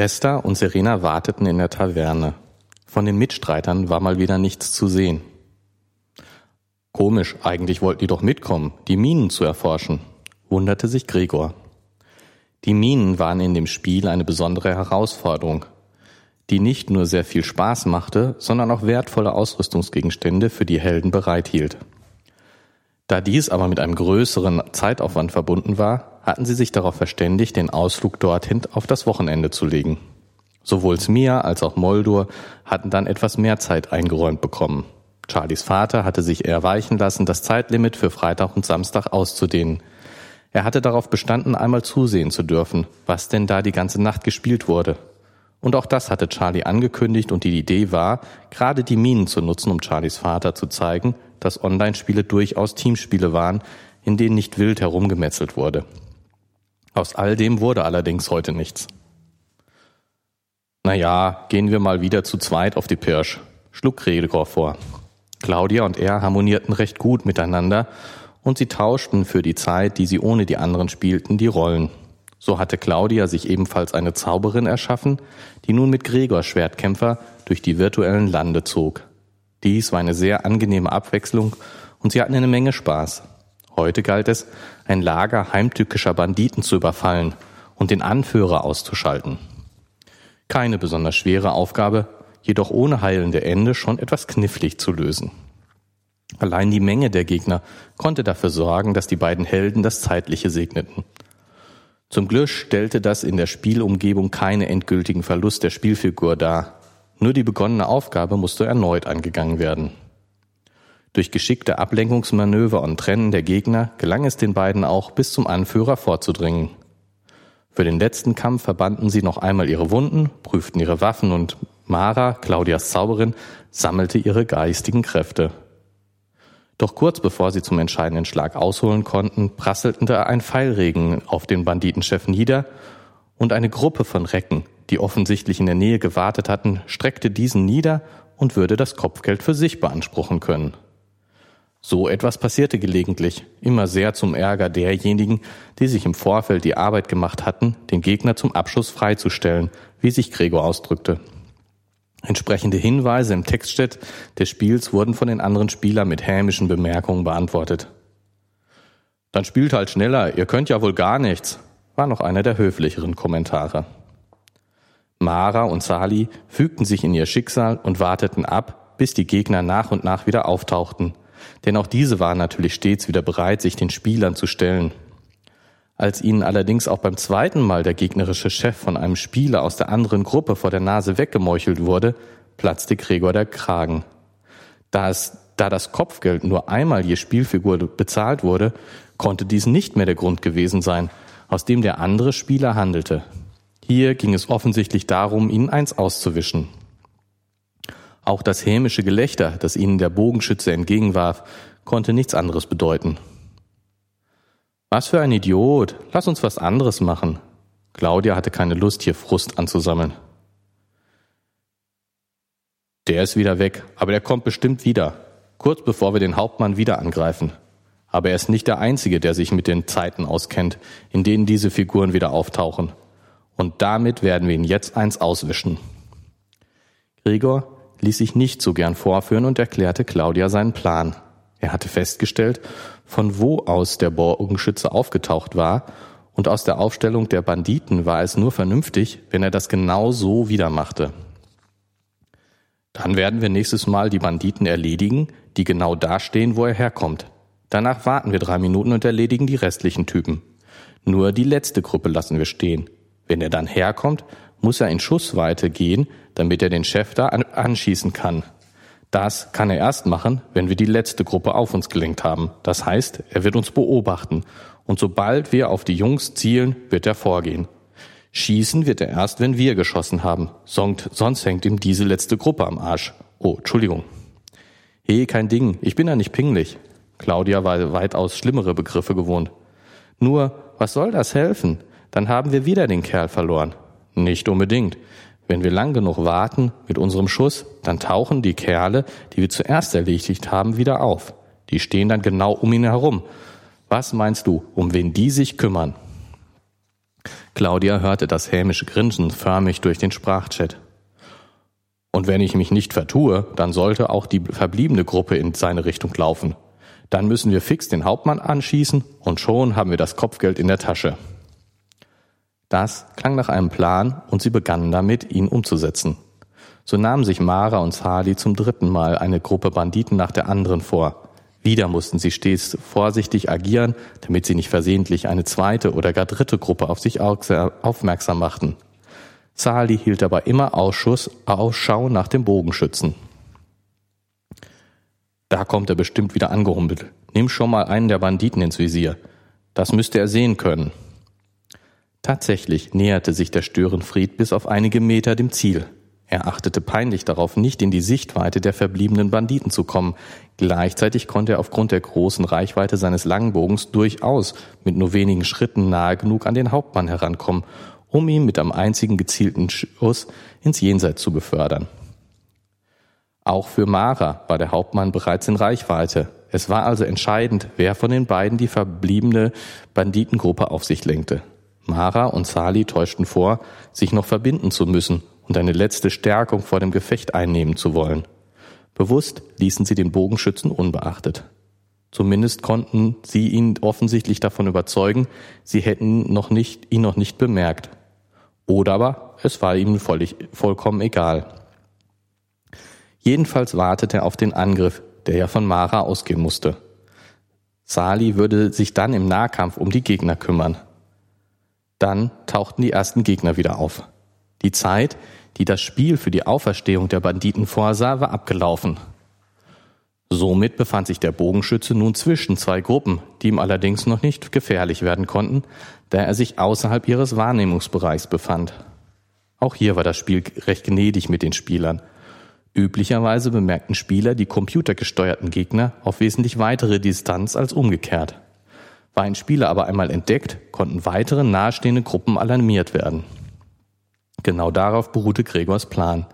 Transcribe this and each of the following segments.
Bresta und Serena warteten in der Taverne. Von den Mitstreitern war mal wieder nichts zu sehen. Komisch, eigentlich wollten die doch mitkommen, die Minen zu erforschen, wunderte sich Gregor. Die Minen waren in dem Spiel eine besondere Herausforderung, die nicht nur sehr viel Spaß machte, sondern auch wertvolle Ausrüstungsgegenstände für die Helden bereithielt. Da dies aber mit einem größeren Zeitaufwand verbunden war, hatten sie sich darauf verständigt, den Ausflug dorthin auf das Wochenende zu legen. Sowohl Smia als auch Moldur hatten dann etwas mehr Zeit eingeräumt bekommen. Charlies Vater hatte sich erweichen lassen, das Zeitlimit für Freitag und Samstag auszudehnen. Er hatte darauf bestanden, einmal zusehen zu dürfen, was denn da die ganze Nacht gespielt wurde. Und auch das hatte Charlie angekündigt und die Idee war, gerade die Minen zu nutzen, um Charlies Vater zu zeigen, dass Online-Spiele durchaus Teamspiele waren, in denen nicht wild herumgemetzelt wurde. Aus all dem wurde allerdings heute nichts. Naja, gehen wir mal wieder zu zweit auf die Pirsch, schlug Gregor vor. Claudia und er harmonierten recht gut miteinander und sie tauschten für die Zeit, die sie ohne die anderen spielten, die Rollen. So hatte Claudia sich ebenfalls eine Zauberin erschaffen, die nun mit Gregor Schwertkämpfer durch die virtuellen Lande zog. Dies war eine sehr angenehme Abwechslung und sie hatten eine Menge Spaß. Heute galt es, ein Lager heimtückischer Banditen zu überfallen und den Anführer auszuschalten. Keine besonders schwere Aufgabe, jedoch ohne heilende Ende schon etwas knifflig zu lösen. Allein die Menge der Gegner konnte dafür sorgen, dass die beiden Helden das Zeitliche segneten. Zum Glück stellte das in der Spielumgebung keine endgültigen Verlust der Spielfigur dar. Nur die begonnene Aufgabe musste erneut angegangen werden. Durch geschickte Ablenkungsmanöver und Trennen der Gegner gelang es den beiden auch, bis zum Anführer vorzudringen. Für den letzten Kampf verbanden sie noch einmal ihre Wunden, prüften ihre Waffen und Mara, Claudias Zauberin, sammelte ihre geistigen Kräfte. Doch kurz bevor sie zum entscheidenden Schlag ausholen konnten, prasselten da ein Pfeilregen auf den Banditenchef nieder und eine Gruppe von Recken, die offensichtlich in der Nähe gewartet hatten, streckte diesen nieder und würde das Kopfgeld für sich beanspruchen können. So etwas passierte gelegentlich, immer sehr zum Ärger derjenigen, die sich im Vorfeld die Arbeit gemacht hatten, den Gegner zum Abschuss freizustellen, wie sich Gregor ausdrückte. Entsprechende Hinweise im Textchat des Spiels wurden von den anderen Spielern mit hämischen Bemerkungen beantwortet. Dann spielt halt schneller, ihr könnt ja wohl gar nichts, war noch einer der höflicheren Kommentare. Mara und Sali fügten sich in ihr Schicksal und warteten ab, bis die Gegner nach und nach wieder auftauchten. Denn auch diese waren natürlich stets wieder bereit, sich den Spielern zu stellen. Als ihnen allerdings auch beim zweiten Mal der gegnerische Chef von einem Spieler aus der anderen Gruppe vor der Nase weggemeuchelt wurde, platzte Gregor der Kragen. Da es, da das Kopfgeld nur einmal je Spielfigur bezahlt wurde, konnte dies nicht mehr der Grund gewesen sein, aus dem der andere Spieler handelte. Hier ging es offensichtlich darum, ihnen eins auszuwischen. Auch das hämische Gelächter, das ihnen der Bogenschütze entgegenwarf, konnte nichts anderes bedeuten. Was für ein Idiot. Lass uns was anderes machen. Claudia hatte keine Lust, hier Frust anzusammeln. Der ist wieder weg, aber der kommt bestimmt wieder. Kurz bevor wir den Hauptmann wieder angreifen. Aber er ist nicht der Einzige, der sich mit den Zeiten auskennt, in denen diese Figuren wieder auftauchen. Und damit werden wir ihn jetzt eins auswischen. Gregor ließ sich nicht so gern vorführen und erklärte Claudia seinen Plan. Er hatte festgestellt, von wo aus der Bogenschütze aufgetaucht war, und aus der Aufstellung der Banditen war es nur vernünftig, wenn er das genau so wieder machte. Dann werden wir nächstes Mal die Banditen erledigen, die genau da stehen, wo er herkommt. Danach warten wir drei Minuten und erledigen die restlichen Typen. Nur die letzte Gruppe lassen wir stehen. Wenn er dann herkommt, muss er in Schussweite gehen, damit er den Chef da anschießen kann. Das kann er erst machen, wenn wir die letzte Gruppe auf uns gelenkt haben. Das heißt, er wird uns beobachten. Und sobald wir auf die Jungs zielen, wird er vorgehen. Schießen wird er erst, wenn wir geschossen haben. Sonst hängt ihm diese letzte Gruppe am Arsch. Oh, Entschuldigung. Hey, kein Ding. Ich bin ja nicht pinglich. Claudia war weitaus schlimmere Begriffe gewohnt. Nur, was soll das helfen? Dann haben wir wieder den Kerl verloren. Nicht unbedingt. Wenn wir lang genug warten mit unserem Schuss, dann tauchen die Kerle, die wir zuerst erledigt haben, wieder auf. Die stehen dann genau um ihn herum. Was meinst du, um wen die sich kümmern? Claudia hörte das hämische Grinsen förmlich durch den Sprachchat. Und wenn ich mich nicht vertue, dann sollte auch die verbliebene Gruppe in seine Richtung laufen. Dann müssen wir fix den Hauptmann anschießen und schon haben wir das Kopfgeld in der Tasche. Das klang nach einem Plan und sie begannen damit, ihn umzusetzen. So nahmen sich Mara und Sali zum dritten Mal eine Gruppe Banditen nach der anderen vor. Wieder mussten sie stets vorsichtig agieren, damit sie nicht versehentlich eine zweite oder gar dritte Gruppe auf sich aufmerksam machten. Sali hielt dabei immer Ausschuss, Ausschau nach dem Bogenschützen. Da kommt er bestimmt wieder angehumpelt. Nimm schon mal einen der Banditen ins Visier. Das müsste er sehen können. Tatsächlich näherte sich der Störenfried bis auf einige Meter dem Ziel. Er achtete peinlich darauf, nicht in die Sichtweite der verbliebenen Banditen zu kommen. Gleichzeitig konnte er aufgrund der großen Reichweite seines Langbogens durchaus mit nur wenigen Schritten nahe genug an den Hauptmann herankommen, um ihn mit einem einzigen gezielten Schuss ins Jenseits zu befördern. Auch für Mara war der Hauptmann bereits in Reichweite. Es war also entscheidend, wer von den beiden die verbliebene Banditengruppe auf sich lenkte. Mara und Sali täuschten vor, sich noch verbinden zu müssen und eine letzte Stärkung vor dem Gefecht einnehmen zu wollen. Bewusst ließen sie den Bogenschützen unbeachtet. Zumindest konnten sie ihn offensichtlich davon überzeugen, sie hätten noch nicht, ihn noch nicht bemerkt. Oder aber es war ihm völlig, vollkommen egal. Jedenfalls wartete er auf den Angriff, der ja von Mara ausgehen musste. Sali würde sich dann im Nahkampf um die Gegner kümmern. Dann tauchten die ersten Gegner wieder auf. Die Zeit, die das Spiel für die Auferstehung der Banditen vorsah, war abgelaufen. Somit befand sich der Bogenschütze nun zwischen zwei Gruppen, die ihm allerdings noch nicht gefährlich werden konnten, da er sich außerhalb ihres Wahrnehmungsbereichs befand. Auch hier war das Spiel recht gnädig mit den Spielern. Üblicherweise bemerkten Spieler die computergesteuerten Gegner auf wesentlich weitere Distanz als umgekehrt. War ein Spieler aber einmal entdeckt, konnten weitere nahestehende Gruppen alarmiert werden. Genau darauf beruhte Gregors Plan.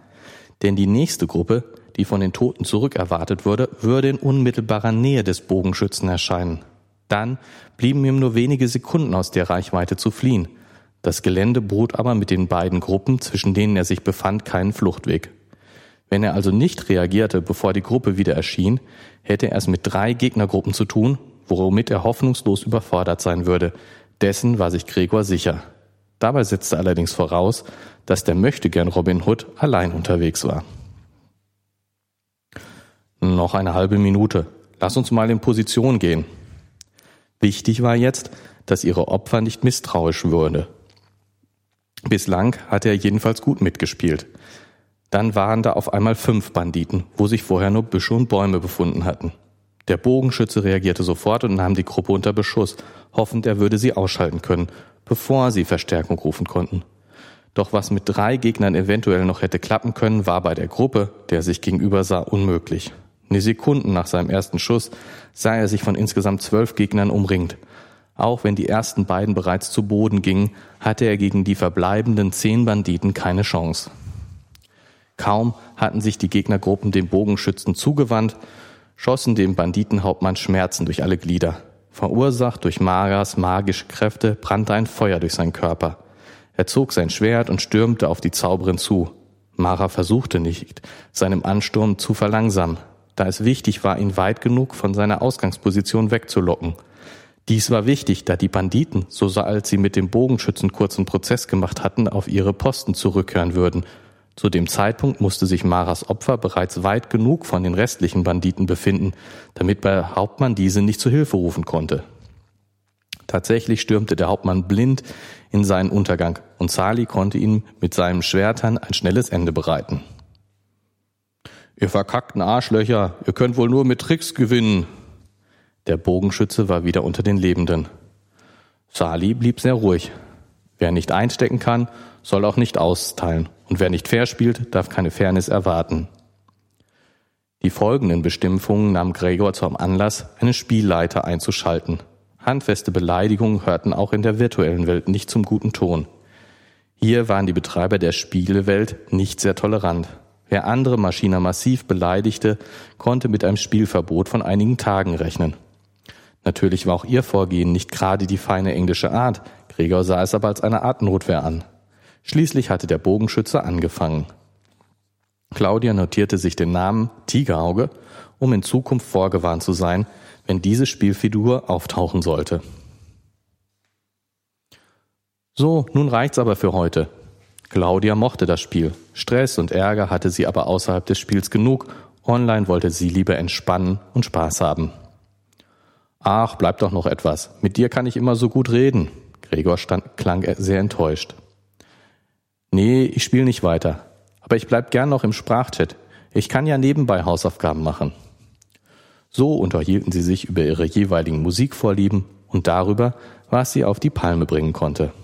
Denn die nächste Gruppe, die von den Toten zurückerwartet wurde, würde in unmittelbarer Nähe des Bogenschützen erscheinen. Dann blieben ihm nur wenige Sekunden aus der Reichweite zu fliehen. Das Gelände bot aber mit den beiden Gruppen, zwischen denen er sich befand, keinen Fluchtweg. Wenn er also nicht reagierte, bevor die Gruppe wieder erschien, hätte er es mit drei Gegnergruppen zu tun, womit er hoffnungslos überfordert sein würde. Dessen war sich Gregor sicher. Dabei setzte allerdings voraus, dass der Möchtegern Robin Hood allein unterwegs war. Noch eine halbe Minute. Lass uns mal in Position gehen. Wichtig war jetzt, dass ihre Opfer nicht misstrauisch würde. Bislang hatte er jedenfalls gut mitgespielt. Dann waren da auf einmal fünf Banditen, wo sich vorher nur Büsche und Bäume befunden hatten. Der Bogenschütze reagierte sofort und nahm die Gruppe unter Beschuss, hoffend er würde sie ausschalten können, bevor sie Verstärkung rufen konnten. Doch was mit drei Gegnern eventuell noch hätte klappen können, war bei der Gruppe, der sich gegenüber sah, unmöglich. Ne Sekunden nach seinem ersten Schuss sah er sich von insgesamt zwölf Gegnern umringt. Auch wenn die ersten beiden bereits zu Boden gingen, hatte er gegen die verbleibenden zehn Banditen keine Chance. Kaum hatten sich die Gegnergruppen dem Bogenschützen zugewandt, schossen dem Banditenhauptmann Schmerzen durch alle Glieder. Verursacht durch Maras magische Kräfte brannte ein Feuer durch seinen Körper. Er zog sein Schwert und stürmte auf die Zauberin zu. Mara versuchte nicht, seinem Ansturm zu verlangsamen, da es wichtig war, ihn weit genug von seiner Ausgangsposition wegzulocken. Dies war wichtig, da die Banditen, so als sie mit dem Bogenschützen kurzen Prozess gemacht hatten, auf ihre Posten zurückkehren würden zu dem Zeitpunkt musste sich Maras Opfer bereits weit genug von den restlichen Banditen befinden, damit der Hauptmann diese nicht zu Hilfe rufen konnte. Tatsächlich stürmte der Hauptmann blind in seinen Untergang und Sali konnte ihm mit seinem Schwertern ein schnelles Ende bereiten. Ihr verkackten Arschlöcher, ihr könnt wohl nur mit Tricks gewinnen. Der Bogenschütze war wieder unter den Lebenden. Sali blieb sehr ruhig. Wer nicht einstecken kann, soll auch nicht austeilen. Und wer nicht fair spielt, darf keine Fairness erwarten. Die folgenden Bestimmungen nahm Gregor zum Anlass, eine Spielleiter einzuschalten. Handfeste Beleidigungen hörten auch in der virtuellen Welt nicht zum guten Ton. Hier waren die Betreiber der Spielewelt nicht sehr tolerant. Wer andere Maschiner massiv beleidigte, konnte mit einem Spielverbot von einigen Tagen rechnen. Natürlich war auch ihr Vorgehen nicht gerade die feine englische Art. Gregor sah es aber als eine Art Notwehr an. Schließlich hatte der Bogenschütze angefangen. Claudia notierte sich den Namen Tigerauge, um in Zukunft vorgewarnt zu sein, wenn diese Spielfigur auftauchen sollte. So, nun reicht's aber für heute. Claudia mochte das Spiel. Stress und Ärger hatte sie aber außerhalb des Spiels genug. Online wollte sie lieber entspannen und Spaß haben. Ach, bleib doch noch etwas. Mit dir kann ich immer so gut reden. Gregor stand, klang sehr enttäuscht. Nee, ich spiele nicht weiter. Aber ich bleib gern noch im Sprachchat. Ich kann ja nebenbei Hausaufgaben machen. So unterhielten sie sich über ihre jeweiligen Musikvorlieben und darüber, was sie auf die Palme bringen konnte.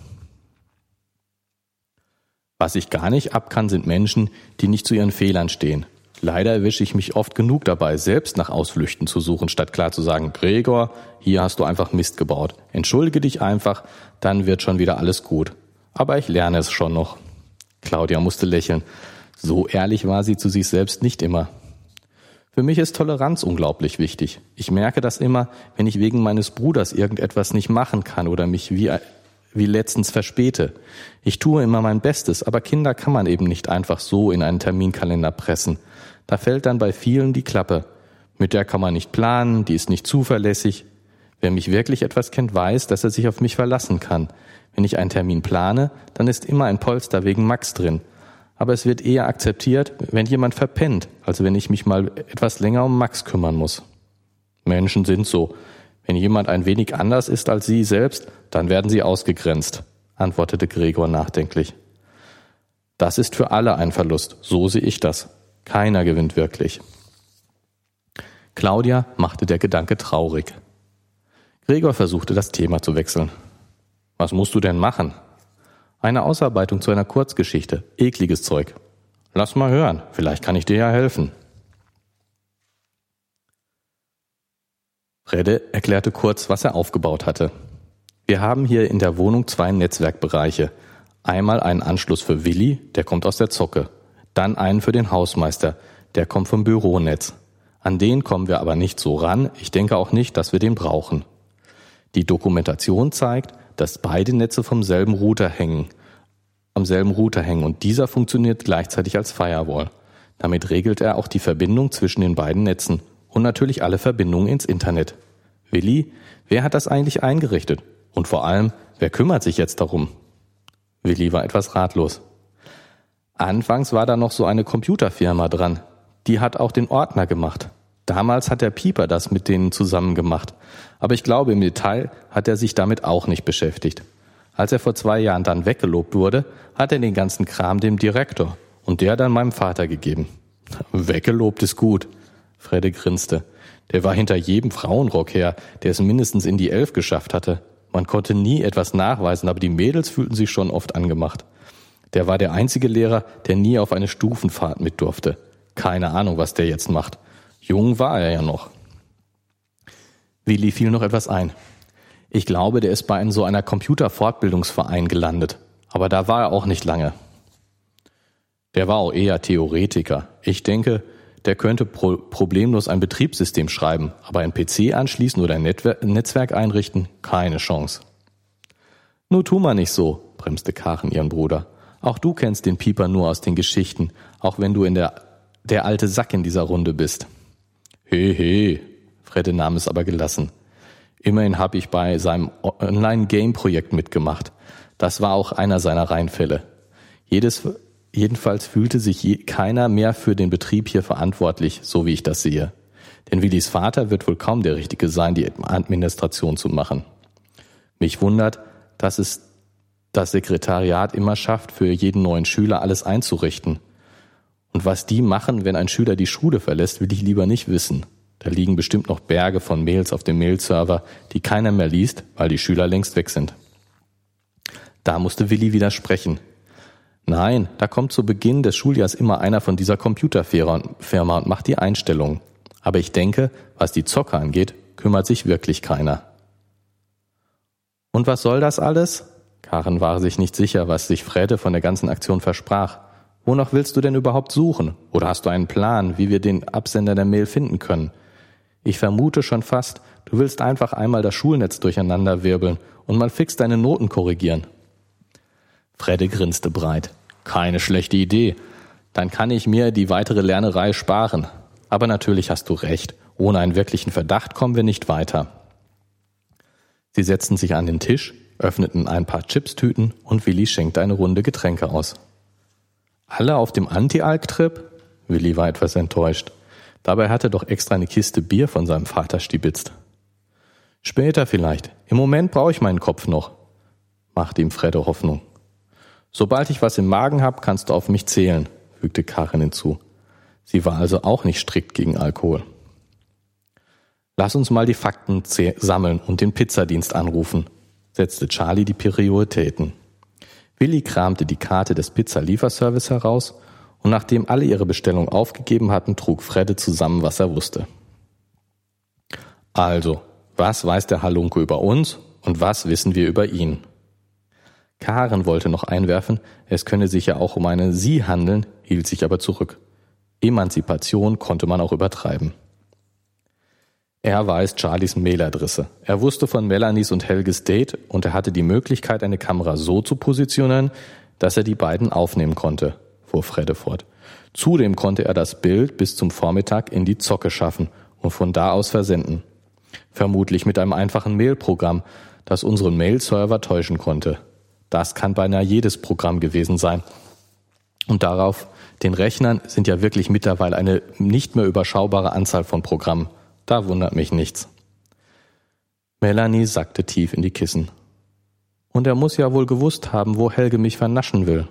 Was ich gar nicht ab kann, sind Menschen, die nicht zu ihren Fehlern stehen. Leider erwische ich mich oft genug dabei, selbst nach Ausflüchten zu suchen, statt klar zu sagen, Gregor, hier hast du einfach Mist gebaut. Entschuldige dich einfach, dann wird schon wieder alles gut. Aber ich lerne es schon noch. Claudia musste lächeln. So ehrlich war sie zu sich selbst nicht immer. Für mich ist Toleranz unglaublich wichtig. Ich merke das immer, wenn ich wegen meines Bruders irgendetwas nicht machen kann oder mich wie wie letztens verspäte. Ich tue immer mein Bestes, aber Kinder kann man eben nicht einfach so in einen Terminkalender pressen. Da fällt dann bei vielen die Klappe. Mit der kann man nicht planen, die ist nicht zuverlässig. Wer mich wirklich etwas kennt, weiß, dass er sich auf mich verlassen kann. Wenn ich einen Termin plane, dann ist immer ein Polster wegen Max drin. Aber es wird eher akzeptiert, wenn jemand verpennt, als wenn ich mich mal etwas länger um Max kümmern muss. Menschen sind so. Wenn jemand ein wenig anders ist als Sie selbst, dann werden Sie ausgegrenzt, antwortete Gregor nachdenklich. Das ist für alle ein Verlust, so sehe ich das. Keiner gewinnt wirklich. Claudia machte der Gedanke traurig. Gregor versuchte das Thema zu wechseln. Was musst du denn machen? Eine Ausarbeitung zu einer Kurzgeschichte. Ekliges Zeug. Lass mal hören, vielleicht kann ich dir ja helfen. Fredde erklärte kurz, was er aufgebaut hatte. Wir haben hier in der Wohnung zwei Netzwerkbereiche. Einmal einen Anschluss für Willi, der kommt aus der Zocke. Dann einen für den Hausmeister, der kommt vom Büronetz. An den kommen wir aber nicht so ran. Ich denke auch nicht, dass wir den brauchen. Die Dokumentation zeigt, dass beide Netze vom selben Router hängen, am selben Router hängen und dieser funktioniert gleichzeitig als Firewall. Damit regelt er auch die Verbindung zwischen den beiden Netzen und natürlich alle Verbindungen ins Internet. Willi, wer hat das eigentlich eingerichtet? Und vor allem, wer kümmert sich jetzt darum? Willi war etwas ratlos. Anfangs war da noch so eine Computerfirma dran. Die hat auch den Ordner gemacht. Damals hat der Pieper das mit denen zusammen gemacht. Aber ich glaube, im Detail hat er sich damit auch nicht beschäftigt. Als er vor zwei Jahren dann weggelobt wurde, hat er den ganzen Kram dem Direktor und der dann meinem Vater gegeben. Weggelobt ist gut. Fredde grinste. Der war hinter jedem Frauenrock her, der es mindestens in die Elf geschafft hatte. Man konnte nie etwas nachweisen, aber die Mädels fühlten sich schon oft angemacht. Der war der einzige Lehrer, der nie auf eine Stufenfahrt mit durfte. Keine Ahnung, was der jetzt macht. Jung war er ja noch. Willi fiel noch etwas ein. Ich glaube, der ist bei einem so einer Computerfortbildungsverein gelandet. Aber da war er auch nicht lange. Der war auch eher Theoretiker. Ich denke, der könnte pro problemlos ein Betriebssystem schreiben, aber ein PC anschließen oder ein Netzwerk einrichten, keine Chance. Nur tu mal nicht so, bremste Karen ihren Bruder. Auch du kennst den Pieper nur aus den Geschichten, auch wenn du in der, der alte Sack in dieser Runde bist. He he, Fredde nahm es aber gelassen. Immerhin habe ich bei seinem Online-Game-Projekt mitgemacht. Das war auch einer seiner Reinfälle. Jedes Jedenfalls fühlte sich je, keiner mehr für den Betrieb hier verantwortlich, so wie ich das sehe. Denn Willis Vater wird wohl kaum der Richtige sein, die Administration zu machen. Mich wundert, dass es das Sekretariat immer schafft, für jeden neuen Schüler alles einzurichten. Und was die machen, wenn ein Schüler die Schule verlässt, will ich lieber nicht wissen. Da liegen bestimmt noch Berge von Mails auf dem Mailserver, die keiner mehr liest, weil die Schüler längst weg sind. Da musste Willi widersprechen. Nein, da kommt zu Beginn des Schuljahrs immer einer von dieser Computerfirma und macht die Einstellungen. Aber ich denke, was die Zocker angeht, kümmert sich wirklich keiner. Und was soll das alles? Karen war sich nicht sicher, was sich Fräde von der ganzen Aktion versprach. Wonach willst du denn überhaupt suchen? Oder hast du einen Plan, wie wir den Absender der Mail finden können? Ich vermute schon fast, du willst einfach einmal das Schulnetz durcheinander wirbeln und mal fix deine Noten korrigieren. Fredde grinste breit. Keine schlechte Idee. Dann kann ich mir die weitere Lernerei sparen. Aber natürlich hast du recht. Ohne einen wirklichen Verdacht kommen wir nicht weiter. Sie setzten sich an den Tisch, öffneten ein paar Chipstüten und Willi schenkte eine Runde Getränke aus. Alle auf dem Anti-Alk-Trip? Willi war etwas enttäuscht. Dabei hatte doch extra eine Kiste Bier von seinem Vater stibitzt. Später vielleicht. Im Moment brauche ich meinen Kopf noch, machte ihm Fredde Hoffnung. Sobald ich was im Magen hab, kannst du auf mich zählen, fügte Karin hinzu. Sie war also auch nicht strikt gegen Alkohol. Lass uns mal die Fakten sammeln und den Pizzadienst anrufen, setzte Charlie die Prioritäten. Willi kramte die Karte des Pizzalieferservice heraus und nachdem alle ihre Bestellung aufgegeben hatten, trug Fredde zusammen, was er wusste. Also, was weiß der Halunke über uns und was wissen wir über ihn? Karen wollte noch einwerfen, es könne sich ja auch um eine Sie handeln, hielt sich aber zurück. Emanzipation konnte man auch übertreiben. Er weiß Charlies Mailadresse. Er wusste von Melanies und Helges Date und er hatte die Möglichkeit, eine Kamera so zu positionieren, dass er die beiden aufnehmen konnte, fuhr Fredde fort. Zudem konnte er das Bild bis zum Vormittag in die Zocke schaffen und von da aus versenden. Vermutlich mit einem einfachen Mailprogramm, das unseren Mail-Server täuschen konnte. Das kann beinahe jedes Programm gewesen sein. Und darauf, den Rechnern, sind ja wirklich mittlerweile eine nicht mehr überschaubare Anzahl von Programmen. Da wundert mich nichts. Melanie sackte tief in die Kissen. Und er muss ja wohl gewusst haben, wo Helge mich vernaschen will.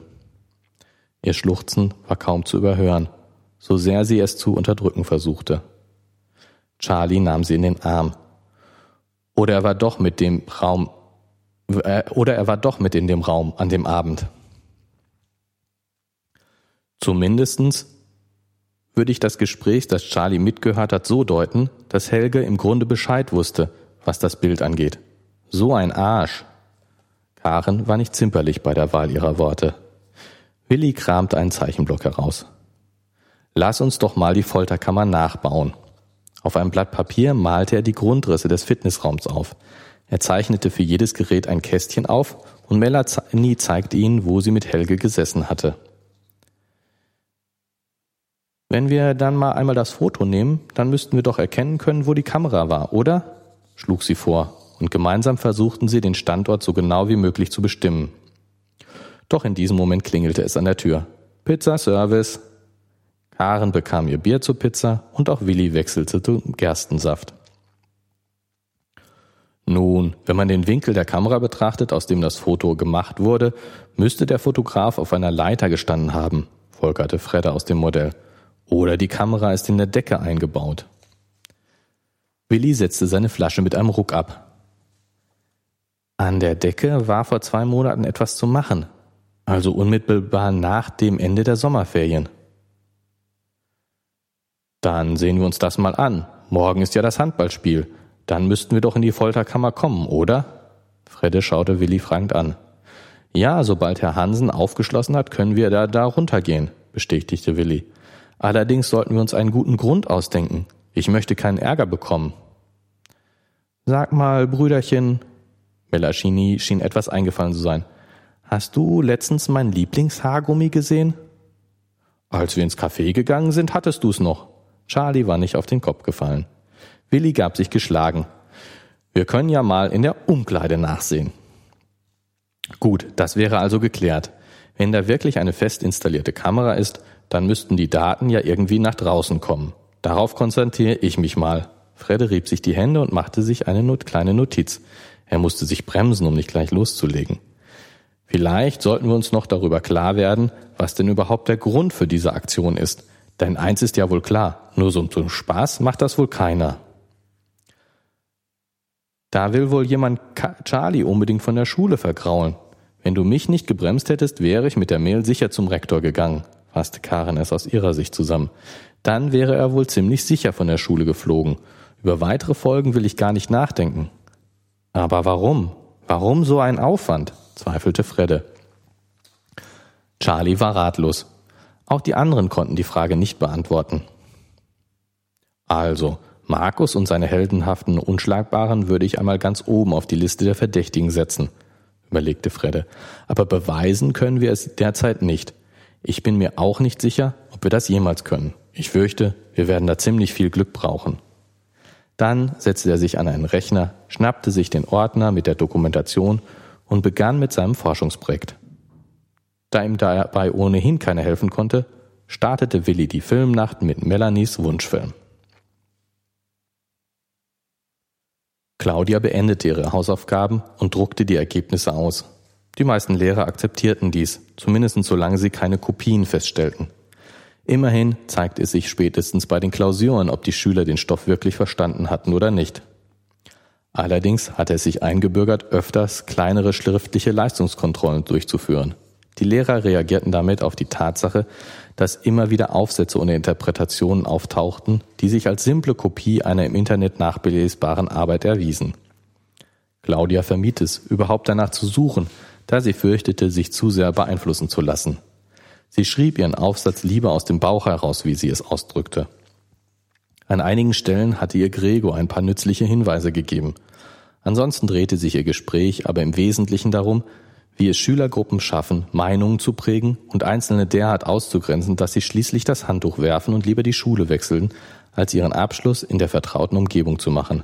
Ihr Schluchzen war kaum zu überhören, so sehr sie es zu unterdrücken versuchte. Charlie nahm sie in den Arm. Oder er war doch mit dem Raum, äh, oder er war doch mit in dem Raum an dem Abend. Zumindestens würde ich das Gespräch, das Charlie mitgehört hat, so deuten, dass Helge im Grunde Bescheid wusste, was das Bild angeht. So ein Arsch. Karen war nicht zimperlich bei der Wahl ihrer Worte. Willi kramte einen Zeichenblock heraus. Lass uns doch mal die Folterkammer nachbauen. Auf einem Blatt Papier malte er die Grundrisse des Fitnessraums auf. Er zeichnete für jedes Gerät ein Kästchen auf und Melanie zeigte ihnen, wo sie mit Helge gesessen hatte. Wenn wir dann mal einmal das Foto nehmen, dann müssten wir doch erkennen können, wo die Kamera war, oder? schlug sie vor, und gemeinsam versuchten sie, den Standort so genau wie möglich zu bestimmen. Doch in diesem Moment klingelte es an der Tür. Pizza Service. Karen bekam ihr Bier zur Pizza und auch Willi wechselte zum Gerstensaft. Nun, wenn man den Winkel der Kamera betrachtet, aus dem das Foto gemacht wurde, müsste der Fotograf auf einer Leiter gestanden haben, folgerte Fredde aus dem Modell. Oder die Kamera ist in der Decke eingebaut. Willi setzte seine Flasche mit einem Ruck ab. An der Decke war vor zwei Monaten etwas zu machen, also unmittelbar nach dem Ende der Sommerferien. Dann sehen wir uns das mal an. Morgen ist ja das Handballspiel. Dann müssten wir doch in die Folterkammer kommen, oder? Fredde schaute Willi fragend an. Ja, sobald Herr Hansen aufgeschlossen hat, können wir da, da runtergehen, bestätigte Willi. Allerdings sollten wir uns einen guten Grund ausdenken. Ich möchte keinen Ärger bekommen. Sag mal, Brüderchen, Mellaschini schien etwas eingefallen zu sein. Hast du letztens mein Lieblingshaargummi gesehen? Als wir ins Café gegangen sind, hattest du's noch. Charlie war nicht auf den Kopf gefallen. Willi gab sich geschlagen. Wir können ja mal in der Umkleide nachsehen. Gut, das wäre also geklärt. Wenn da wirklich eine fest installierte Kamera ist, dann müssten die Daten ja irgendwie nach draußen kommen. Darauf konzentriere ich mich mal. Fredde rieb sich die Hände und machte sich eine not kleine Notiz. Er musste sich bremsen, um nicht gleich loszulegen. Vielleicht sollten wir uns noch darüber klar werden, was denn überhaupt der Grund für diese Aktion ist. Denn eins ist ja wohl klar, nur so zum Spaß macht das wohl keiner. Da will wohl jemand Charlie unbedingt von der Schule vergraulen. Wenn du mich nicht gebremst hättest, wäre ich mit der Mail sicher zum Rektor gegangen fasste Karen es aus ihrer Sicht zusammen. Dann wäre er wohl ziemlich sicher von der Schule geflogen. Über weitere Folgen will ich gar nicht nachdenken. Aber warum? Warum so ein Aufwand? Zweifelte Fredde. Charlie war ratlos. Auch die anderen konnten die Frage nicht beantworten. Also, Markus und seine heldenhaften Unschlagbaren würde ich einmal ganz oben auf die Liste der Verdächtigen setzen, überlegte Fredde. Aber beweisen können wir es derzeit nicht. Ich bin mir auch nicht sicher, ob wir das jemals können. Ich fürchte, wir werden da ziemlich viel Glück brauchen. Dann setzte er sich an einen Rechner, schnappte sich den Ordner mit der Dokumentation und begann mit seinem Forschungsprojekt. Da ihm dabei ohnehin keiner helfen konnte, startete Willi die Filmnacht mit Melanies Wunschfilm. Claudia beendete ihre Hausaufgaben und druckte die Ergebnisse aus. Die meisten Lehrer akzeptierten dies, zumindest solange sie keine Kopien feststellten. Immerhin zeigte es sich spätestens bei den Klausuren, ob die Schüler den Stoff wirklich verstanden hatten oder nicht. Allerdings hatte es sich eingebürgert, öfters kleinere schriftliche Leistungskontrollen durchzuführen. Die Lehrer reagierten damit auf die Tatsache, dass immer wieder Aufsätze ohne Interpretationen auftauchten, die sich als simple Kopie einer im Internet nachbelesbaren Arbeit erwiesen. Claudia vermied es, überhaupt danach zu suchen, da sie fürchtete, sich zu sehr beeinflussen zu lassen. Sie schrieb ihren Aufsatz lieber aus dem Bauch heraus, wie sie es ausdrückte. An einigen Stellen hatte ihr Gregor ein paar nützliche Hinweise gegeben. Ansonsten drehte sich ihr Gespräch aber im Wesentlichen darum, wie es Schülergruppen schaffen, Meinungen zu prägen und Einzelne derart auszugrenzen, dass sie schließlich das Handtuch werfen und lieber die Schule wechseln, als ihren Abschluss in der vertrauten Umgebung zu machen.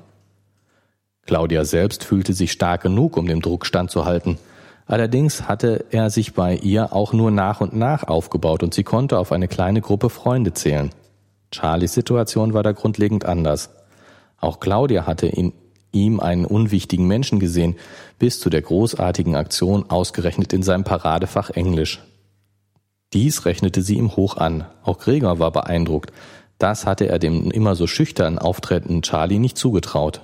Claudia selbst fühlte sich stark genug, um dem Druck standzuhalten. Allerdings hatte er sich bei ihr auch nur nach und nach aufgebaut und sie konnte auf eine kleine Gruppe Freunde zählen. Charlies Situation war da grundlegend anders. Auch Claudia hatte ihn ihm einen unwichtigen Menschen gesehen, bis zu der großartigen Aktion ausgerechnet in seinem Paradefach Englisch. Dies rechnete sie ihm hoch an. Auch Gregor war beeindruckt. Das hatte er dem immer so schüchtern auftretenden Charlie nicht zugetraut.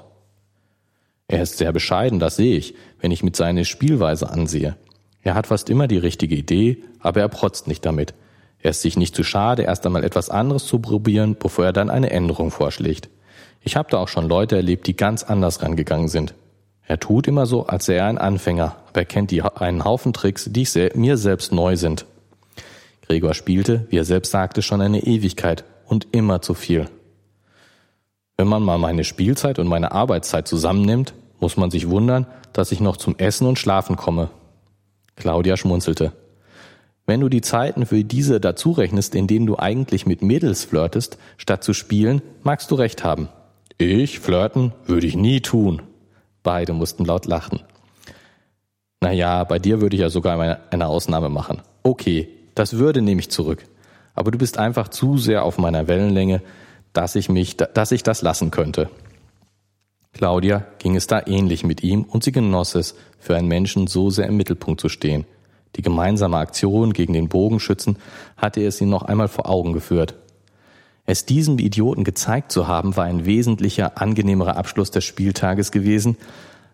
Er ist sehr bescheiden, das sehe ich, wenn ich mit seiner Spielweise ansehe. Er hat fast immer die richtige Idee, aber er protzt nicht damit. Er ist sich nicht zu schade, erst einmal etwas anderes zu probieren, bevor er dann eine Änderung vorschlägt. Ich habe da auch schon Leute erlebt, die ganz anders rangegangen sind. Er tut immer so, als sei er ein Anfänger, aber er kennt die, einen Haufen Tricks, die se mir selbst neu sind. Gregor spielte, wie er selbst sagte, schon eine Ewigkeit und immer zu viel. Wenn man mal meine Spielzeit und meine Arbeitszeit zusammennimmt, muss man sich wundern, dass ich noch zum Essen und Schlafen komme. Claudia schmunzelte. Wenn du die Zeiten für diese dazu rechnest, in denen du eigentlich mit Mädels flirtest, statt zu spielen, magst du recht haben. Ich flirten würde ich nie tun. Beide mussten laut lachen. Naja, bei dir würde ich ja sogar eine Ausnahme machen. Okay, das würde nehme ich zurück. Aber du bist einfach zu sehr auf meiner Wellenlänge, dass ich mich, dass ich das lassen könnte. Claudia ging es da ähnlich mit ihm und sie genoss es, für einen Menschen so sehr im Mittelpunkt zu stehen. Die gemeinsame Aktion gegen den Bogenschützen hatte es ihn noch einmal vor Augen geführt. Es diesem Idioten gezeigt zu haben, war ein wesentlicher, angenehmerer Abschluss des Spieltages gewesen,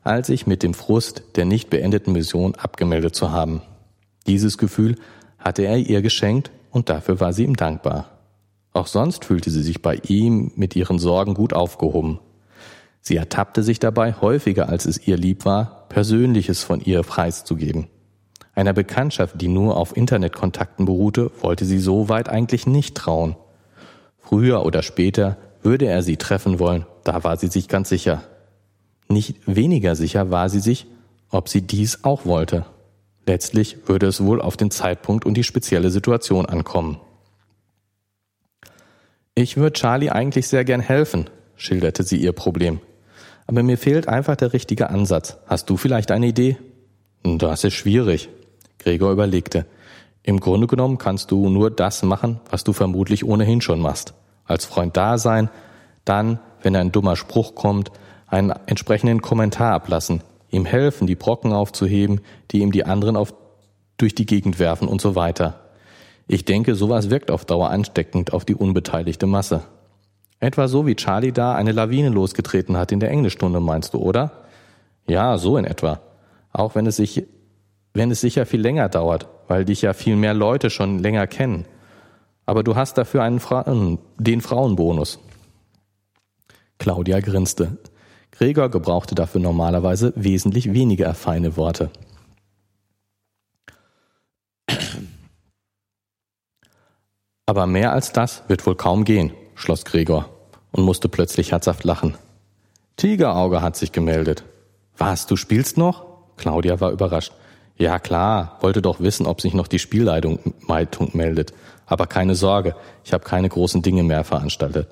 als sich mit dem Frust der nicht beendeten Mission abgemeldet zu haben. Dieses Gefühl hatte er ihr geschenkt und dafür war sie ihm dankbar. Auch sonst fühlte sie sich bei ihm mit ihren Sorgen gut aufgehoben. Sie ertappte sich dabei, häufiger als es ihr lieb war, Persönliches von ihr preiszugeben. Einer Bekanntschaft, die nur auf Internetkontakten beruhte, wollte sie so weit eigentlich nicht trauen. Früher oder später würde er sie treffen wollen, da war sie sich ganz sicher. Nicht weniger sicher war sie sich, ob sie dies auch wollte. Letztlich würde es wohl auf den Zeitpunkt und die spezielle Situation ankommen. Ich würde Charlie eigentlich sehr gern helfen, schilderte sie ihr Problem. Aber mir fehlt einfach der richtige Ansatz. Hast du vielleicht eine Idee? Das ist schwierig. Gregor überlegte. Im Grunde genommen kannst du nur das machen, was du vermutlich ohnehin schon machst als Freund da sein, dann, wenn ein dummer Spruch kommt, einen entsprechenden Kommentar ablassen, ihm helfen, die Brocken aufzuheben, die ihm die anderen auf, durch die Gegend werfen und so weiter. Ich denke, sowas wirkt auf Dauer ansteckend auf die unbeteiligte Masse. Etwa so wie Charlie da eine Lawine losgetreten hat in der Englischstunde, meinst du, oder? Ja, so in etwa. Auch wenn es sich, wenn es sicher viel länger dauert, weil dich ja viel mehr Leute schon länger kennen aber du hast dafür einen Fra den Frauenbonus. Claudia grinste. Gregor gebrauchte dafür normalerweise wesentlich weniger feine Worte. Aber mehr als das wird wohl kaum gehen, schloss Gregor. und musste plötzlich herzhaft lachen. Tigerauge hat sich gemeldet. Was, du spielst noch? Claudia war überrascht. Ja klar, wollte doch wissen, ob sich noch die Spielleitung meldet. Aber keine Sorge, ich habe keine großen Dinge mehr veranstaltet.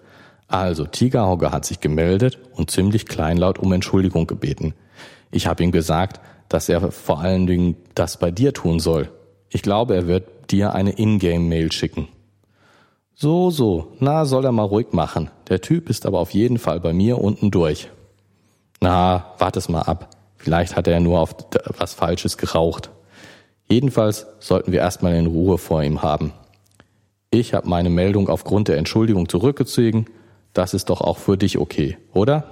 Also, Tigerauge hat sich gemeldet und ziemlich kleinlaut um Entschuldigung gebeten. Ich habe ihm gesagt, dass er vor allen Dingen das bei dir tun soll. Ich glaube, er wird dir eine Ingame-Mail schicken. So, so, na, soll er mal ruhig machen. Der Typ ist aber auf jeden Fall bei mir unten durch. Na, wart es mal ab. Vielleicht hat er nur auf was Falsches geraucht. Jedenfalls sollten wir erstmal in Ruhe vor ihm haben. Ich habe meine Meldung aufgrund der Entschuldigung zurückgezogen. Das ist doch auch für dich okay, oder?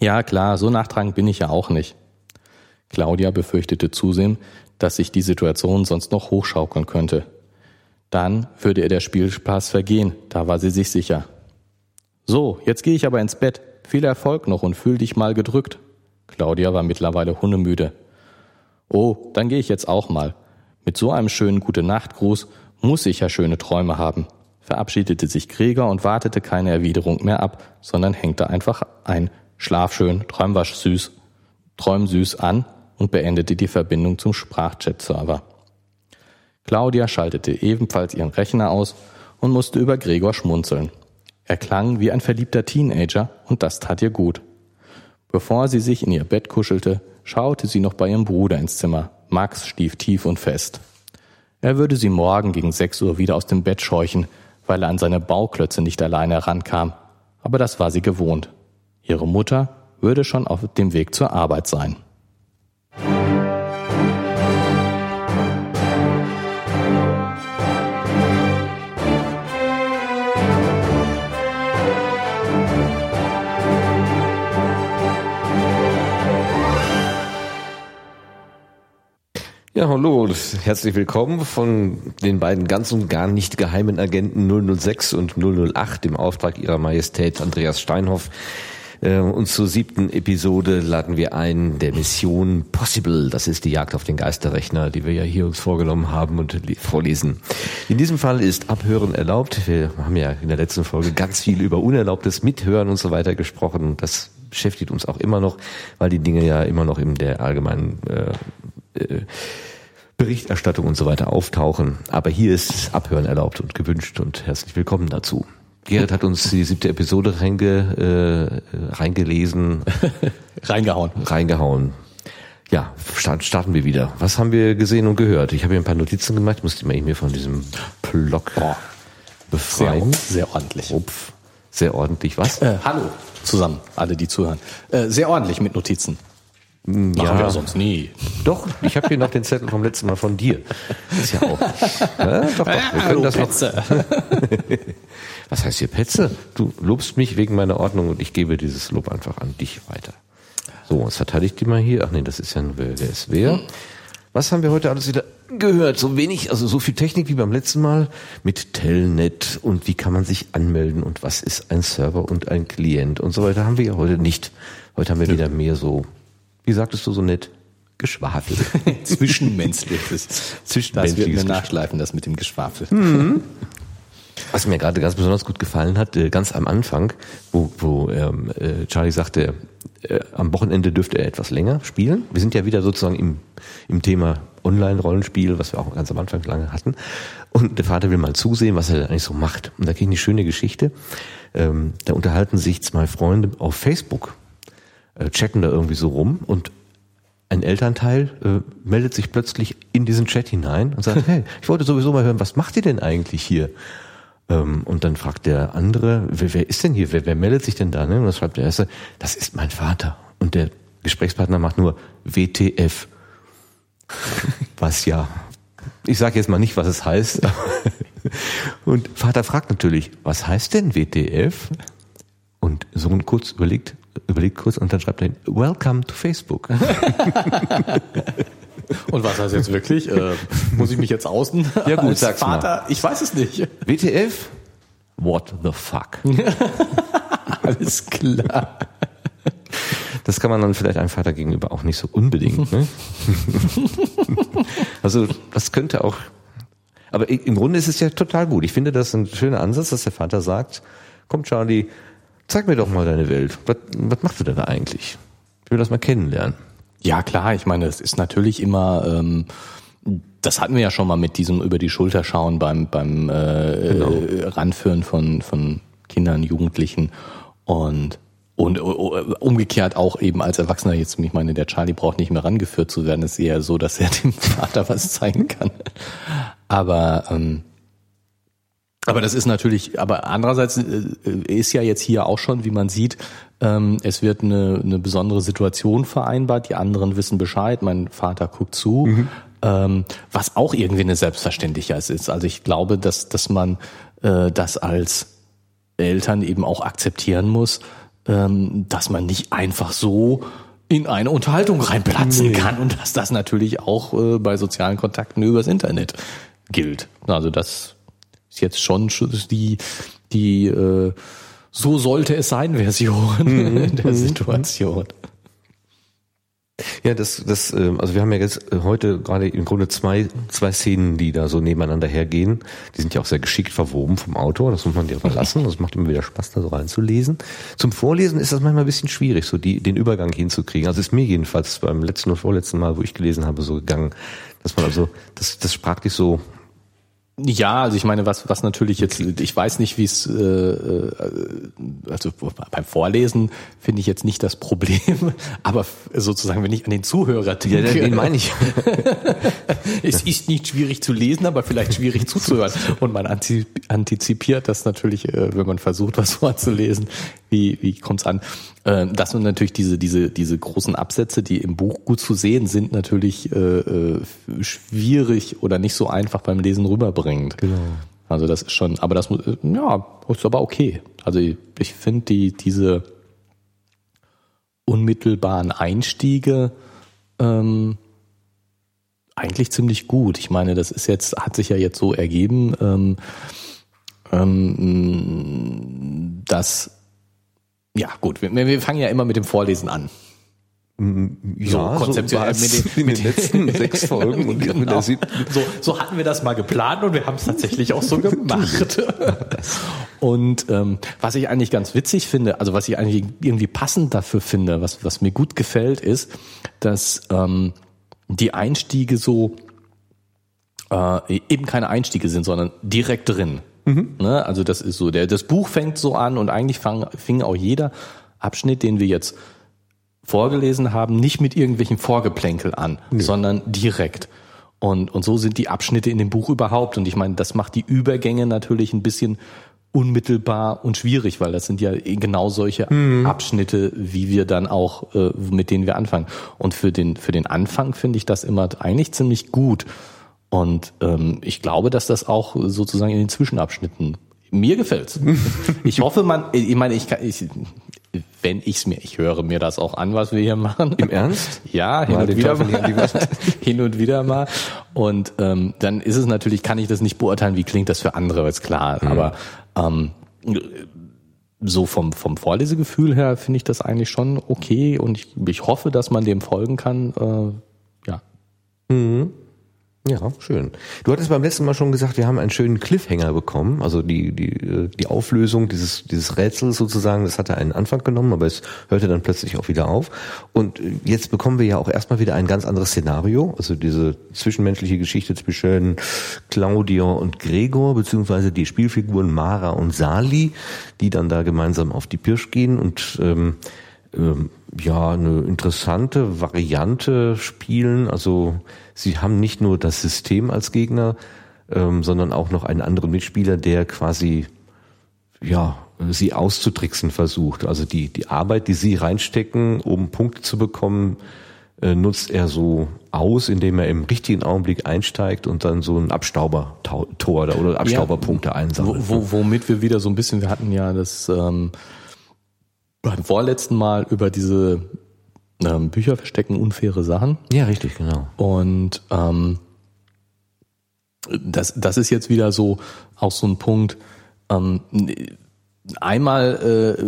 Ja, klar, so nachtragend bin ich ja auch nicht. Claudia befürchtete zusehen, dass sich die Situation sonst noch hochschaukeln könnte. Dann würde ihr der Spielspaß vergehen, da war sie sich sicher. So, jetzt gehe ich aber ins Bett. Viel Erfolg noch und fühl dich mal gedrückt. Claudia war mittlerweile hundemüde. Oh, dann gehe ich jetzt auch mal. Mit so einem schönen Gute-Nacht-Gruß muss ich ja schöne Träume haben. Verabschiedete sich Gregor und wartete keine Erwiderung mehr ab, sondern hängte einfach ein Schlaf schön, träum was süß, träum süß an und beendete die Verbindung zum Sprachchat-Server. Claudia schaltete ebenfalls ihren Rechner aus und musste über Gregor schmunzeln. Er klang wie ein verliebter Teenager und das tat ihr gut. Bevor sie sich in ihr Bett kuschelte, schaute sie noch bei ihrem Bruder ins Zimmer. Max stief tief und fest. Er würde sie morgen gegen sechs Uhr wieder aus dem Bett scheuchen, weil er an seine Bauklötze nicht alleine herankam. Aber das war sie gewohnt. Ihre Mutter würde schon auf dem Weg zur Arbeit sein. Ja, hallo, herzlich willkommen von den beiden ganz und gar nicht geheimen Agenten 006 und 008 im Auftrag ihrer Majestät Andreas Steinhoff. Äh, und zur siebten Episode laden wir ein der Mission Possible. Das ist die Jagd auf den Geisterrechner, die wir ja hier uns vorgenommen haben und vorlesen. In diesem Fall ist Abhören erlaubt. Wir haben ja in der letzten Folge ganz viel über unerlaubtes Mithören und so weiter gesprochen. Das beschäftigt uns auch immer noch, weil die Dinge ja immer noch in der allgemeinen äh, äh, Berichterstattung und so weiter auftauchen. Aber hier ist Abhören erlaubt und gewünscht und herzlich willkommen dazu. Gerrit hat uns die siebte Episode reinge, äh, reingelesen. Reingehauen. Reingehauen. Ja, starten wir wieder. Was haben wir gesehen und gehört? Ich habe hier ein paar Notizen gemacht, musste ich mir von diesem Block oh, befreien. Sehr, sehr ordentlich. Upf. Sehr ordentlich. Was? Äh, hallo zusammen, alle, die zuhören. Äh, sehr ordentlich mit Notizen. Machen ja. wir sonst nie. Doch, ich habe hier noch den Zettel vom letzten Mal von dir. Ist ja auch. Ja, doch, doch. Wir können das Petze. noch. Was heißt hier Petze? Du lobst mich wegen meiner Ordnung und ich gebe dieses Lob einfach an dich weiter. So, was verteidigt die mal hier? Ach nee, das ist ja nur wer, wer ist wer. Was haben wir heute alles wieder gehört? So wenig, also so viel Technik wie beim letzten Mal mit Telnet und wie kann man sich anmelden und was ist ein Server und ein Klient und so weiter haben wir ja heute nicht. Heute haben wir wieder mehr so wie sagtest du so nett? Geschwafel. Zwischenmenschliches. Zwischenmenschliches. Das wird mir nachschleifen, das mit dem Geschwafel. Mhm. Was mir gerade ganz besonders gut gefallen hat, äh, ganz am Anfang, wo, wo ähm, äh, Charlie sagte, äh, am Wochenende dürfte er etwas länger spielen. Wir sind ja wieder sozusagen im, im Thema Online-Rollenspiel, was wir auch ganz am Anfang lange hatten. Und der Vater will mal zusehen, was er denn eigentlich so macht. Und da ging eine schöne Geschichte. Ähm, da unterhalten sich zwei Freunde auf Facebook äh, chatten da irgendwie so rum und ein Elternteil äh, meldet sich plötzlich in diesen Chat hinein und sagt, hey, ich wollte sowieso mal hören, was macht ihr denn eigentlich hier? Ähm, und dann fragt der andere, wer, wer ist denn hier? Wer, wer meldet sich denn da? Ne? Und das schreibt der erste, das ist mein Vater. Und der Gesprächspartner macht nur WTF. was ja, ich sage jetzt mal nicht, was es heißt. und Vater fragt natürlich, was heißt denn WTF? Und Sohn kurz überlegt, überlegt kurz und dann schreibt er, Welcome to Facebook. Und was heißt jetzt wirklich? Äh, muss ich mich jetzt außen? Ja gut, sag's Vater, mal. ich weiß es nicht. WTF? What the fuck? Alles klar. Das kann man dann vielleicht einem Vater gegenüber auch nicht so unbedingt. Ne? also das könnte auch. Aber im Grunde ist es ja total gut. Ich finde das ein schöner Ansatz, dass der Vater sagt, komm Charlie, zeig mir doch mal deine Welt. Was, was machst du denn da eigentlich? Ich will das mal kennenlernen. Ja, klar, ich meine, es ist natürlich immer, ähm, das hatten wir ja schon mal mit diesem über die Schulter schauen beim, beim äh, genau. äh, Ranführen von, von Kindern, Jugendlichen und und umgekehrt auch eben als Erwachsener jetzt, ich meine, der Charlie braucht nicht mehr rangeführt zu werden, es ist eher so, dass er dem Vater was zeigen kann. Aber ähm, aber das ist natürlich, aber andererseits äh, ist ja jetzt hier auch schon, wie man sieht, ähm, es wird eine, eine besondere Situation vereinbart, die anderen wissen Bescheid, mein Vater guckt zu, mhm. ähm, was auch irgendwie eine Selbstverständlichkeit ist. Also ich glaube, dass, dass man äh, das als Eltern eben auch akzeptieren muss, ähm, dass man nicht einfach so in eine Unterhaltung reinplatzen nee. kann und dass das natürlich auch äh, bei sozialen Kontakten übers Internet gilt. Also das ist jetzt schon die, die äh, so sollte es sein Version mhm. der mhm. Situation. Ja, das, das, ähm, also wir haben ja jetzt äh, heute gerade im Grunde zwei, zwei Szenen, die da so nebeneinander hergehen. Die sind ja auch sehr geschickt verwoben vom Autor, das muss man dir verlassen. Das macht immer wieder Spaß, da so reinzulesen. Zum Vorlesen ist das manchmal ein bisschen schwierig, so die, den Übergang hinzukriegen. Also ist mir jedenfalls beim letzten und vorletzten Mal, wo ich gelesen habe, so gegangen, dass man also, das, das sprachlich so ja, also ich meine, was was natürlich jetzt, ich weiß nicht, wie es, äh, äh, also beim Vorlesen finde ich jetzt nicht das Problem, aber sozusagen, wenn ich an den Zuhörer denke, ja, den meine ich. es ist nicht schwierig zu lesen, aber vielleicht schwierig zuzuhören. Und man antizipiert das natürlich, äh, wenn man versucht, was vorzulesen, wie wie kommt's an? Äh, das sind natürlich diese, diese, diese großen Absätze, die im Buch gut zu sehen sind, natürlich äh, äh, schwierig oder nicht so einfach beim Lesen rüberbringend. Genau. Also das ist schon, aber das muss, ja, ist aber okay. Also ich, ich finde die, diese unmittelbaren Einstiege ähm, eigentlich ziemlich gut. Ich meine, das ist jetzt, hat sich ja jetzt so ergeben, ähm, ähm, dass ja, gut, wir, wir fangen ja immer mit dem Vorlesen an. Mm, ja, so konzeptuell so mit, den, mit den letzten sechs Folgen und genau. mit der siebten. So, so hatten wir das mal geplant und wir haben es tatsächlich auch so gemacht. und ähm, was ich eigentlich ganz witzig finde, also was ich eigentlich irgendwie passend dafür finde, was, was mir gut gefällt, ist, dass ähm, die Einstiege so äh, eben keine Einstiege sind, sondern direkt drin. Mhm. Ne? Also das ist so, der, das Buch fängt so an und eigentlich fang, fing auch jeder Abschnitt, den wir jetzt vorgelesen haben, nicht mit irgendwelchen Vorgeplänkel an, nee. sondern direkt. Und, und so sind die Abschnitte in dem Buch überhaupt. Und ich meine, das macht die Übergänge natürlich ein bisschen unmittelbar und schwierig, weil das sind ja genau solche mhm. Abschnitte, wie wir dann auch, äh, mit denen wir anfangen. Und für den, für den Anfang finde ich das immer eigentlich ziemlich gut. Und ähm, ich glaube, dass das auch sozusagen in den Zwischenabschnitten mir gefällt. Ich hoffe, man, ich meine, ich kann, ich, wenn ich's mir, ich höre mir das auch an, was wir hier machen. Im Ernst? Ja, hin und wieder mal. hin und wieder mal. Und ähm, dann ist es natürlich, kann ich das nicht beurteilen, wie klingt das für andere, ist klar. Mhm. Aber ähm, so vom, vom Vorlesegefühl her finde ich das eigentlich schon okay und ich, ich hoffe, dass man dem folgen kann. Äh, ja. Mhm. Ja, schön. Du hattest beim letzten Mal schon gesagt, wir haben einen schönen Cliffhanger bekommen. Also die, die, äh, die Auflösung dieses, dieses Rätsels sozusagen, das hatte einen Anfang genommen, aber es hörte dann plötzlich auch wieder auf. Und äh, jetzt bekommen wir ja auch erstmal wieder ein ganz anderes Szenario. Also diese zwischenmenschliche Geschichte zwischen Claudia und Gregor, beziehungsweise die Spielfiguren Mara und Sali, die dann da gemeinsam auf die Pirsch gehen und ähm, ähm, ja, eine interessante Variante spielen. Also sie haben nicht nur das System als Gegner, ähm, sondern auch noch einen anderen Mitspieler, der quasi ja sie auszutricksen versucht. Also die die Arbeit, die sie reinstecken, um Punkte zu bekommen, äh, nutzt er so aus, indem er im richtigen Augenblick einsteigt und dann so ein Abstaubertor oder Abstauberpunkte ja, einsammelt. Wo, womit wir wieder so ein bisschen, wir hatten ja das ähm, beim vorletzten Mal über diese ähm, Bücher verstecken unfaire Sachen. Ja, richtig, genau. Und ähm, das, das ist jetzt wieder so auch so ein Punkt. Ähm, einmal äh,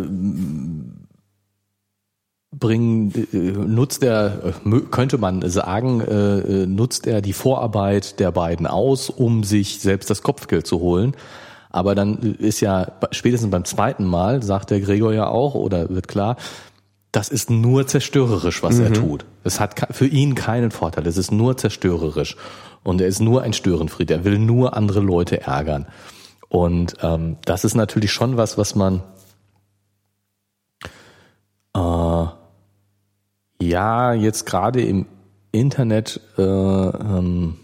bringen, äh, nutzt er, könnte man sagen, äh, nutzt er die Vorarbeit der beiden aus, um sich selbst das Kopfgeld zu holen. Aber dann ist ja spätestens beim zweiten Mal, sagt der Gregor ja auch, oder wird klar, das ist nur zerstörerisch, was mhm. er tut. Es hat für ihn keinen Vorteil. Es ist nur zerstörerisch. Und er ist nur ein Störenfried. Er will nur andere Leute ärgern. Und ähm, das ist natürlich schon was, was man äh, ja jetzt gerade im Internet äh, ähm,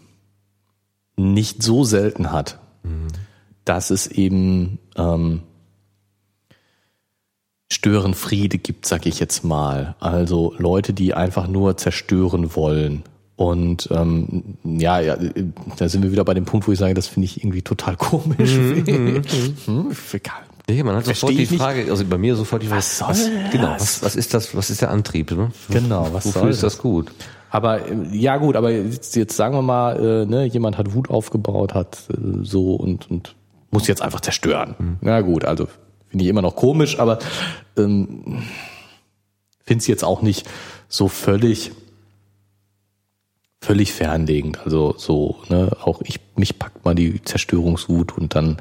nicht so selten hat, mhm. dass es eben ähm, Störenfriede gibt, sag ich jetzt mal. Also Leute, die einfach nur zerstören wollen. Und ähm, ja, ja, da sind wir wieder bei dem Punkt, wo ich sage, das finde ich irgendwie total komisch. Hm, ja, man hat sofort die Frage, also bei mir sofort die Frage, was, was, genau, was, was ist das, was ist der Antrieb? Ne? Genau, was Wofür soll ist das gut? Aber ja gut, aber jetzt, jetzt sagen wir mal, äh, ne, jemand hat Wut aufgebaut, hat äh, so und, und muss jetzt einfach zerstören. Mhm. Na gut, also finde ich immer noch komisch, aber ähm, finde es jetzt auch nicht so völlig völlig fernlegend. Also so, ne, auch ich mich packt mal die Zerstörungswut und dann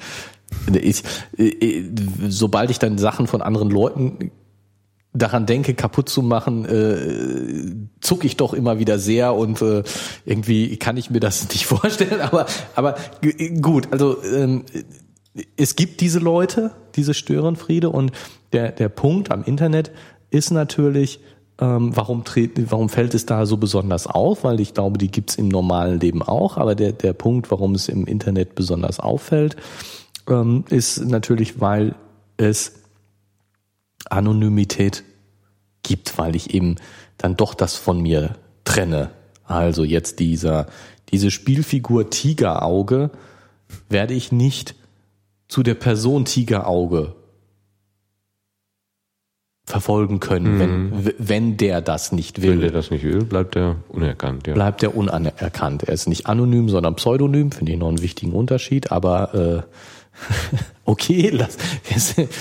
ich, äh, sobald ich dann Sachen von anderen Leuten daran denke, kaputt zu machen, äh, zucke ich doch immer wieder sehr und äh, irgendwie kann ich mir das nicht vorstellen. Aber, aber gut, also ähm, es gibt diese Leute, diese Störenfriede und der, der Punkt am Internet ist natürlich, ähm, warum, warum fällt es da so besonders auf? Weil ich glaube, die gibt's im normalen Leben auch, aber der, der Punkt, warum es im Internet besonders auffällt, ähm, ist natürlich, weil es Anonymität gibt, weil ich eben dann doch das von mir trenne. Also jetzt dieser, diese Spielfigur Tigerauge werde ich nicht zu der Person Tigerauge verfolgen können, mhm. wenn, wenn der das nicht will. Wenn der das nicht will, bleibt er unerkannt. Ja. Bleibt er unerkannt. Er ist nicht anonym, sondern pseudonym, finde ich noch einen wichtigen Unterschied, aber äh, okay, lass,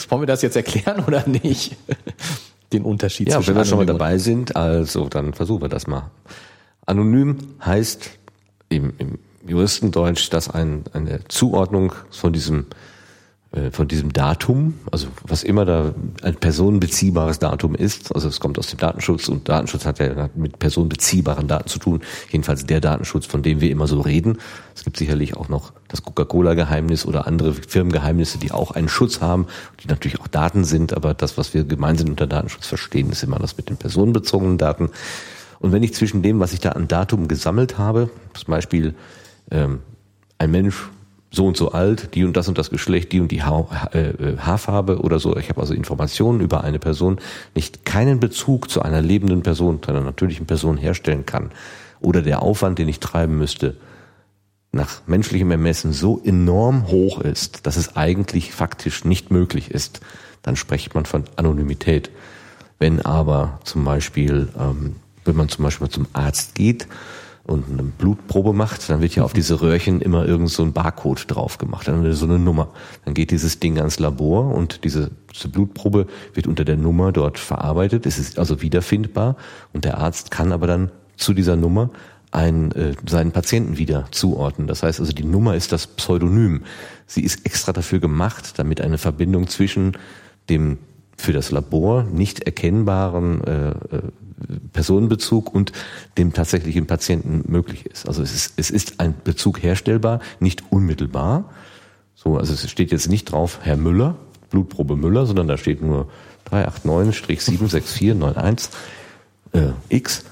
wollen wir das jetzt erklären oder nicht? Den Unterschied ja, zwischen wenn wir schon mal dabei sind, also dann versuchen wir das mal. Anonym heißt im, im Juristendeutsch, dass ein, eine Zuordnung von diesem von diesem Datum, also was immer da ein personenbeziehbares Datum ist, also es kommt aus dem Datenschutz und Datenschutz hat ja mit personenbeziehbaren Daten zu tun, jedenfalls der Datenschutz, von dem wir immer so reden. Es gibt sicherlich auch noch das Coca-Cola-Geheimnis oder andere Firmengeheimnisse, die auch einen Schutz haben, die natürlich auch Daten sind, aber das, was wir gemeinsam unter Datenschutz verstehen, ist immer das mit den personenbezogenen Daten. Und wenn ich zwischen dem, was ich da an Datum gesammelt habe, zum Beispiel ähm, ein Mensch so und so alt, die und das und das Geschlecht, die und die ha äh, Haarfarbe oder so. Ich habe also Informationen über eine Person, nicht keinen Bezug zu einer lebenden Person, zu einer natürlichen Person herstellen kann. Oder der Aufwand, den ich treiben müsste, nach menschlichem Ermessen so enorm hoch ist, dass es eigentlich faktisch nicht möglich ist, dann spricht man von Anonymität. Wenn aber zum Beispiel, ähm, wenn man zum Beispiel zum Arzt geht und eine Blutprobe macht, dann wird ja auf diese Röhrchen immer irgend so ein Barcode drauf gemacht, dann so eine Nummer. Dann geht dieses Ding ans Labor und diese, diese Blutprobe wird unter der Nummer dort verarbeitet. Es ist also wiederfindbar und der Arzt kann aber dann zu dieser Nummer einen, äh, seinen Patienten wieder zuordnen. Das heißt also, die Nummer ist das Pseudonym. Sie ist extra dafür gemacht, damit eine Verbindung zwischen dem für das Labor nicht erkennbaren äh, äh, Personenbezug und dem tatsächlichen Patienten möglich ist. Also es ist, es ist ein Bezug herstellbar, nicht unmittelbar. So, also es steht jetzt nicht drauf Herr Müller, Blutprobe Müller, sondern da steht nur 389-76491 äh, X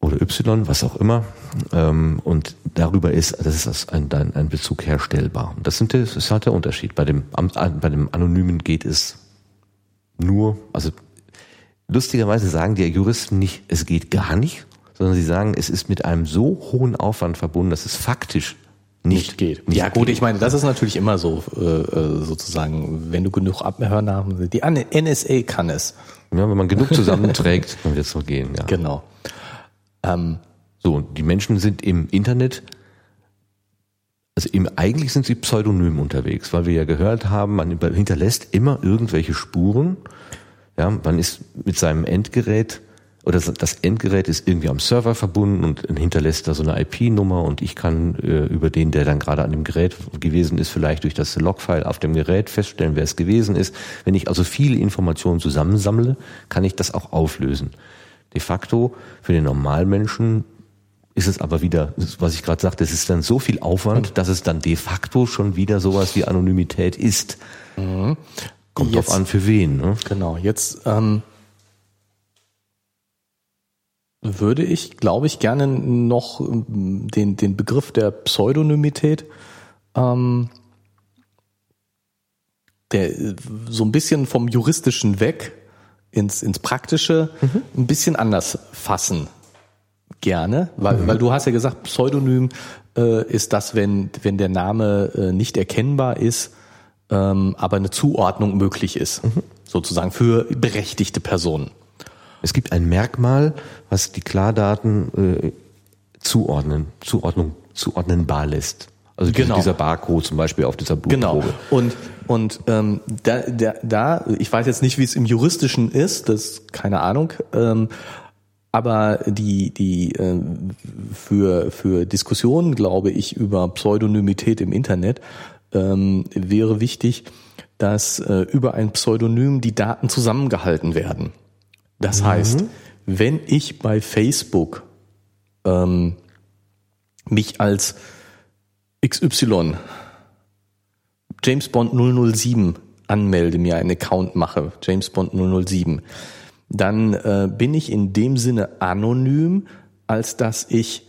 oder Y, was auch immer. Ähm, und darüber ist, das ist ein, ein, Bezug herstellbar. Und das, sind, das ist halt der Unterschied. Bei dem, bei dem Anonymen geht es nur, also lustigerweise sagen die Juristen nicht, es geht gar nicht, sondern sie sagen, es ist mit einem so hohen Aufwand verbunden, dass es faktisch nicht, nicht geht. Nicht ja gut, geht. ich meine, das ist natürlich immer so, äh, äh sozusagen, wenn du genug Abhörnamen, hast. die NSA kann es. Ja, wenn man genug zusammenträgt, dann wird es so gehen. Ja. Genau. Ähm, so, die Menschen sind im Internet, also im, eigentlich sind sie pseudonym unterwegs, weil wir ja gehört haben, man hinterlässt immer irgendwelche Spuren. Ja, man ist mit seinem Endgerät oder das Endgerät ist irgendwie am Server verbunden und hinterlässt da so eine IP-Nummer und ich kann äh, über den, der dann gerade an dem Gerät gewesen ist, vielleicht durch das Logfile auf dem Gerät feststellen, wer es gewesen ist. Wenn ich also viele Informationen zusammensammle, kann ich das auch auflösen. De facto für den Normalmenschen ist es aber wieder, was ich gerade sagte, es ist dann so viel Aufwand, dass es dann de facto schon wieder sowas wie Anonymität ist. Mhm. Kommt jetzt, drauf an, für wen. Ne? Genau, jetzt ähm, würde ich, glaube ich, gerne noch ähm, den, den Begriff der Pseudonymität, ähm, der so ein bisschen vom Juristischen weg ins, ins Praktische mhm. ein bisschen anders fassen. Gerne, weil, mhm. weil du hast ja gesagt, Pseudonym äh, ist das, wenn, wenn der Name äh, nicht erkennbar ist, ähm, aber eine Zuordnung möglich ist, mhm. sozusagen für berechtigte Personen. Es gibt ein Merkmal, was die Klardaten äh, zuordnen, Zuordnung, zuordnenbar lässt. Also genau. dieser Barcode zum Beispiel auf dieser Blutprobe. Genau. Und und ähm, da, da, da, ich weiß jetzt nicht, wie es im Juristischen ist, das keine Ahnung. Ähm, aber die die äh, für für Diskussionen, glaube ich, über Pseudonymität im Internet ähm, wäre wichtig, dass äh, über ein Pseudonym die Daten zusammengehalten werden. Das mhm. heißt, wenn ich bei Facebook ähm, mich als XY James Bond 007 anmelde, mir einen Account mache, James Bond 007, dann äh, bin ich in dem Sinne anonym, als dass ich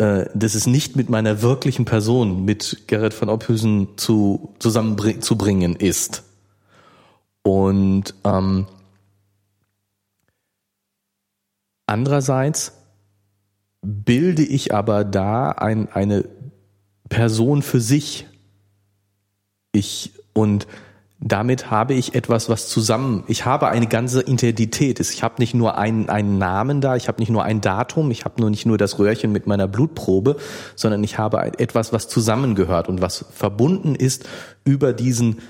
äh, dass es nicht mit meiner wirklichen Person, mit Gerrit von Ophüsen zu zusammenzubringen ist. Und ähm, Andererseits bilde ich aber da ein, eine Person für sich. Ich und damit habe ich etwas, was zusammen, ich habe eine ganze Identität. Ich habe nicht nur einen, einen Namen da, ich habe nicht nur ein Datum, ich habe nur nicht nur das Röhrchen mit meiner Blutprobe, sondern ich habe etwas, was zusammengehört und was verbunden ist über diesen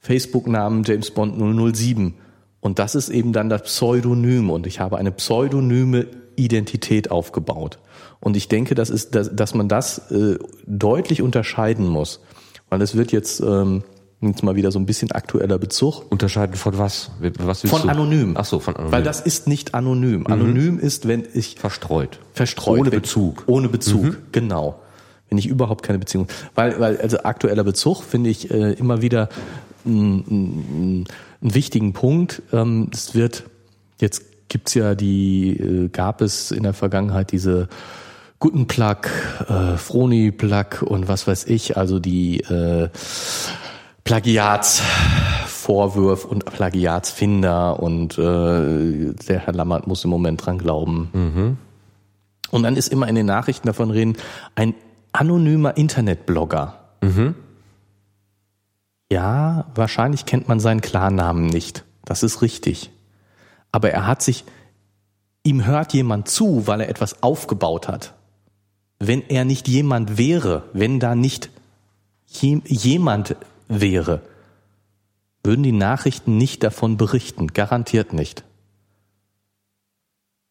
Facebook-Namen James Bond 007. Und das ist eben dann das Pseudonym und ich habe eine pseudonyme Identität aufgebaut. Und ich denke, das ist, dass, dass man das äh, deutlich unterscheiden muss, weil es wird jetzt ähm, jetzt mal wieder so ein bisschen aktueller Bezug. Unterscheiden von was? was von du? anonym. Ach so, von anonym. Weil das ist nicht anonym. Mhm. Anonym ist, wenn ich verstreut, verstreut, ohne Bezug, ohne Bezug, mhm. genau. Wenn ich überhaupt keine Beziehung, weil weil also aktueller Bezug finde ich äh, immer wieder einen wichtigen Punkt. Ähm, es wird, jetzt gibt's ja die, äh, gab es in der Vergangenheit diese guten Plug, äh, Froni Plug und was weiß ich, also die äh, Plagiatsvorwürfe und Plagiatsfinder und äh, der Herr Lammert muss im Moment dran glauben. Mhm. Und dann ist immer in den Nachrichten davon reden, ein anonymer Internetblogger. Mhm. Ja, wahrscheinlich kennt man seinen Klarnamen nicht. Das ist richtig. Aber er hat sich, ihm hört jemand zu, weil er etwas aufgebaut hat. Wenn er nicht jemand wäre, wenn da nicht jemand wäre, würden die Nachrichten nicht davon berichten. Garantiert nicht.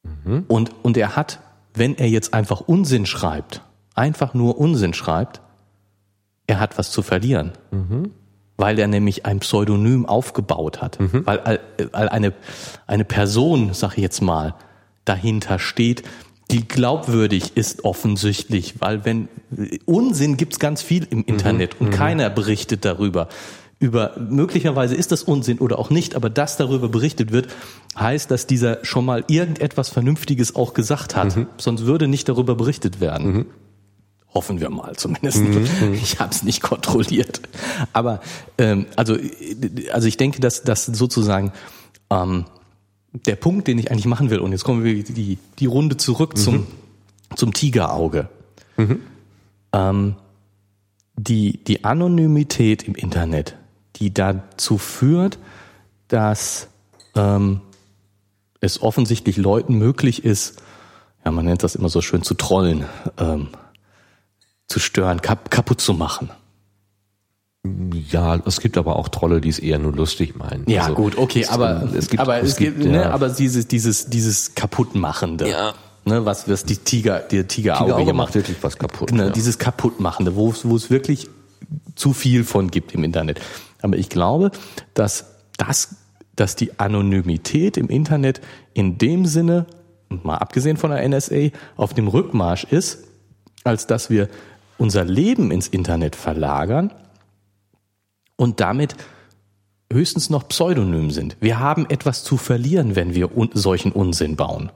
Mhm. Und, und er hat, wenn er jetzt einfach Unsinn schreibt, einfach nur Unsinn schreibt, er hat was zu verlieren. Mhm weil er nämlich ein Pseudonym aufgebaut hat, mhm. weil, weil eine, eine Person, sag ich jetzt mal, dahinter steht, die glaubwürdig ist offensichtlich, weil wenn Unsinn gibt's ganz viel im Internet mhm. und mhm. keiner berichtet darüber. Über möglicherweise ist das Unsinn oder auch nicht, aber dass darüber berichtet wird, heißt, dass dieser schon mal irgendetwas Vernünftiges auch gesagt hat. Mhm. Sonst würde nicht darüber berichtet werden. Mhm. Hoffen wir mal zumindest. Mhm, mhm. Ich habe es nicht kontrolliert. Aber ähm, also, also ich denke, dass dass sozusagen ähm, der Punkt, den ich eigentlich machen will, und jetzt kommen wir die, die Runde zurück zum, mhm. zum Tigerauge. Mhm. Ähm, die, die Anonymität im Internet, die dazu führt, dass ähm, es offensichtlich Leuten möglich ist, ja, man nennt das immer so schön zu trollen. Ähm, zu stören, kap kaputt zu machen. Ja, es gibt aber auch Trolle, die es eher nur lustig meinen. Ja, Also, gut, okay, es, aber es gibt, aber es, gibt, ne, ja, aber dieses dieses dieses kaputtmachende. Ja. Ne, was was die Tiger der Tigerauge Tigerauge gemacht macht wirklich was kaputt. Ne, ja. Dieses kaputtmachende, wo es wo es wirklich zu viel von gibt im Internet. Aber ich glaube, dass das dass die Anonymität im Internet in dem Sinne, mal abgesehen von der NSA, auf dem Rückmarsch ist, als dass wir unser Leben ins Internet verlagern und damit höchstens noch pseudonym sind. Wir haben etwas zu verlieren, wenn wir un solchen Unsinn bauen.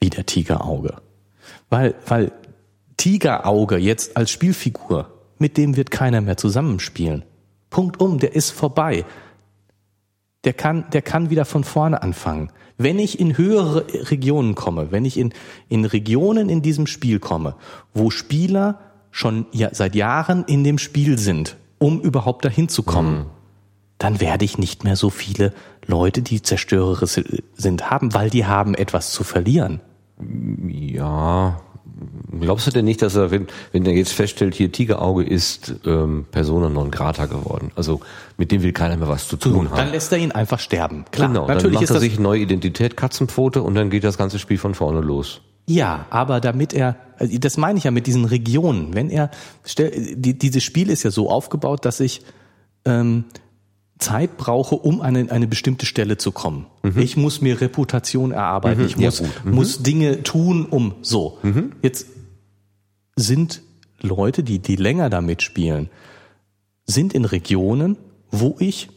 Wie der Tigerauge. Weil, weil Tigerauge jetzt als Spielfigur, mit dem wird keiner mehr zusammenspielen. Punkt um, der ist vorbei. Der kann, der kann wieder von vorne anfangen. Wenn ich in höhere Regionen komme, wenn ich in, in Regionen in diesem Spiel komme, wo Spieler schon ja, seit Jahren in dem Spiel sind, um überhaupt dahin zu kommen, dann werde ich nicht mehr so viele Leute, die zerstörerisch sind, haben, weil die haben etwas zu verlieren. Ja, glaubst du denn nicht, dass er, wenn, wenn er jetzt feststellt, hier Tigerauge ist ähm, Persona non grata geworden, also mit dem will keiner mehr was zu tun Dann haben. lässt er ihn einfach sterben. Klar, Genau, dann natürlich macht ist er sich neue Identität, Katzenpfote und dann geht das ganze Spiel von vorne los. Ja, aber damit er, also das meine ich ja mit diesen Regionen, wenn er, stell, die, dieses Spiel ist ja so aufgebaut, dass ich ähm, Zeit brauche, um an eine, eine bestimmte Stelle zu kommen. Ich muss mir Reputation erarbeiten, ich Mhm. Ja, muss, gut. Mhm. muss Dinge tun, um so. Jetzt sind Leute, die, die länger damit spielen, sind in Regionen, wo ich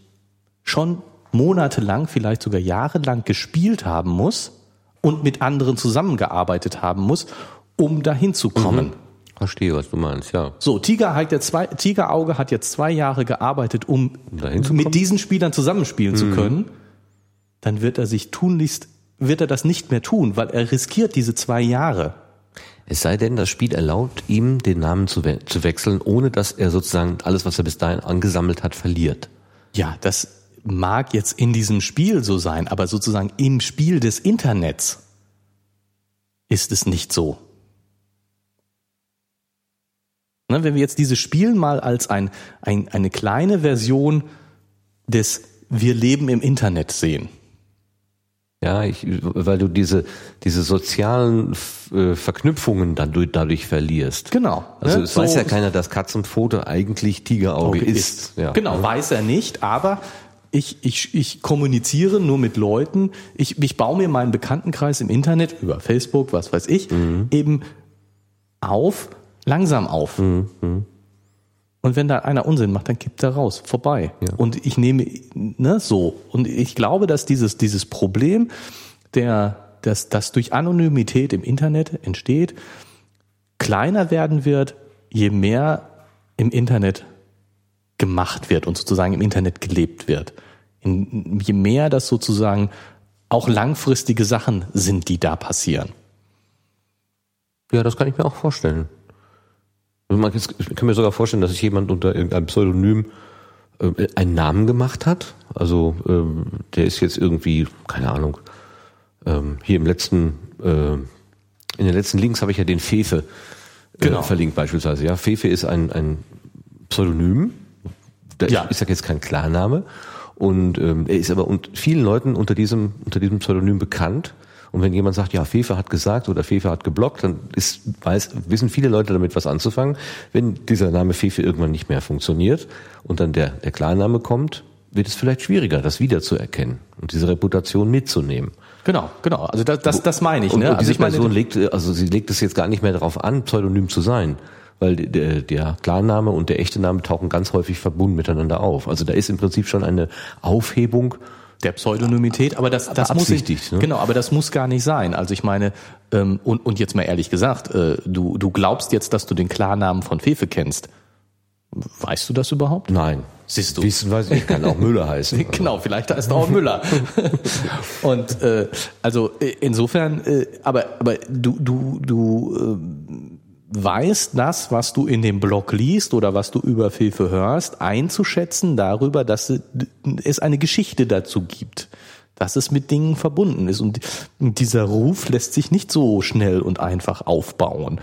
schon monatelang, vielleicht sogar jahrelang gespielt haben muss und mit anderen zusammengearbeitet haben muss, um dahin zu kommen. Verstehe, was du meinst, ja. So, Tiger hat jetzt zwei, Tigerauge hat jetzt zwei Jahre gearbeitet, um zu mit diesen Spielern zusammenspielen zu können. Dann wird er sich tunlichst, wird er das nicht mehr tun, weil er riskiert diese zwei Jahre. Es sei denn, das Spiel erlaubt ihm, den Namen zu, we zu wechseln, ohne dass er sozusagen alles, was er bis dahin angesammelt hat, verliert. Ja, das mag jetzt in diesem Spiel so sein, aber sozusagen im Spiel des Internets ist es nicht so. Ne, wenn wir jetzt dieses Spiel mal als ein, ein, eine kleine Version des Wir leben im Internet sehen. Ja, ich, weil du diese, diese sozialen äh, Verknüpfungen dadurch, dadurch verlierst. Genau. Also ne? es weiß So- ja keiner, dass Katzenpfote eigentlich Tigerauge Auge ist. Ja. Genau, weiß er nicht, aber ich, ich, ich kommuniziere nur mit Leuten, ich, ich baue mir meinen Bekanntenkreis im Internet, über Facebook, was weiß ich, Mhm. eben auf, langsam auf. Mhm. Und wenn da einer Unsinn macht, dann kippt er raus, vorbei. Ja. Und ich nehme, ne, so. Und ich glaube, dass dieses, dieses Problem, der, das, das durch Anonymität im Internet entsteht, kleiner werden wird, je mehr im Internet gemacht wird und sozusagen im Internet gelebt wird. In, je mehr das sozusagen auch langfristige Sachen sind, die da passieren. ja, das kann ich mir auch vorstellen. Also Ich kann mir sogar vorstellen, dass sich jemand unter irgendeinem Pseudonym äh, einen Namen gemacht hat. Also ähm, der ist jetzt irgendwie, keine Ahnung, ähm, hier im letzten, äh, in den letzten Links habe ich ja den Fefe äh, Genau. verlinkt beispielsweise. Ja, Fefe ist ein, ein Pseudonym. Der Ja. ist ja jetzt kein Klarname. Und ähm, er ist aber und vielen Leuten unter diesem, unter diesem Pseudonym bekannt. Und wenn jemand sagt, ja, Fefe hat gesagt oder Fefe hat geblockt, dann ist, weiß, wissen viele Leute damit was anzufangen. Wenn dieser Name Fefe irgendwann nicht mehr funktioniert und dann der, der Klarname kommt, wird es vielleicht schwieriger, das wiederzuerkennen und diese Reputation mitzunehmen. Genau, genau. Also das, das, das meine ich. Und, ne? und also diese ich meine, Person legt, also sie legt es jetzt gar nicht mehr darauf an, Pseudonym zu sein, weil der, der Klarname und der echte Name tauchen ganz häufig verbunden miteinander auf. Also da ist im Prinzip schon eine Aufhebung. der Pseudonymität, aber das, das muss ich, ne? genau, aber das muss gar nicht sein. Also ich meine, ähm, und, und jetzt mal ehrlich gesagt, äh, du, du glaubst jetzt, dass du den Klarnamen von Fefe kennst. Weißt du das überhaupt? Nein. Siehst du. Wissen weiß ich, kann auch Müller heißen. Genau, vielleicht heißt er auch Müller. Und äh, also äh, insofern, äh, aber aber du du du äh, weißt das, was du in dem Blog liest oder was du über Fefe hörst, einzuschätzen darüber, dass es eine Geschichte dazu gibt, dass es mit Dingen verbunden ist und dieser Ruf lässt sich nicht so schnell und einfach aufbauen.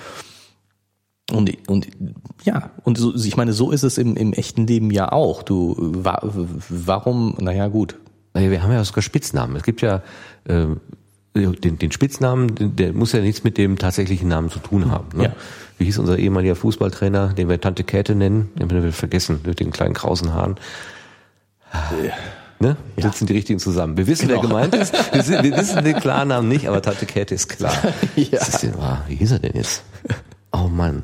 Und, und ja, und so, ich meine, so ist es im, im echten Leben ja auch. Du, wa, warum, naja, gut. Wir haben ja sogar Spitznamen. Es gibt ja äh, den, den Spitznamen, der muss ja nichts mit dem tatsächlichen Namen zu tun haben. Ne? Ja. Wie hieß unser ehemaliger Fußballtrainer, den wir Tante Käthe nennen, den wir vergessen, mit den kleinen krausen Haaren. Ja. Ne? Ja. Sitzen die richtigen zusammen. Wir wissen, genau. wer gemeint ist. Wir, wir, wissen den Klarnamen nicht, aber Tante Käthe ist klar. ja. Ist denn, oh, wie hieß er denn jetzt? Oh Mann.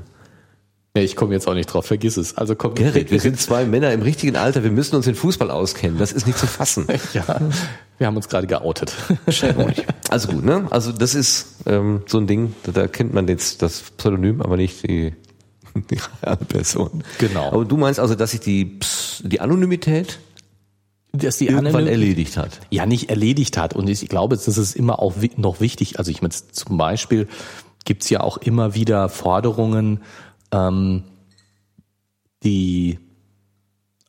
Ja, ich komme jetzt auch nicht drauf, vergiss es. Also komm, Gerrit, wir sind zwei Männer im richtigen Alter, wir müssen uns in Fußball auskennen. Das ist nicht zu fassen. ja, wir haben uns gerade geoutet. also gut, ne? Also das ist ähm, so ein Ding, da kennt man jetzt das Pseudonym, aber nicht die, die reale Person. Genau. Aber du meinst also, dass sich die, die Anonymität dass die irgendwann Anonym erledigt hat. Ja, nicht erledigt hat. Und ich glaube, das ist immer auch noch wichtig. Also ich meine, zum Beispiel gibt's ja auch immer wieder Forderungen, ähm, die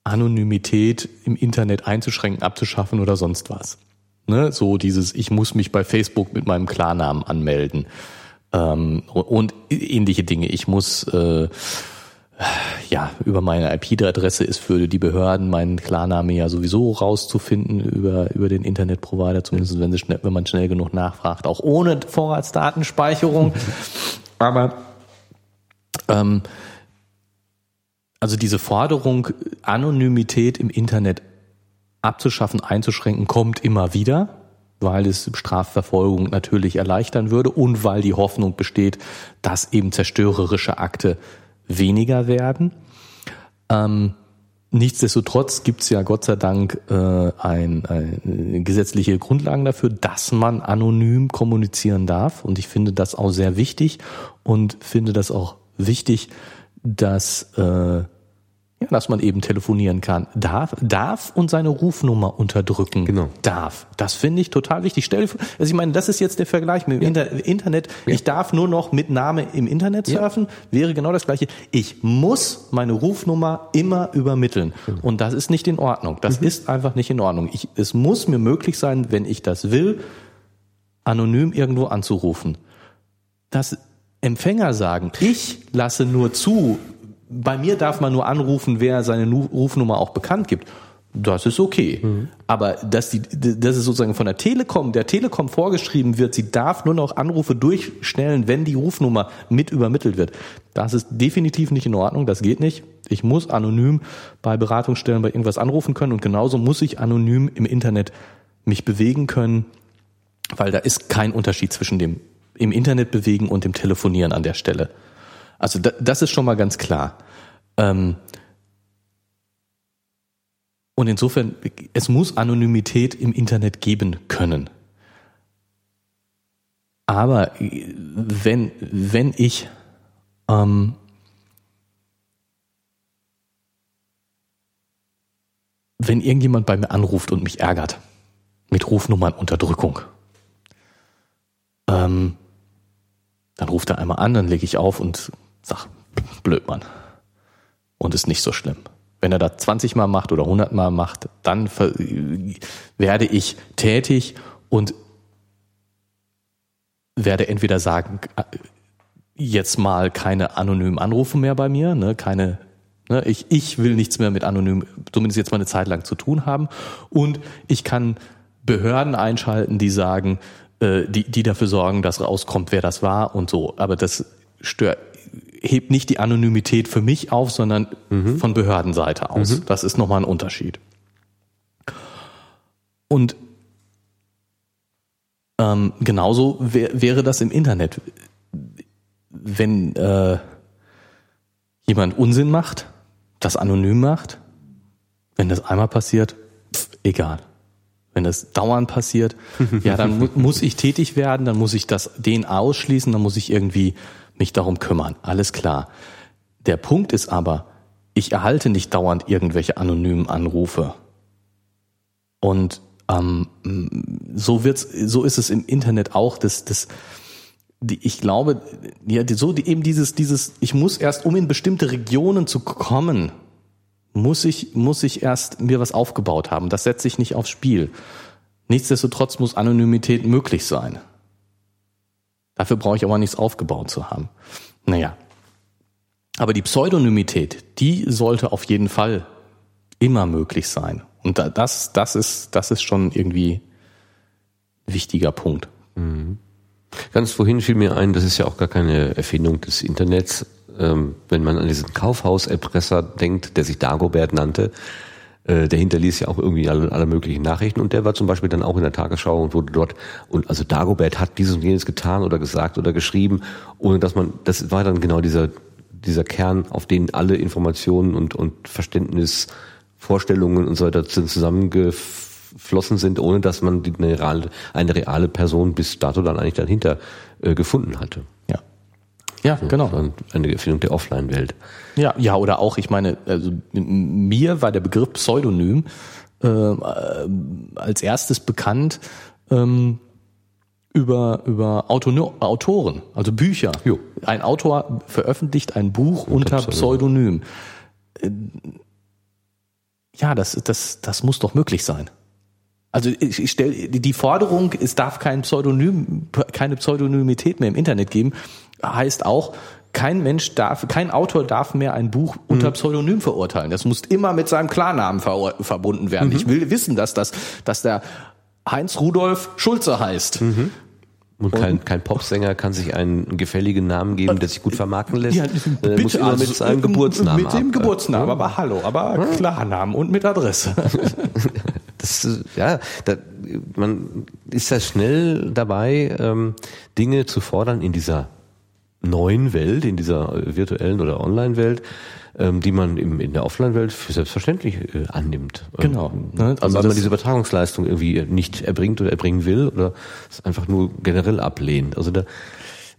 Anonymität im Internet einzuschränken, abzuschaffen oder sonst was. Ne? So dieses, ich muss mich bei Facebook mit meinem Klarnamen anmelden ähm, und ähnliche Dinge. Ich muss äh, ja, über meine IP-Adresse ist für die Behörden mein Klarname ja sowieso rauszufinden über, über den Internetprovider, zumindest wenn, sie schnell, wenn man schnell genug nachfragt, auch ohne Vorratsdatenspeicherung. Aber ähm, also diese Forderung, Anonymität im Internet abzuschaffen, einzuschränken, kommt immer wieder, weil es Strafverfolgung natürlich erleichtern würde und weil die Hoffnung besteht, dass eben zerstörerische Akte weniger werden. Ähm, nichtsdestotrotz gibt es ja Gott sei Dank äh, ein, ein, gesetzliche Grundlagen dafür, dass man anonym kommunizieren darf. Und ich finde das auch sehr wichtig und finde das auch wichtig, dass äh, ja, dass man eben telefonieren kann. Darf, darf und seine Rufnummer unterdrücken. Genau. Darf. Das finde ich total wichtig. Stell also ich meine, das ist jetzt der Vergleich mit dem ja. Internet. Ja. Ich darf nur noch mit Name im Internet surfen, wäre genau das Gleiche. Ich muss meine Rufnummer immer übermitteln. Genau. Und das ist nicht in Ordnung. Das mhm. ist einfach nicht in Ordnung. Ich, es muss mir möglich sein, wenn ich das will, anonym irgendwo anzurufen. Das Empfänger sagen, ich lasse nur zu, bei mir darf man nur anrufen, wer seine Rufnummer auch bekannt gibt. Das ist okay. Mhm. Aber dass die, dass es sozusagen von der Telekom, der Telekom vorgeschrieben wird, sie darf nur noch Anrufe durchstellen, wenn die Rufnummer mit übermittelt wird. Das ist definitiv nicht in Ordnung. Das geht nicht. Ich muss anonym bei Beratungsstellen bei irgendwas anrufen können und genauso muss ich anonym im Internet mich bewegen können, weil da ist kein Unterschied zwischen dem im Internet bewegen und dem Telefonieren an der Stelle. Also da, das ist schon mal ganz klar. Ähm, und insofern, es muss Anonymität im Internet geben können. Aber wenn, wenn ich ähm, wenn irgendjemand bei mir anruft und mich ärgert mit Rufnummernunterdrückung, ähm, dann ruft er einmal an, dann lege ich auf und sag, blöd Mann. Und ist nicht so schlimm. Wenn er das 20 Mal macht oder 100 Mal macht, dann werde ich tätig und werde entweder sagen, äh, jetzt mal keine anonymen Anrufe mehr bei mir, ne, keine, ne, ich, ich will nichts mehr mit anonym, zumindest jetzt mal eine Zeit lang zu tun haben. Und ich kann Behörden einschalten, die sagen, äh, die, die dafür sorgen, dass rauskommt, wer das war und so. Aber das stört, hebt nicht die Anonymität für mich auf, sondern mhm. von Behördenseite aus. Mhm. Das ist nochmal ein Unterschied. Und ähm, genauso wär, wäre das im Internet. Wenn äh, jemand Unsinn macht, das anonym macht, wenn das einmal passiert, pff, egal. Wenn das dauernd passiert, ja, dann mu muss ich tätig werden, dann muss ich das den ausschließen, dann muss ich irgendwie mich darum kümmern. Alles klar. Der Punkt ist aber, ich erhalte nicht dauernd irgendwelche anonymen Anrufe. Und ähm, so wird's, so ist es im Internet auch. Das, das, die, ich glaube, ja, so die, eben dieses, dieses, ich muss erst, um in bestimmte Regionen zu kommen, muss ich, muss ich erst mir was aufgebaut haben. Das setze ich nicht aufs Spiel. Nichtsdestotrotz muss Anonymität möglich sein. Dafür brauche ich aber nichts aufgebaut zu haben. Naja. Aber die Pseudonymität, die sollte auf jeden Fall immer möglich sein. Und das, das ist, das ist schon irgendwie ein wichtiger Punkt. Mhm. Ganz vorhin fiel mir ein, das ist ja auch gar keine Erfindung des Internets. Ähm, wenn man an diesen Kaufhauserpresser denkt, der sich Dagobert nannte, äh, der hinterließ ja auch irgendwie alle, alle möglichen Nachrichten und der war zum Beispiel dann auch in der Tagesschau und wurde dort und also Dagobert hat dieses und jenes getan oder gesagt oder geschrieben, ohne dass man, das war dann genau dieser dieser Kern, auf den alle Informationen und und Verständnis, Vorstellungen und so weiter zusammengeflossen sind, ohne dass man die, eine, reale, eine reale Person bis dato dann eigentlich dahinter äh, gefunden hatte. Ja. So, genau. Eine Erfindung der Offline-Welt. Ja, ja, oder auch, ich meine, also mir war der Begriff Pseudonym äh, äh, als erstes bekannt ähm, über, über Autono Autoren, also Bücher. Jo. Ein Autor veröffentlicht ein Buch unter, Pseudonym. Äh, Ja, das, das, das muss doch möglich sein. Also ich, ich stelle die Forderung, es darf kein Pseudonym, keine Pseudonymität mehr im Internet geben, heißt auch, kein Mensch darf, kein Autor darf mehr ein Buch unter Pseudonym verurteilen. Das muss immer mit seinem Klarnamen ver verbunden werden. Ich will wissen, dass das, dass der Heinz Rudolf Schulze heißt. Und kein, kein Popsänger kann sich einen gefälligen Namen geben, der sich gut vermarkten lässt. Ja, äh, muss immer mit seinem äh, Geburtsnamen Mit dem ab. Geburtsnamen, aber hallo, aber Klarnamen und mit Adresse. Das, äh, ja, da, man ist ja schnell dabei, ähm, Dinge zu fordern in dieser neuen Welt, in dieser äh, virtuellen oder Online-Welt, ähm, die man im, in der Offline-Welt für selbstverständlich äh, annimmt. Genau, Ähm, ne? Also Also weil man diese Übertragungsleistung irgendwie nicht erbringt oder erbringen will oder es einfach nur generell ablehnt. Also da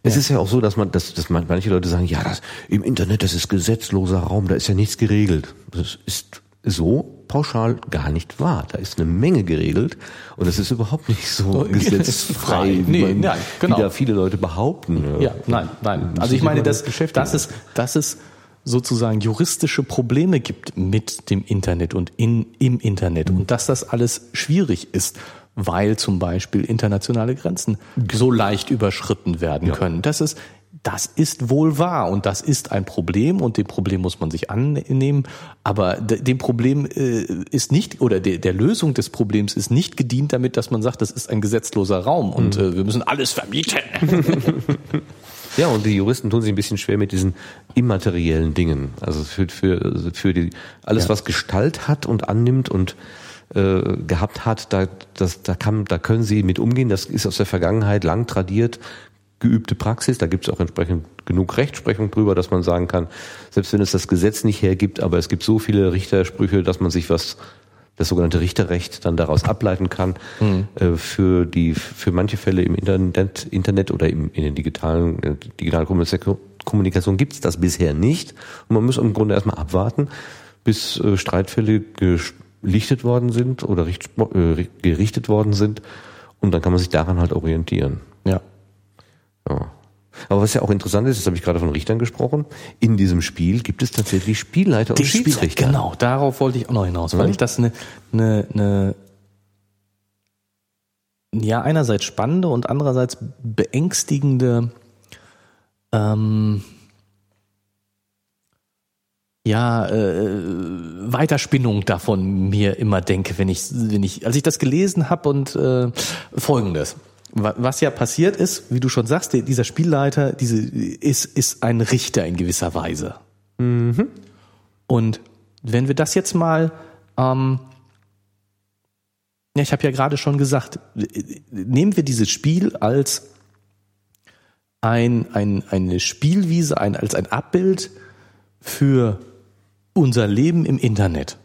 es ist ja auch so, dass man, dass, dass man, manche Leute sagen, ja, das, im Internet, das ist gesetzloser Raum, da ist ja nichts geregelt. Das ist so pauschal gar nicht wahr. Da ist eine Menge geregelt und das ist überhaupt nicht so gesetzfrei, wie, Nee, man, nein, genau. wie da viele Leute behaupten. Ja, nein, nein. Also ich meine, dass, dass, es, dass es sozusagen juristische Probleme gibt mit dem Internet und in, im Internet und dass das alles schwierig ist, weil zum Beispiel internationale Grenzen so leicht überschritten werden können. Das ist, das ist wohl wahr und das ist ein Problem und dem Problem muss man sich annehmen. Aber de- dem Problem äh, ist nicht oder der, Lösung des Problems ist nicht gedient damit, dass man sagt, das ist ein gesetzloser Raum und äh, wir müssen alles verbieten. Ja, und die Juristen tun sich ein bisschen schwer mit diesen immateriellen Dingen. Also für, für, für die, alles, Ja. was Gestalt hat und annimmt und äh, gehabt hat, da, das, da, kann, da können sie mit umgehen. Das ist aus der Vergangenheit lang tradiert, geübte Praxis. Da gibt es auch entsprechend genug Rechtsprechung drüber, dass man sagen kann, selbst wenn es das Gesetz nicht hergibt, aber es gibt so viele Richtersprüche, dass man sich was das sogenannte Richterrecht dann daraus ableiten kann. Äh, für die für manche Fälle im Internet, Internet oder im, in den digitalen äh, digitalen Kommunikation, Kommunikation gibt es das bisher nicht. Und man muss im Grunde erstmal abwarten, bis äh, Streitfälle gelichtet worden sind oder richt, äh, gerichtet worden sind. Und dann kann man sich daran halt orientieren. Ja. Ja. Aber was ja auch interessant ist, das habe ich gerade von Richtern gesprochen, in diesem Spiel gibt es tatsächlich Spielleiter und Die Schiedsrichter. Genau, darauf wollte ich auch noch hinaus, weil Ja. ich das eine, eine, eine ja einerseits spannende und andererseits beängstigende ähm, ja äh, Weiterspinnung davon mir immer denke, wenn ich wenn ich als ich das gelesen habe und äh, folgendes was ja passiert ist, wie du schon sagst, dieser Spielleiter, diese ist ist ein Richter in gewisser Weise. Und wenn wir das jetzt mal, ähm, ja, ich habe ja gerade schon gesagt, nehmen wir dieses Spiel als ein, ein, eine Spielwiese, ein, als ein Abbild für unser Leben im Internet.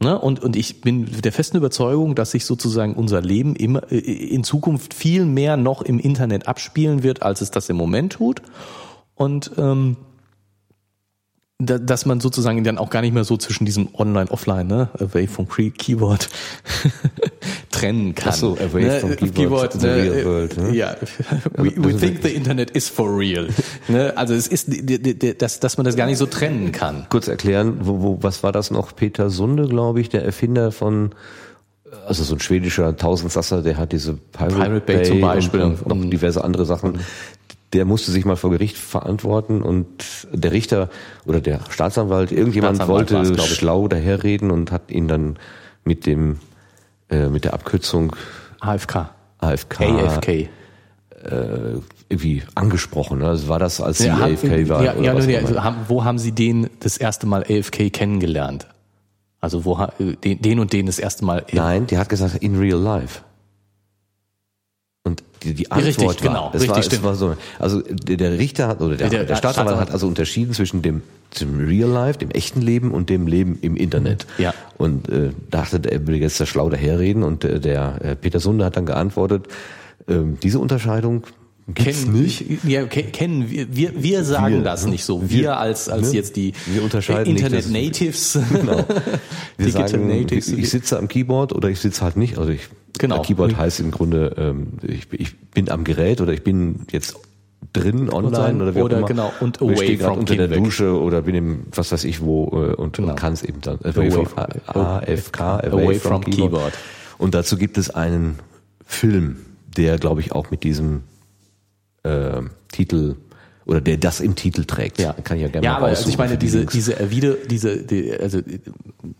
Ne? Und, und ich bin der festen Überzeugung, dass sich sozusagen unser Leben immer äh, in Zukunft viel mehr noch im Internet abspielen wird, als es das im Moment tut. Und ähm, dass man sozusagen dann auch gar nicht mehr so zwischen diesem Online, Offline, ne, away from Key- Keyboard trennen kann. Ach so, away ne, from Keyboard to the ne, real world, ne? Ja, we, we think the Internet is for real. Ne, also es ist, dass, dass man das gar nicht so trennen kann. kurz erklären, wo, wo, was war das noch? Peter Sunde, glaube ich, der Erfinder von, also so ein schwedischer Tausendsasser, der hat diese Pirate, Pirate Bay zum Beispiel. und, und noch diverse andere Sachen. Der musste sich mal vor Gericht verantworten und der Richter oder der Staatsanwalt, irgendjemand Staatsanwalt wollte ich. schlau daherreden und hat ihn dann mit dem äh, mit der Abkürzung AFK. AFK, AFK. äh, irgendwie angesprochen. Ne? Also war das, als sie Ja, haben- AFK war? ja, ja, immer? also haben, wo haben Sie den das erste Mal AFK kennengelernt? Also wo ha- den, den und den das erste Mal. Nein, die hat gesagt, in real life. Und die, die Antwort Richtig, war, genau, das richtig, war, stimmt. das war so, also der, Richter hat, oder der, Der- der, Staatsanwalt hat also unterschieden zwischen dem, dem Real Life, dem echten Leben und dem Leben im Internet. Ja. Und äh, dachte, er will jetzt da schlau daherreden und äh, der äh, Peter Sunde hat dann geantwortet, ähm, diese Unterscheidung gibt's kennen nicht. Ja, ke- kennen wir, wir, wir sagen Wir, das ne? nicht so. Wir, Wir, als, als ne? jetzt die Wir unterscheiden nicht, Internet dass- Natives. Genau. Wir Digital sagen, Natives. ich sitze am Keyboard oder ich sitze halt nicht. Also ich, Genau. Keyboard heißt im Grunde, ähm, ich, ich bin am Gerät oder ich bin jetzt drin online sein, oder wie auch oder immer. genau, und Oder ich away stehe gerade unter der Kinweg. Dusche oder bin im was weiß ich wo äh, und, Genau. und kann es eben dann. Äh, Away from, from- AFK, away, away from, from keyboard. keyboard. Und dazu gibt es einen Film, der glaube ich auch mit diesem äh, Titel oder der das im Titel trägt. Ja, Kann ich ja gerne ja mal aber also ich meine, diese, diese Erwide, diese, die, also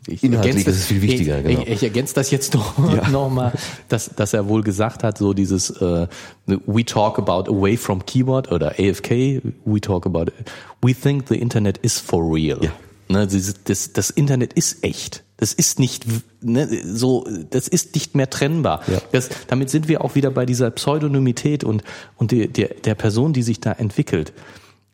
ich Inhaltlich ergänze ist es viel wichtiger, Ich, genau. ich, ich ergänze das jetzt noch, Ja. noch mal, dass, dass er wohl gesagt hat, so dieses äh, We talk about away from keyboard oder AFK, we talk about we think the Internet is for real. Ja. Ne, das, das Internet ist echt. Das ist nicht ne, so, das ist nicht mehr trennbar. Ja. Das, damit sind wir auch wieder bei dieser Pseudonymität und, und die, der, der Person, die sich da entwickelt.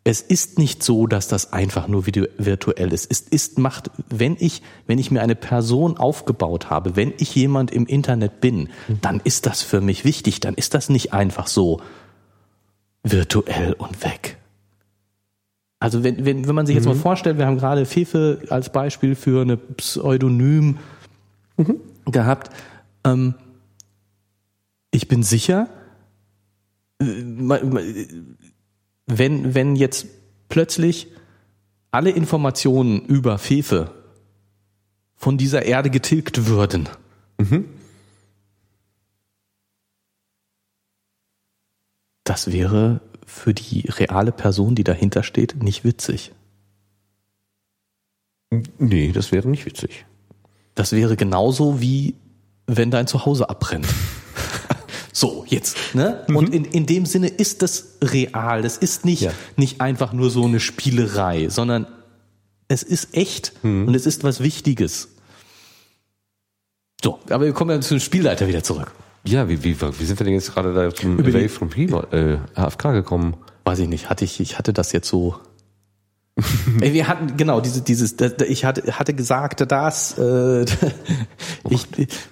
Es ist nicht so, dass das einfach nur virtuell ist. Es ist macht, wenn ich, wenn ich mir eine Person aufgebaut habe, wenn ich jemand im Internet bin, dann ist das für mich wichtig. Dann ist das nicht einfach so virtuell und weg. Also wenn, wenn, wenn man sich jetzt mal vorstellt, wir haben gerade Fefe als Beispiel für eine Pseudonym gehabt. Ähm, ich bin sicher, äh, wenn, wenn jetzt plötzlich alle Informationen über Fefe von dieser Erde getilgt würden, das wäre für die reale Person, die dahinter steht, nicht witzig. Nee, das wäre nicht witzig. Das wäre genauso wie wenn dein Zuhause abbrennt. So, jetzt, ne? Und in, in dem Sinne ist das real. Das ist nicht, Ja. nicht einfach nur so eine Spielerei, sondern es ist echt und es ist was Wichtiges. So, aber wir kommen ja zum Spielleiter wieder zurück. Ja, wie, wie, wie sind wir denn jetzt gerade da zum Away from Keyboard, äh, AFK gekommen? Weiß ich nicht, hatte ich, ich hatte das jetzt so. Ey, Wir hatten, genau, diese, dieses, ich hatte, hatte gesagt, dass äh, ich,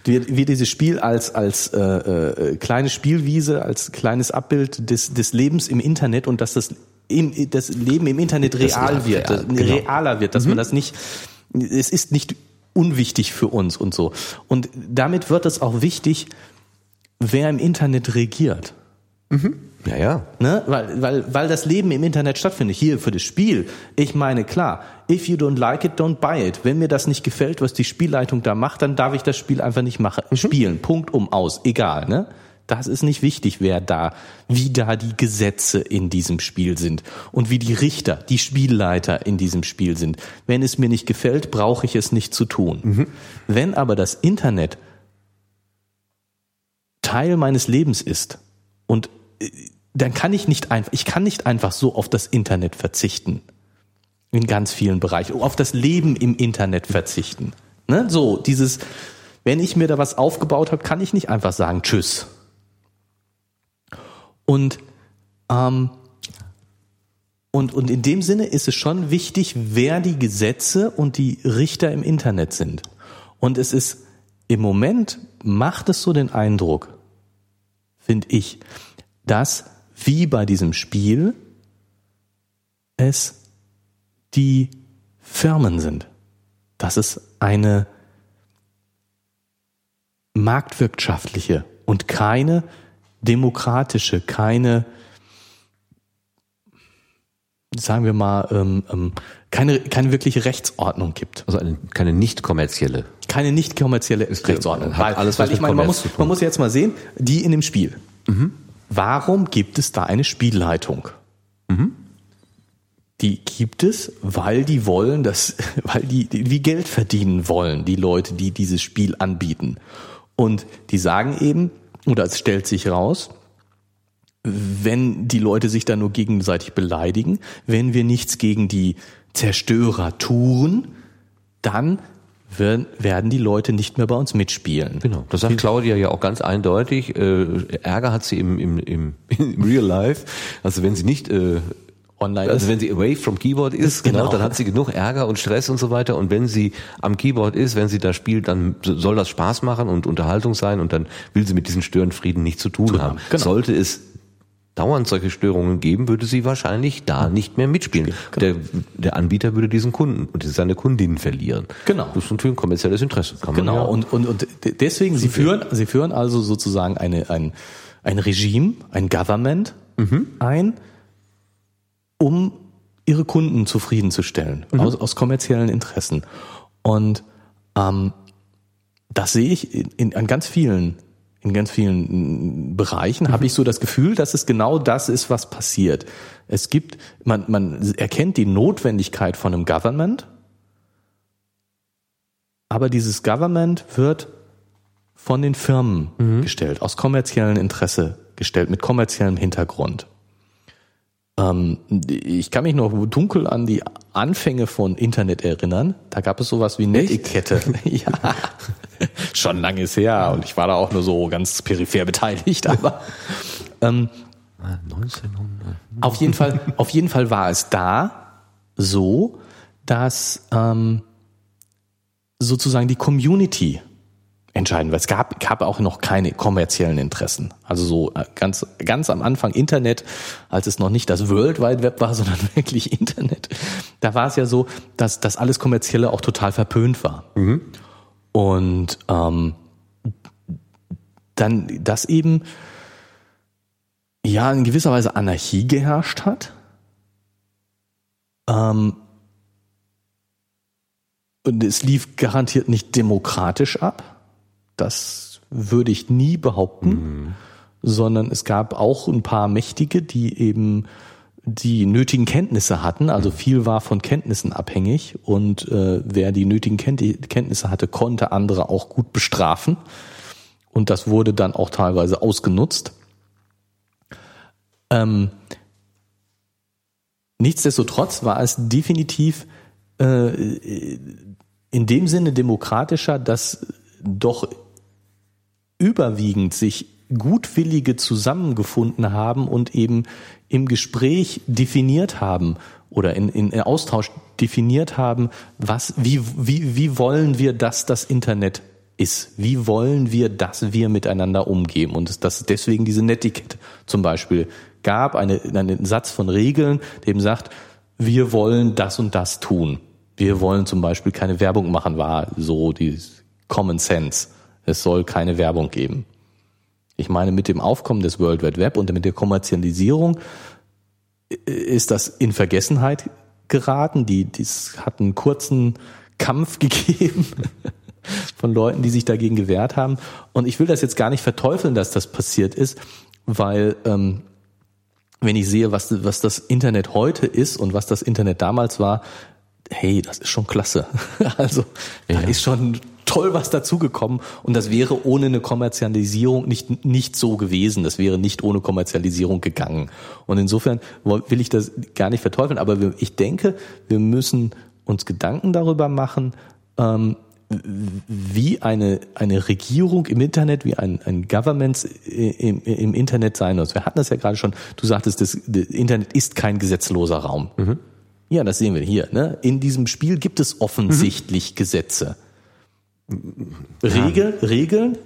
wir, wir dieses Spiel als, als äh, äh, kleine Spielwiese, als kleines Abbild des, des Lebens im Internet und dass das, im, das Leben im Internet real Das- wird, real, äh, genau. realer wird, dass man das nicht, es ist nicht unwichtig für uns und so. Und damit wird es auch wichtig, wer im Internet regiert. Ja, ja. Ne? Weil, weil, weil das Leben im Internet stattfindet. Hier für das Spiel. Ich meine, klar, if you don't like it, don't buy it. Wenn mir das nicht gefällt, was die Spielleitung da macht, dann darf ich das Spiel einfach nicht machen, spielen. Punkt um aus. Egal, ne? Das ist nicht wichtig, wer da, wie da die Gesetze in diesem Spiel sind und wie die Richter, die Spielleiter in diesem Spiel sind. Wenn es mir nicht gefällt, brauche ich es nicht zu tun. Wenn aber das Internet Teil meines Lebens ist und äh, dann kann ich nicht einfach, ich kann nicht einfach so auf das Internet verzichten. In ganz vielen Bereichen. Auf das Leben im Internet verzichten. Ne? So, dieses, wenn ich mir da was aufgebaut habe, kann ich nicht einfach sagen, tschüss. Und, ähm, und, und in dem Sinne ist es schon wichtig, wer die Gesetze und die Richter im Internet sind. Und es ist, im Moment macht es so den Eindruck, finde ich, dass wie bei diesem Spiel es die Firmen sind. Dass es eine marktwirtschaftliche und keine demokratische, keine, sagen wir mal, ähm, ähm, keine, keine wirkliche Rechtsordnung gibt. Also eine, keine nicht kommerzielle. Keine nicht kommerzielle der- Rechtsordnung. hat Weil, alles weil ich meine, man muss, man muss jetzt mal sehen, die in dem Spiel. Warum gibt es da eine Spielleitung? Die gibt es, weil die wollen, dass, weil die, die Geld verdienen wollen, die Leute, die dieses Spiel anbieten. Und die sagen eben, oder es stellt sich raus, wenn die Leute sich da nur gegenseitig beleidigen, wenn wir nichts gegen die Zerstörer tun, dann werden die Leute nicht mehr bei uns mitspielen. Genau, das sagt Claudia ja auch ganz eindeutig. Äh, Ärger hat sie im, im, im, im Real Life. Also wenn sie nicht äh, online also ist. wenn sie away from Keyboard ist, genau. genau, dann hat sie genug Ärger und Stress und so weiter. Und wenn sie am Keyboard ist, wenn sie da spielt, dann soll das Spaß machen und Unterhaltung sein und dann will sie mit diesen Störenfrieden nichts zu tun haben. Genau. Sollte es dauernd solche Störungen geben, würde sie wahrscheinlich da nicht mehr mitspielen. Genau. Der, der Anbieter würde diesen Kunden und seine Kundinnen verlieren. Genau. Das ist natürlich ein kommerzielles Interesse. Kann genau. Ja und, und, und deswegen, sie führen, sie führen also sozusagen eine, ein, ein Regime, ein Government mhm. ein, um ihre Kunden zufriedenzustellen, mhm. aus, aus kommerziellen Interessen. Und ähm, das sehe ich in, in, an ganz vielen in ganz vielen Bereichen mhm. habe ich so das Gefühl, dass es genau das ist, was passiert. Es gibt, man, man erkennt die Notwendigkeit von einem Government, aber dieses Government wird von den Firmen mhm. gestellt, aus kommerziellem Interesse gestellt, mit kommerziellem Hintergrund. Ähm, ich kann mich noch dunkel an die Anfänge von Internet erinnern. Da gab es sowas wie Netiquette. ja. Schon lange ist her und ich war da auch nur so ganz peripher beteiligt, aber ähm, 1900. Auf jeden Fall, auf jeden Fall war es da so, dass ähm, sozusagen die Community entscheiden, weil es gab, gab auch noch keine kommerziellen Interessen. Also so äh, ganz, ganz am Anfang Internet, als es noch nicht das World Wide Web war, sondern wirklich Internet, da war es ja so, dass das alles Kommerzielle auch total verpönt war. Mhm. Und ähm, dann, dass eben ja in gewisser Weise Anarchie geherrscht hat. Ähm, und es lief garantiert nicht demokratisch ab. Das würde ich nie behaupten, mhm. sondern es gab auch ein paar Mächtige, die eben die nötigen Kenntnisse hatten. Also viel war von Kenntnissen abhängig und äh, wer die nötigen Kenntnisse hatte, konnte andere auch gut bestrafen. Und das wurde dann auch teilweise ausgenutzt. Ähm, nichtsdestotrotz war es definitiv äh, in dem Sinne demokratischer, dass doch überwiegend sich Gutwillige zusammengefunden haben und eben im Gespräch definiert haben oder in, in Austausch definiert haben, was, wie, wie, wie wollen wir, dass das Internet ist? Wie wollen wir, dass wir miteinander umgehen? Und dass es deswegen diese Netiquette zum Beispiel gab, eine, einen Satz von Regeln, dem sagt, wir wollen das und das tun. Wir wollen zum Beispiel keine Werbung machen, war so die Common Sense. Es soll keine Werbung geben. Ich meine, mit dem Aufkommen des World Wide Web und mit der Kommerzialisierung ist das in Vergessenheit geraten. Die, dies hat einen kurzen Kampf gegeben von Leuten, die sich dagegen gewehrt haben. Und ich will das jetzt gar nicht verteufeln, dass das passiert ist, weil ähm, wenn ich sehe, was, was das Internet heute ist und was das Internet damals war, hey, das ist schon klasse. Also ja. da ist schon toll was dazugekommen und das wäre ohne eine Kommerzialisierung nicht, nicht so gewesen. Das wäre nicht ohne Kommerzialisierung gegangen. Und insofern will ich das gar nicht verteufeln, aber ich denke, wir müssen uns Gedanken darüber machen, ähm, wie eine, eine Regierung im Internet, wie ein, ein Government im, im Internet sein muss. Wir hatten das ja gerade schon, du sagtest, das, das Internet ist kein gesetzloser Raum. Mhm. Ja, das sehen wir hier. Ne? In diesem Spiel gibt es offensichtlich mhm. Gesetze. Regel, ja. Regeln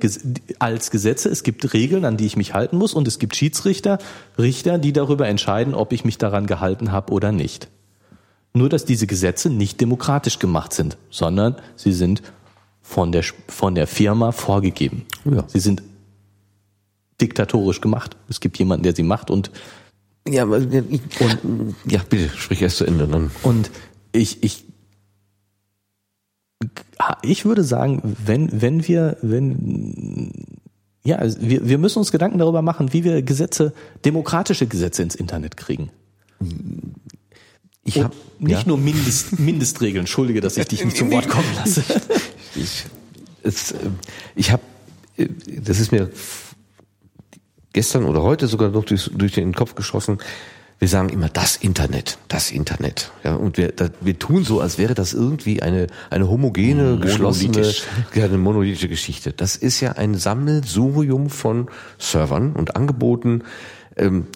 als Gesetze. Es gibt Regeln, an die ich mich halten muss, und es gibt Schiedsrichter, Richter, die darüber entscheiden, ob ich mich daran gehalten habe oder nicht. Nur, dass diese Gesetze nicht demokratisch gemacht sind, sondern sie sind von der, von der Firma vorgegeben. Ja. Sie sind diktatorisch gemacht. Es gibt jemanden, der sie macht und ja, und, ja, bitte sprich erst zu Ende dann. Und ich, ich ich würde sagen, wenn, wenn wir, wenn, ja, wir, wir müssen uns Gedanken darüber machen, wie wir Gesetze, demokratische Gesetze ins Internet kriegen. Ich habe nicht ja, nur Mindest, Mindestregeln. Entschuldige, dass ich dich nicht zu Wort kommen lasse. ich, es, ich habe, das ist mir gestern oder heute sogar noch durch, durch den Kopf geschossen. Wir sagen immer das Internet, das Internet. Ja, und wir, da, wir tun so, als wäre das irgendwie eine, eine homogene, geschlossene, ja, eine monolithische Geschichte. Das ist ja ein Sammelsurium von Servern und Angeboten. Ähm,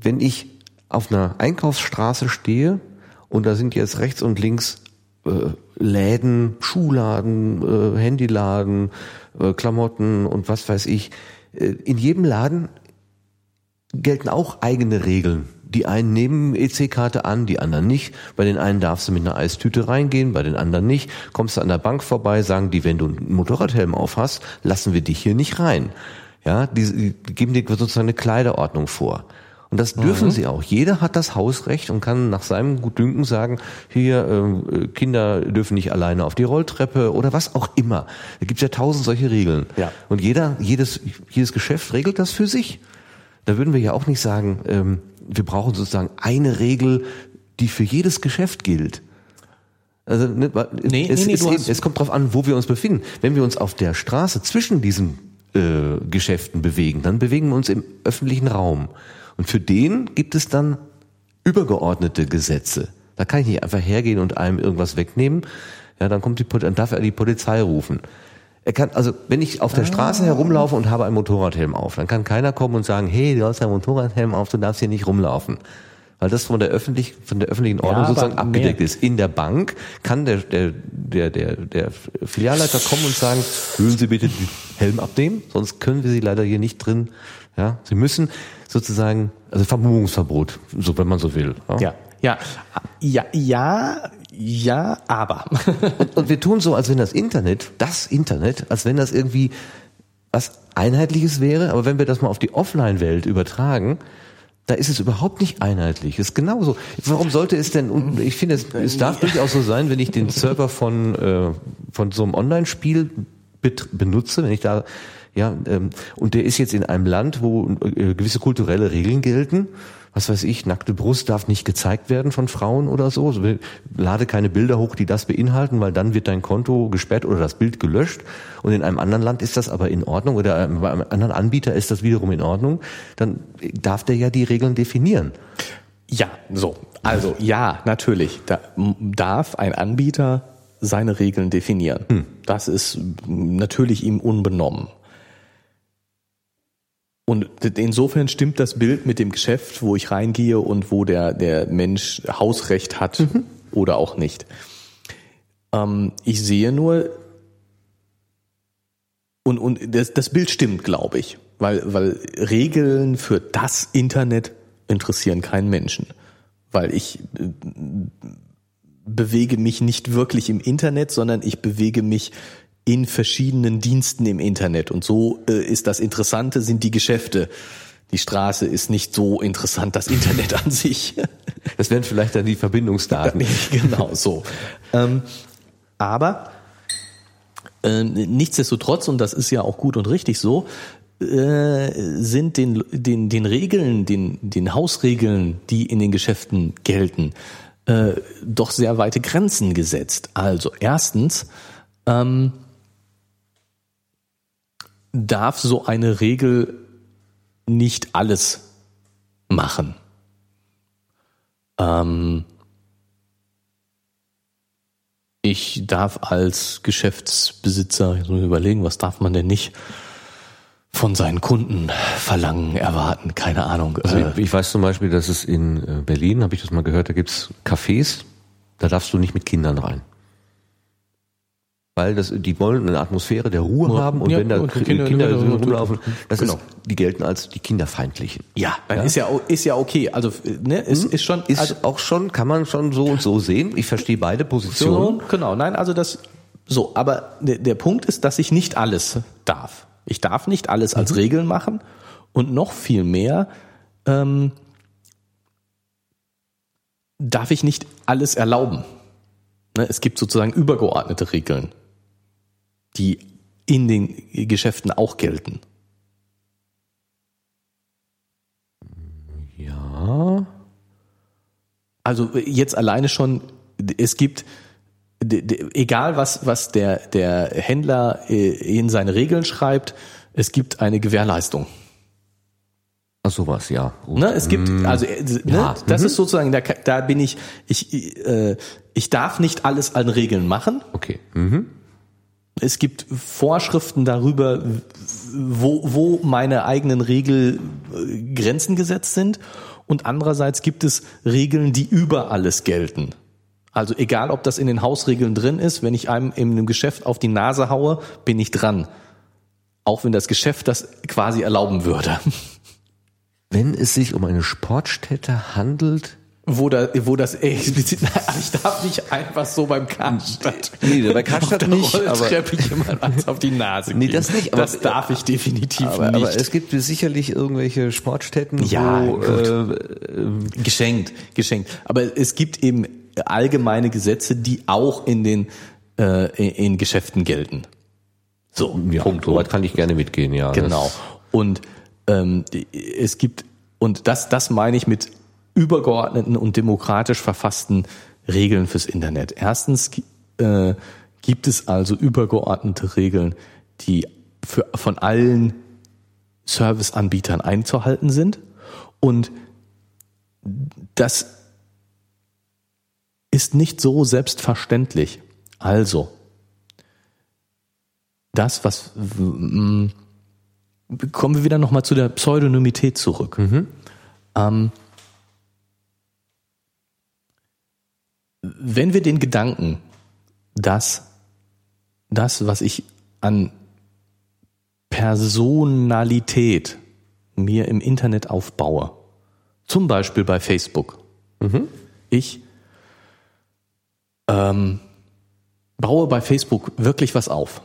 wenn ich auf einer Einkaufsstraße stehe und da sind jetzt rechts und links äh, Läden, Schuhladen, äh, Handyladen, äh, Klamotten und was weiß ich, äh, in jedem Laden gelten auch eigene Regeln. Die einen nehmen EC-Karte an, die anderen nicht. Bei den einen darfst du mit einer Eistüte reingehen, bei den anderen nicht. Kommst du an der Bank vorbei, sagen die, wenn du einen Motorradhelm auf hast, lassen wir dich hier nicht rein. Ja, die, die geben dir sozusagen eine Kleiderordnung vor. Und das dürfen sie auch. Jeder hat das Hausrecht und kann nach seinem Gutdünken sagen, hier, äh, Kinder dürfen nicht alleine auf die Rolltreppe oder was auch immer. Da gibt es ja tausend solche Regeln. Ja. Und jeder, jedes, jedes Geschäft regelt das für sich. Da würden wir ja auch nicht sagen, ähm, wir brauchen sozusagen eine Regel, die für jedes Geschäft gilt. Also ne, Nee, es, nee, nee, es, es kommt drauf an, wo wir uns befinden. Wenn wir uns auf der Straße zwischen diesen äh, Geschäften bewegen, dann bewegen wir uns im öffentlichen Raum. Und für den gibt es dann übergeordnete Gesetze. Da kann ich nicht einfach hergehen und einem irgendwas wegnehmen. Ja, dann kommt die, dann darf er die Polizei rufen. Er kann, also wenn ich auf der Straße herumlaufe und habe einen Motorradhelm auf, dann kann keiner kommen und sagen, hey, du hast einen Motorradhelm auf, du darfst hier nicht rumlaufen. Weil das von der öffentlich, von der öffentlichen Ordnung aber sozusagen mehr- abgedeckt ist. In der Bank kann der, der, der, der, der Filialleiter kommen und sagen, würden Sie bitte den Helm abnehmen, sonst können wir Sie leider hier nicht drin. Ja, Sie müssen sozusagen, also Vermummungsverbot, so wenn man so will. Ja, ja, ja, ja, ja, aber. Und, und wir tun so, als wenn das Internet, das Internet, als wenn das irgendwie was Einheitliches wäre, aber wenn wir das mal auf die Offline-Welt übertragen, da ist es überhaupt nicht einheitlich. Es ist genauso. Warum sollte es denn, ich finde, es, es darf durchaus so sein, wenn ich den Server von, äh, von so einem Online-Spiel benutze, wenn ich da, ja, ähm, und der ist jetzt in einem Land, wo äh, gewisse kulturelle Regeln gelten, was weiß ich, nackte Brust darf nicht gezeigt werden von Frauen oder so. Lade keine Bilder hoch, die das beinhalten, weil dann wird dein Konto gesperrt oder das Bild gelöscht. Und in einem anderen Land ist das aber in Ordnung oder bei einem anderen Anbieter ist das wiederum in Ordnung. Dann darf der ja die Regeln definieren. Ja, so. Also ja, natürlich. Da darf ein Anbieter seine Regeln definieren. Das ist natürlich ihm unbenommen. Und insofern stimmt das Bild mit dem Geschäft, wo ich reingehe und wo der, der Mensch Hausrecht hat oder auch nicht. Ähm, ich sehe nur, und, und das, das Bild stimmt, glaube ich, weil, weil Regeln für das Internet interessieren keinen Menschen, weil ich äh, bewege mich nicht wirklich im Internet, sondern ich bewege mich in verschiedenen Diensten im Internet und so äh, ist das Interessante sind die Geschäfte. Die Straße ist nicht so interessant, das Internet an sich. Das wären vielleicht dann die Verbindungsdaten. genau so. Ähm, aber äh, nichtsdestotrotz, und das ist ja auch gut und richtig so, äh, sind den, den, den Regeln, den, den Hausregeln, die in den Geschäften gelten, äh, doch sehr weite Grenzen gesetzt. Also erstens ähm, darf so eine Regel nicht alles machen. Ähm, ich darf als Geschäftsbesitzer, jetzt muss ich überlegen, was darf man denn nicht von seinen Kunden verlangen, erwarten, keine Ahnung. Also Äh, ich, ich weiß zum Beispiel, dass es in äh, Berlin, habe ich das mal gehört, da gibt's Cafés, da darfst du nicht mit Kindern rein. Weil das, die wollen eine Atmosphäre der Ruhe Ja, haben und ja, wenn da und Kinder, Kinder- Kinder ja, ja, rumlaufen, das genau. ist, die gelten als die Kinderfeindlichen. ja, dann ist ja ist ja okay. Also ne, ist, ist schon Ist also, auch schon, kann man schon so und so sehen. Ich verstehe beide Positionen. So, genau, nein, also das so, aber der, der Punkt ist, dass ich nicht alles darf. Ich darf nicht alles als Regeln machen und noch viel mehr ähm, darf ich nicht alles erlauben. Ne, es gibt sozusagen übergeordnete Regeln, die in den Geschäften auch gelten. Ja. Also jetzt alleine schon, es gibt, egal was, was der, der Händler äh, in seine Regeln schreibt, es gibt eine Gewährleistung. Ach sowas, ja. Gut. Ne, es gibt, also äh, Ja, ne, das ist sozusagen, da, da bin ich, ich, äh, ich darf nicht alles an Regeln machen. Okay. Mhm. Es gibt Vorschriften darüber, wo, wo meine eigenen Regelgrenzen gesetzt sind. Und andererseits gibt es Regeln, die über alles gelten. Also egal, ob das in den Hausregeln drin ist, wenn ich einem in einem Geschäft auf die Nase haue, bin ich dran. Auch wenn das Geschäft das quasi erlauben würde. Wenn es sich um eine Sportstätte handelt, Wo, da, wo das explizit, ich darf nicht einfach so beim Karstadt. Nee, bei Karstadt nicht, aber- Rolltreppe jemand eins auf die Nase Nee, geben. das nicht, aber- das darf ich definitiv aber, nicht. aber es gibt sicherlich irgendwelche Sportstätten, Ja, wo gut. äh, geschenkt, geschenkt. Aber es gibt eben allgemeine Gesetze, die auch in den äh, in Geschäften gelten. So, ja, Punkt. so weit kann ich gerne mitgehen, ja. Genau. Und ähm, es gibt, und das, das meine ich mit übergeordneten und demokratisch verfassten Regeln fürs Internet. Erstens äh, gibt es also übergeordnete Regeln, die für, von allen Serviceanbietern einzuhalten sind. Und das ist nicht so selbstverständlich. Also, das, was mm, kommen wir wieder nochmal zu der Pseudonymität zurück. Ähm, wenn wir den Gedanken, dass das, was ich an Personalität mir im Internet aufbaue, zum Beispiel bei Facebook, ich ähm, baue bei Facebook wirklich was auf.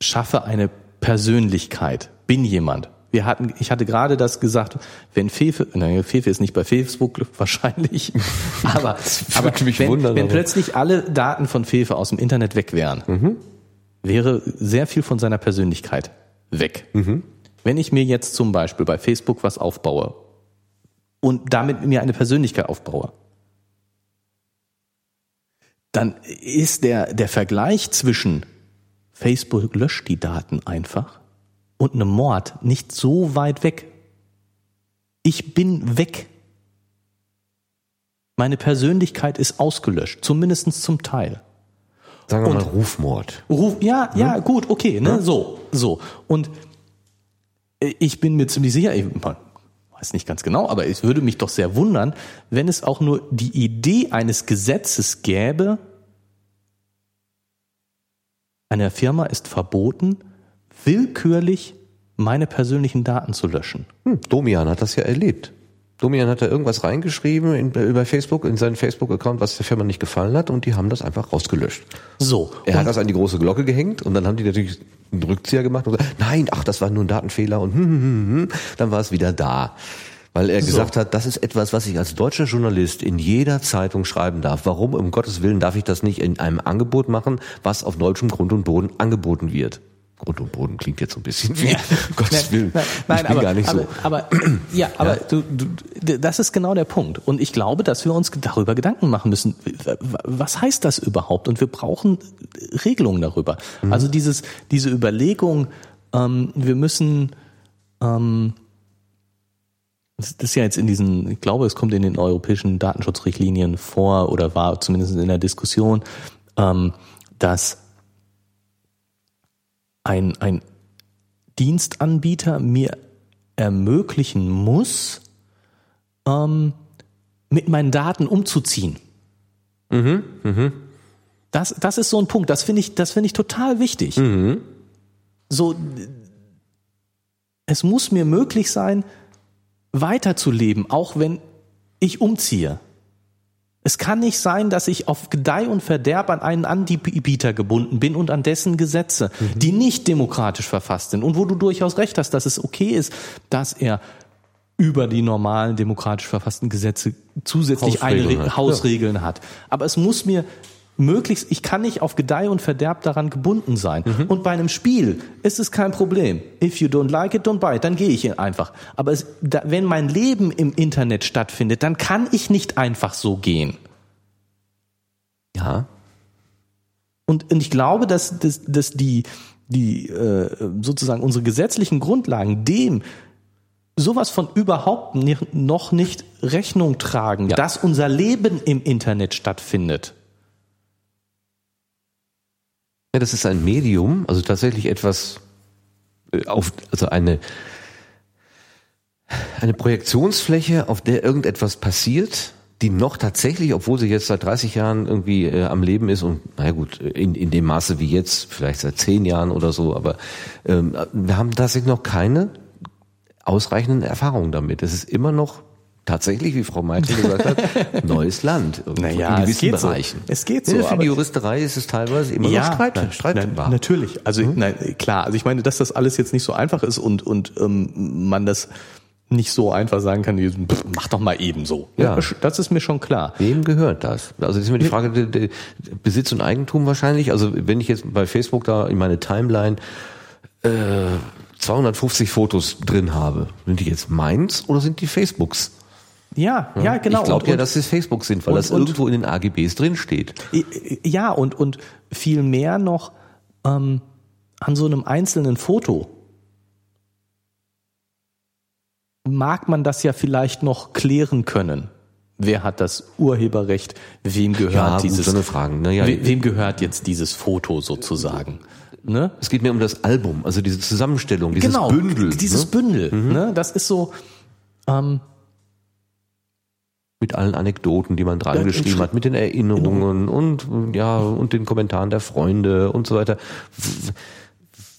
Schaffe eine Persönlichkeit, bin jemand. Wir hatten, ich hatte gerade das gesagt, wenn Fefe, naja, Fefe ist nicht bei Facebook wahrscheinlich, aber, aber wenn, wundern, wenn aber- plötzlich alle Daten von Fefe aus dem Internet weg wären, wäre sehr viel von seiner Persönlichkeit weg. Wenn ich mir jetzt zum Beispiel bei Facebook was aufbaue und damit mir eine Persönlichkeit aufbaue, dann ist der, der Vergleich zwischen Facebook löscht die Daten einfach und einem Mord nicht so weit weg. Ich bin weg. Meine Persönlichkeit ist ausgelöscht, zumindest zum Teil. sagen wir mal Und- Rufmord. Ruf, ja, ja, gut, okay, ne, so, so. Und äh, ich bin mir ziemlich sicher, ich man weiß nicht ganz genau, aber es würde mich doch sehr wundern, wenn es auch nur die Idee eines Gesetzes gäbe, einer Firma ist verboten, willkürlich meine persönlichen Daten zu löschen. Hm, Domian hat das ja erlebt. Domian hat da irgendwas reingeschrieben in, über Facebook, in seinen Facebook-Account, was der Firma nicht gefallen hat und die haben das einfach rausgelöscht. So. Er hat das an die große Glocke gehängt und dann haben die natürlich einen Rückzieher gemacht und gesagt, nein, ach, das war nur ein Datenfehler und hm, hm, hm, hm. dann war es wieder da. Weil er gesagt hat, das ist etwas, was ich als deutscher Journalist in jeder Zeitung schreiben darf. Warum, um Gottes Willen, darf ich das nicht in einem Angebot machen, was auf deutschem Grund und Boden angeboten wird? Grund und Boden klingt jetzt so ein bisschen wie, um Gottes Willen. Nein, nein, ich bin aber, gar nicht aber, so. aber ja, aber Du, du, das ist genau der Punkt. Und ich glaube, dass wir uns darüber Gedanken machen müssen. Was heißt das überhaupt? Und wir brauchen Regelungen darüber. Mhm. Also dieses, diese Überlegung, ähm, wir müssen, ähm, das das ist ja jetzt in diesen, ich glaube, es kommt in den europäischen Datenschutzrichtlinien vor oder war zumindest in der Diskussion, ähm, dass ein, ein Dienstanbieter mir ermöglichen muss, ähm, mit meinen Daten umzuziehen. Das, das ist so ein Punkt, das finde ich, das finde ich total wichtig. So, es muss mir möglich sein, weiterzuleben, auch wenn ich umziehe. Es kann nicht sein, dass ich auf Gedeih und Verderb an einen Anbieter gebunden bin und an dessen Gesetze, die nicht demokratisch verfasst sind und wo du durchaus recht hast, dass es okay ist, dass er über die normalen demokratisch verfassten Gesetze zusätzlich Hausregeln eine hat. Hausregeln hat. Aber es muss mir möglichst, ich kann nicht auf Gedeih und Verderb daran gebunden sein. Und bei einem Spiel ist es kein Problem. If you don't like it, don't buy it, dann gehe ich einfach. Aber es, da, wenn mein Leben im Internet stattfindet, dann kann ich nicht einfach so gehen. Ja. Und, und ich glaube, dass, dass, dass die, die äh, sozusagen unsere gesetzlichen Grundlagen dem sowas von überhaupt nicht, noch nicht Rechnung tragen, Ja. dass unser Leben im Internet stattfindet. Ja, das ist ein Medium, also tatsächlich etwas äh, auf, also eine, eine Projektionsfläche, auf der irgendetwas passiert, die noch tatsächlich, obwohl sie jetzt seit 30 Jahren irgendwie äh, am Leben ist und naja gut, in, in dem Maße wie jetzt, vielleicht seit 10 Jahren oder so, aber ähm, wir haben tatsächlich noch keine ausreichenden Erfahrungen damit. Es ist immer noch tatsächlich, wie Frau Meitel gesagt hat, neues Land irgendwo in gewissen Bereichen. So. Es geht Ja, so. für aber- die Juristerei ist es teilweise immer noch streit, na- streitbar. na- natürlich. Also nein, klar. Also ich meine, dass das alles jetzt nicht so einfach ist und und ähm, man das nicht so einfach sagen kann, pff, mach doch mal eben so. Ja. Das ist mir schon klar. Wem gehört das? Also das ist immer die Frage der, der Besitz und Eigentum wahrscheinlich. Also wenn ich jetzt bei Facebook da in meine Timeline äh, 250 Fotos drin habe, sind die jetzt meins oder sind die Facebooks? Ja, ja, genau. Ich glaube ja, dass es Facebooks sind, weil und- das und- irgendwo in den AGBs drin steht. Ja, und, und viel mehr noch ähm, an so einem einzelnen Foto mag man das ja vielleicht noch klären können. Wer hat das Urheberrecht? Wem gehört Ja, dieses? so eine Frage, ne? Ja, we, wem gehört jetzt dieses Foto sozusagen? Ne? Es geht mir um das Album, also diese Zusammenstellung, dieses genau, Bündel. dieses ne? Bündel. Ne? Das ist so. Ähm, mit allen Anekdoten, die man dran Ja, geschrieben hat, mit den Erinnerungen und ja und den Kommentaren der Freunde und so weiter.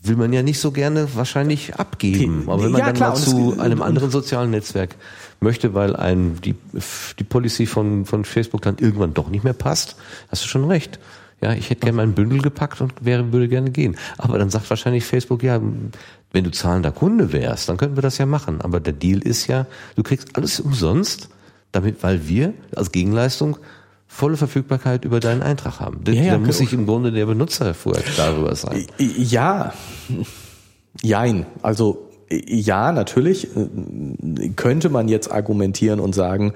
Will man ja nicht so gerne wahrscheinlich abgeben. Aber wenn man Ja, dann klar, mal zu einem anderen sozialen Netzwerk möchte, weil ein die die Policy von von Facebook dann irgendwann doch nicht mehr passt, hast du schon recht. Ja, ich hätte gerne mein Bündel gepackt und wäre würde gerne gehen. Aber dann sagt wahrscheinlich Facebook ja, wenn du zahlender Kunde wärst, dann könnten wir das ja machen. Aber der Deal ist ja, du kriegst alles umsonst, damit, weil wir als Gegenleistung volle Verfügbarkeit über deinen Eintrag haben. Da, Ja, ja, da muss sich im Grunde der Benutzer vorher klar darüber sein. Ja, jein. Also ja, natürlich äh, könnte man jetzt argumentieren und sagen,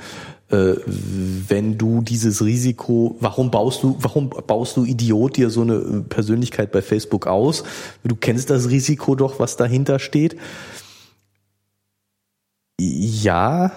äh, wenn du dieses Risiko, warum baust du, warum baust du Idiot dir so eine Persönlichkeit bei Facebook aus? Du kennst das Risiko doch, was dahinter steht. Ja,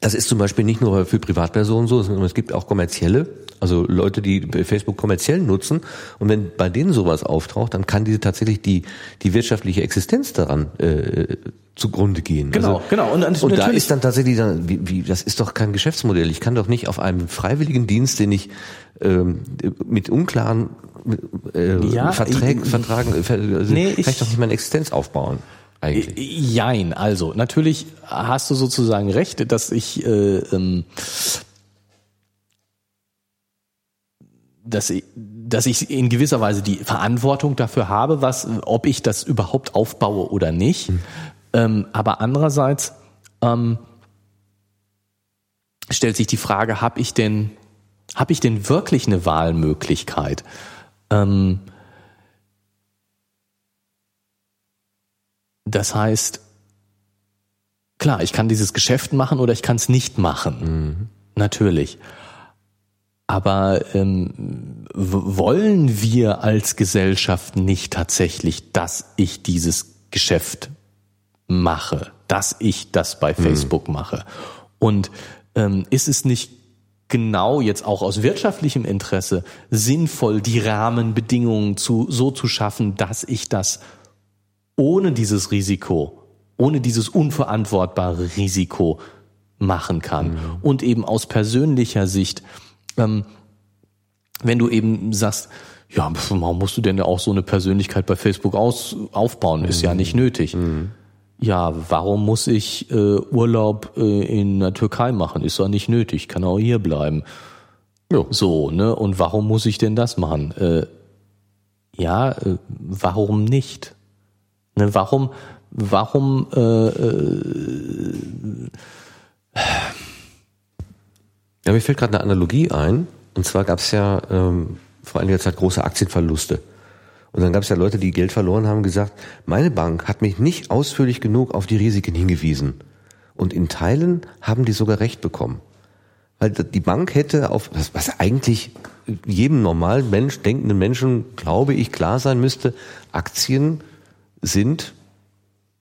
Das ist zum Beispiel nicht nur für Privatpersonen so, sondern es gibt auch kommerzielle, also Leute, die Facebook kommerziell nutzen. Und wenn bei denen sowas auftaucht, dann kann diese tatsächlich die, die wirtschaftliche Existenz daran äh, zugrunde gehen. Genau, also, genau. Und dann- und da ist dann tatsächlich, dann, wie, wie, das ist doch kein Geschäftsmodell. Ich kann doch nicht auf einem freiwilligen Dienst, den ich ähm, mit unklaren äh, Ja, Verträgen, ich- Vertragen, äh, also Nee, kann ich- doch nicht meine Existenz aufbauen. Eigentlich. Jein, also natürlich hast du sozusagen recht, dass ich, äh, ähm, dass ich, dass ich in gewisser Weise die Verantwortung dafür habe, was, ob ich das überhaupt aufbaue oder nicht. Ähm, aber andererseits ähm, stellt sich die Frage: Habe ich denn, habe ich denn wirklich eine Wahlmöglichkeit? Ähm, Das heißt, klar, ich kann dieses Geschäft machen oder ich kann es nicht machen. Natürlich. Aber ähm, wollen wir als Gesellschaft nicht tatsächlich, dass ich dieses Geschäft mache, dass ich das bei Facebook mache? Und ähm, ist es nicht genau jetzt auch aus wirtschaftlichem Interesse sinnvoll, die Rahmenbedingungen zu, so zu schaffen, dass ich das ohne dieses Risiko, ohne dieses unverantwortbare Risiko machen kann. Und eben aus persönlicher Sicht, ähm, wenn du eben sagst, ja, warum musst du denn auch so eine Persönlichkeit bei Facebook aus, aufbauen? Ist ja nicht nötig. Ja, warum muss ich äh, Urlaub äh, in der Türkei machen? Ist doch nicht nötig, kann auch hier bleiben. So, ne? Und warum muss ich denn das machen? Äh, ja, äh, warum nicht? Ne, warum, warum, äh, äh, Ja, mir fällt gerade eine Analogie ein. Und zwar gab es ja ähm, vor einiger Zeit große Aktienverluste. Und dann gab es ja Leute, die Geld verloren haben, gesagt, meine Bank hat mich nicht ausführlich genug auf die Risiken hingewiesen. Und in Teilen haben die sogar recht bekommen. Weil die Bank hätte auf, was, was eigentlich jedem normalen Mensch, denkenden Menschen, glaube ich, klar sein müsste, Aktien sind,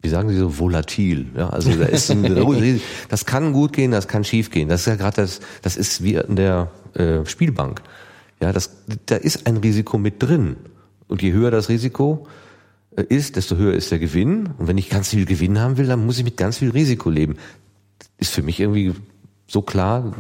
wie sagen Sie so, volatil. Ja, also da ist ein, das kann gut gehen, das kann schief gehen. Das ist ja gerade das, das ist wie in der äh, Spielbank. Ja, das, da ist ein Risiko mit drin. Und je höher das Risiko äh, ist, desto höher ist der Gewinn. Und wenn ich ganz viel Gewinn haben will, dann muss ich mit ganz viel Risiko leben. Ist für mich irgendwie so klar.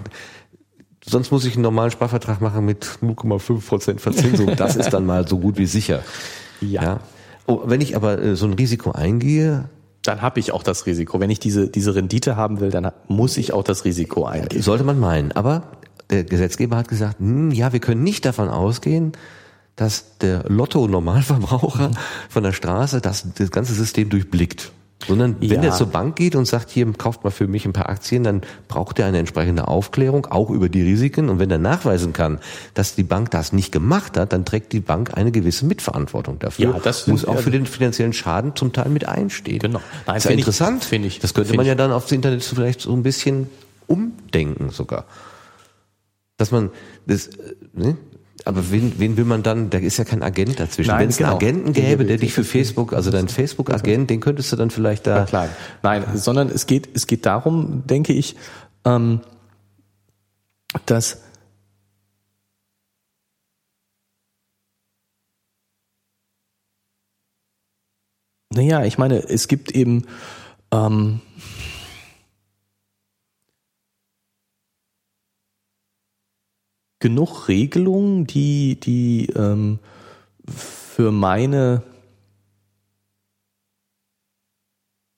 Sonst muss ich einen normalen Sparvertrag machen mit 0,5 Prozent Verzinsung. Das ist dann mal so gut wie sicher. Ja. ja. Oh, wenn ich aber äh, so ein Risiko eingehe, dann habe ich auch das Risiko. Wenn ich diese, diese Rendite haben will, dann muss ich auch das Risiko eingehen. Sollte man meinen. Aber der Gesetzgeber hat gesagt, hm, ja, wir können nicht davon ausgehen, dass der Lotto-Normalverbraucher von der Straße das, das ganze System durchblickt. Sondern wenn ja. er zur Bank geht und sagt, hier kauft mal für mich ein paar Aktien, dann braucht er eine entsprechende Aufklärung, auch über die Risiken. Und wenn er nachweisen kann, dass die Bank das nicht gemacht hat, dann trägt die Bank eine gewisse Mitverantwortung dafür. Ja, das muss auch für den finanziellen Schaden zum Teil mit einstehen. Genau. Nein, das ist ja interessant. Finde ich. Das könnte man ja dann aufs Internet vielleicht so ein bisschen umdenken sogar. Dass man das, äh, ne? Aber wen, wen will man dann? Da ist ja kein Agent dazwischen. Wenn es genau. einen Agenten gäbe, der dich für Facebook, also dein Facebook-Agent, den könntest du dann vielleicht da. Verklagen. Nein, sondern es geht, es geht darum, denke ich, ähm, dass Naja, ich meine, es gibt eben ähm, genug Regelungen, die, die ähm, für meine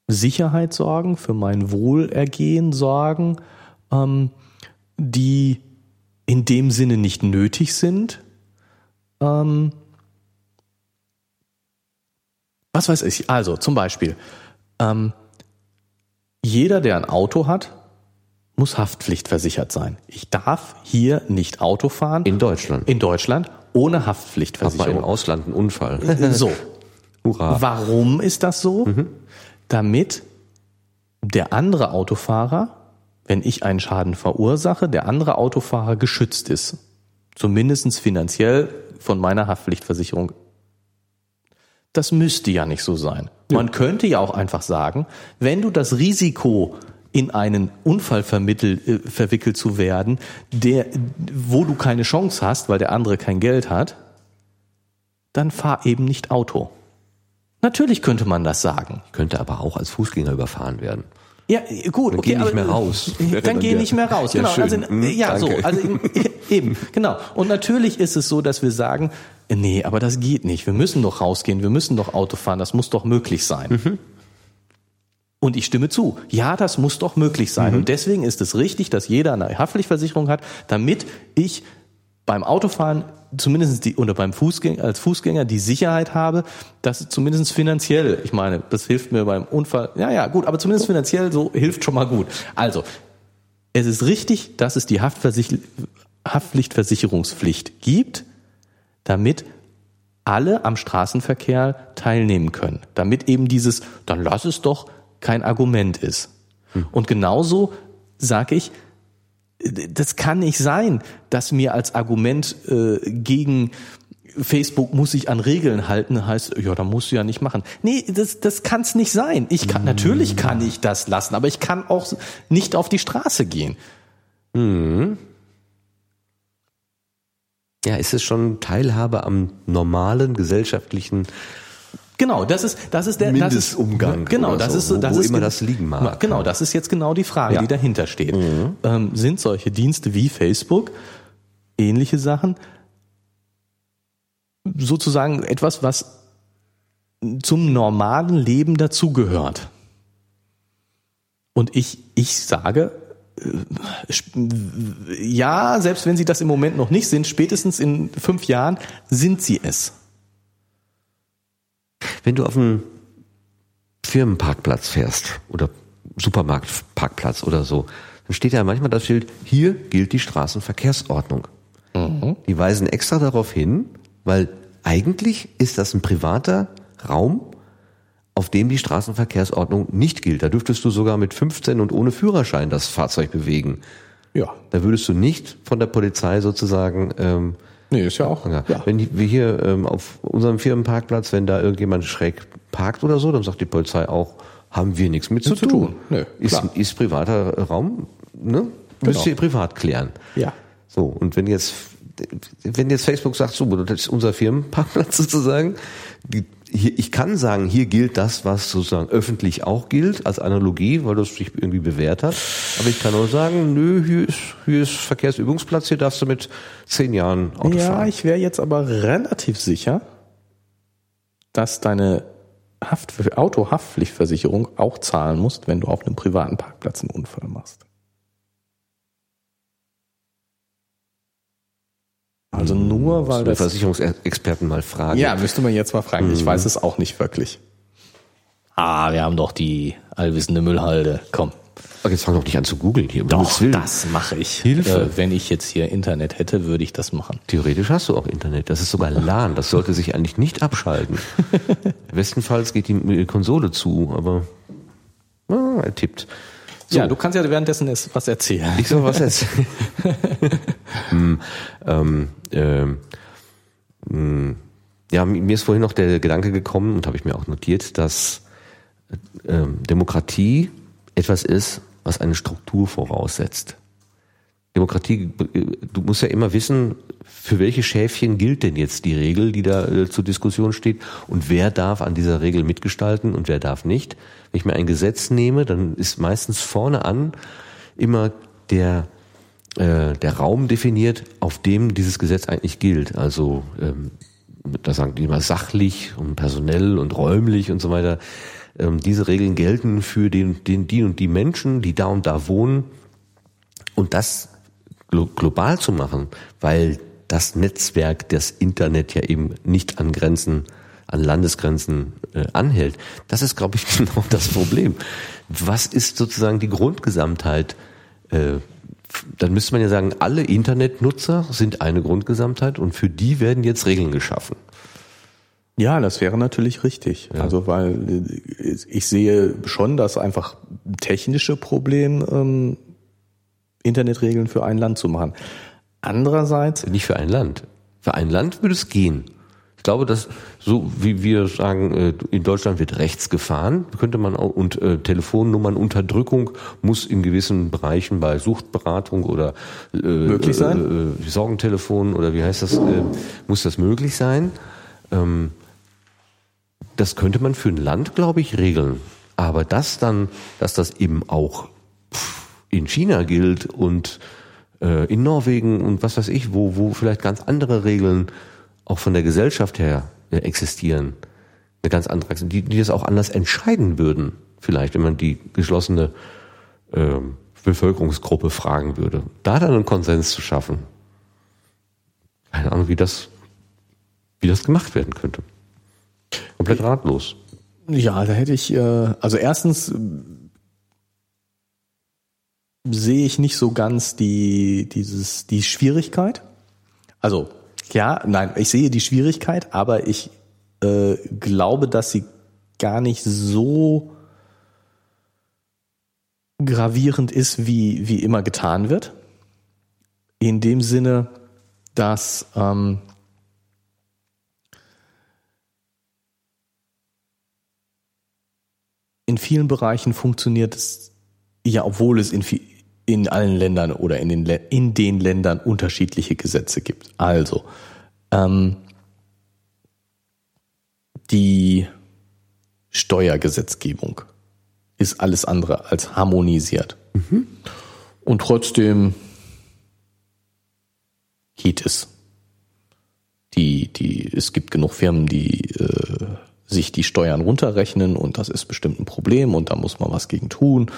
Sicherheit sorgen, für mein Wohlergehen sorgen, ähm, die in dem Sinne nicht nötig sind. Ähm, was weiß ich, also zum Beispiel, ähm, jeder, der ein Auto hat, muss Haftpflichtversichert sein. Ich darf hier nicht Auto fahren. In Deutschland. In Deutschland ohne Haftpflichtversicherung. Aber im Ausland einen Unfall. So. Hurra. Warum ist das so? Mhm. Damit der andere Autofahrer, wenn ich einen Schaden verursache, der andere Autofahrer geschützt ist. Zumindest finanziell von meiner Haftpflichtversicherung. Das müsste ja nicht so sein. Ja. Man könnte ja auch einfach sagen, wenn du das Risiko in einen Unfall vermittelt, äh, verwickelt zu werden, der, wo du keine Chance hast, weil der andere kein Geld hat, dann fahr eben nicht Auto. Natürlich könnte man das sagen. Könnte aber auch als Fußgänger überfahren werden. Ja, gut. Dann okay, geh nicht mehr raus. Dann, dann geh nicht mehr raus. Genau. Ja, also, hm, ja danke. so. Also eben, genau. Und natürlich ist es so, dass wir sagen, nee, aber das geht nicht. Wir müssen doch rausgehen. Wir müssen doch Auto fahren. Das muss doch möglich sein. Mhm. Und ich stimme zu. Ja, das muss doch möglich sein. Mhm. Und deswegen ist es richtig, dass jeder eine Haftpflichtversicherung hat, damit ich beim Autofahren zumindest die, oder beim Fußgänger, als Fußgänger die Sicherheit habe, dass zumindest finanziell, ich meine, das hilft mir beim Unfall, ja, ja, gut, aber zumindest finanziell so hilft schon mal gut. Also, es ist richtig, dass es die Haftversich Haftpflichtversicherungspflicht gibt, damit alle am Straßenverkehr teilnehmen können. Damit eben dieses, dann lass es doch kein Argument ist. Hm. Und genauso sage ich, das kann nicht sein, dass mir als Argument äh, gegen Facebook muss sich an Regeln halten, heißt, ja, da musst du ja nicht machen. Nee, das, das kann es nicht sein. Ich kann, natürlich kann ich das lassen, aber ich kann auch nicht auf die Straße gehen. Mhm. Ja, ist es schon Teilhabe am normalen gesellschaftlichen Genau, das ist das ist der Mindestumgang. Das ist, genau, das so, ist das wo, ist immer das liegen mag. Genau, das ist jetzt genau die Frage, ja. die dahinter steht. Mhm. Ähm, sind solche Dienste wie Facebook ähnliche Sachen sozusagen etwas, was zum normalen Leben dazugehört? Und ich ich sage äh, ja, selbst wenn sie das im Moment noch nicht sind, spätestens in fünf Jahren sind sie es. Wenn du auf einen Firmenparkplatz fährst oder Supermarktparkplatz oder so, dann steht ja manchmal das Schild, hier gilt die Straßenverkehrsordnung. Mhm. Die weisen extra darauf hin, weil eigentlich ist das ein privater Raum, auf dem die Straßenverkehrsordnung nicht gilt. Da dürftest du sogar mit 15 und ohne Führerschein das Fahrzeug bewegen. Ja. Da würdest du nicht von der Polizei sozusagen ähm, Nee, ist ja auch. ja. Wenn wir hier ähm, auf unserem Firmenparkplatz, wenn da irgendjemand schräg parkt oder so, dann sagt die Polizei auch, haben wir nichts mit zu zu tun. tun. Nö, ist, ist privater Raum, ne? Müsst Genau. ihr privat klären. Ja. So, und wenn jetzt, wenn jetzt Facebook sagt, so, das ist unser Firmenparkplatz sozusagen, die, hier, ich kann sagen, hier gilt das, was sozusagen öffentlich auch gilt, als Analogie, weil das sich irgendwie bewährt hat. Aber ich kann auch sagen, nö, hier ist, hier ist Verkehrsübungsplatz, hier darfst du mit zehn Jahren Auto ja, fahren. ich wäre jetzt aber relativ sicher, dass deine Haft Autohaftpflichtversicherung auch zahlen musst, wenn du auf einem privaten Parkplatz einen Unfall machst. Also nur weil das. Versicherungsexperten mal fragen. Ja, müsste man jetzt mal fragen. Ich weiß es auch nicht wirklich. Ah, wir haben doch die allwissende Müllhalde. Komm. Aber jetzt fang doch nicht an zu googeln hier. Doch, das mache ich. Hilfe. Äh, wenn ich jetzt hier Internet hätte, würde ich das machen. Theoretisch hast du auch Internet. Das ist sogar LAN. Das sollte sich eigentlich nicht abschalten. Bestenfalls geht die Konsole zu, aber ah, er tippt. So. Ja, du kannst ja währenddessen es- was erzählen. Ich soll was jetzt. hm, ähm, ähm, hm, ja, mir ist vorhin noch der Gedanke gekommen und habe ich mir auch notiert, dass ähm, Demokratie etwas ist, was eine Struktur voraussetzt. Demokratie, äh, du musst ja immer wissen, für welche Schäfchen gilt denn jetzt die Regel, die da äh, zur Diskussion steht und wer darf an dieser Regel mitgestalten und wer darf nicht. Wenn ich mir ein Gesetz nehme, dann ist meistens vorne an immer der, äh, der Raum definiert, auf dem dieses Gesetz eigentlich gilt. Also ähm, da sagen die immer sachlich und personell und räumlich und so weiter. Ähm, diese Regeln gelten für den, den, die und die Menschen, die da und da wohnen. Und das glo global zu machen, weil das Netzwerk, das Internet ja eben nicht an Grenzen, an Landesgrenzen äh, anhält, das ist, glaube ich, genau das Problem. Was ist sozusagen die Grundgesamtheit? Äh, dann müsste man ja sagen, alle Internetnutzer sind eine Grundgesamtheit und für die werden jetzt Regeln geschaffen. Ja, das wäre natürlich richtig. Also weil äh, ich sehe schon, dass einfach technische Problem ähm, Internetregeln für ein Land zu machen. Andererseits, Nicht für ein Land. Für ein Land würde es gehen. Ich glaube, dass so wie wir sagen, äh, in Deutschland wird rechts gefahren, könnte man auch und äh, Telefonnummernunterdrückung muss in gewissen Bereichen bei Suchtberatung oder äh, Möglich sein? Äh, äh, Sorgentelefon oder wie heißt das, äh, muss das möglich sein. Ähm, das könnte man für ein Land, glaube ich, regeln. Aber das dann, dass das eben auch in China gilt und äh, in Norwegen und was weiß ich, wo, wo vielleicht ganz andere Regeln auch von der Gesellschaft her äh, existieren, eine ganz andere, die, die das auch anders entscheiden würden, vielleicht, wenn man die geschlossene ähm, Bevölkerungsgruppe fragen würde. Da dann einen Konsens zu schaffen. Keine Ahnung, wie das, wie das gemacht werden könnte. Komplett ratlos. ja, da hätte ich, äh, also erstens äh, sehe ich nicht so ganz die, dieses, die Schwierigkeit. Also, ja, nein, ich sehe die Schwierigkeit, aber ich äh, glaube, dass sie gar nicht so gravierend ist, wie, wie immer getan wird. In dem Sinne, dass ähm, in vielen Bereichen funktioniert es ja, obwohl es in, vi- in allen Ländern oder in den, in den Ländern unterschiedliche Gesetze gibt. Also, ähm, die Steuergesetzgebung ist alles andere als harmonisiert. Und trotzdem geht es. Die, die, es gibt genug Firmen, die äh, sich die Steuern runterrechnen und das ist bestimmt ein Problem und da muss man was gegen tun.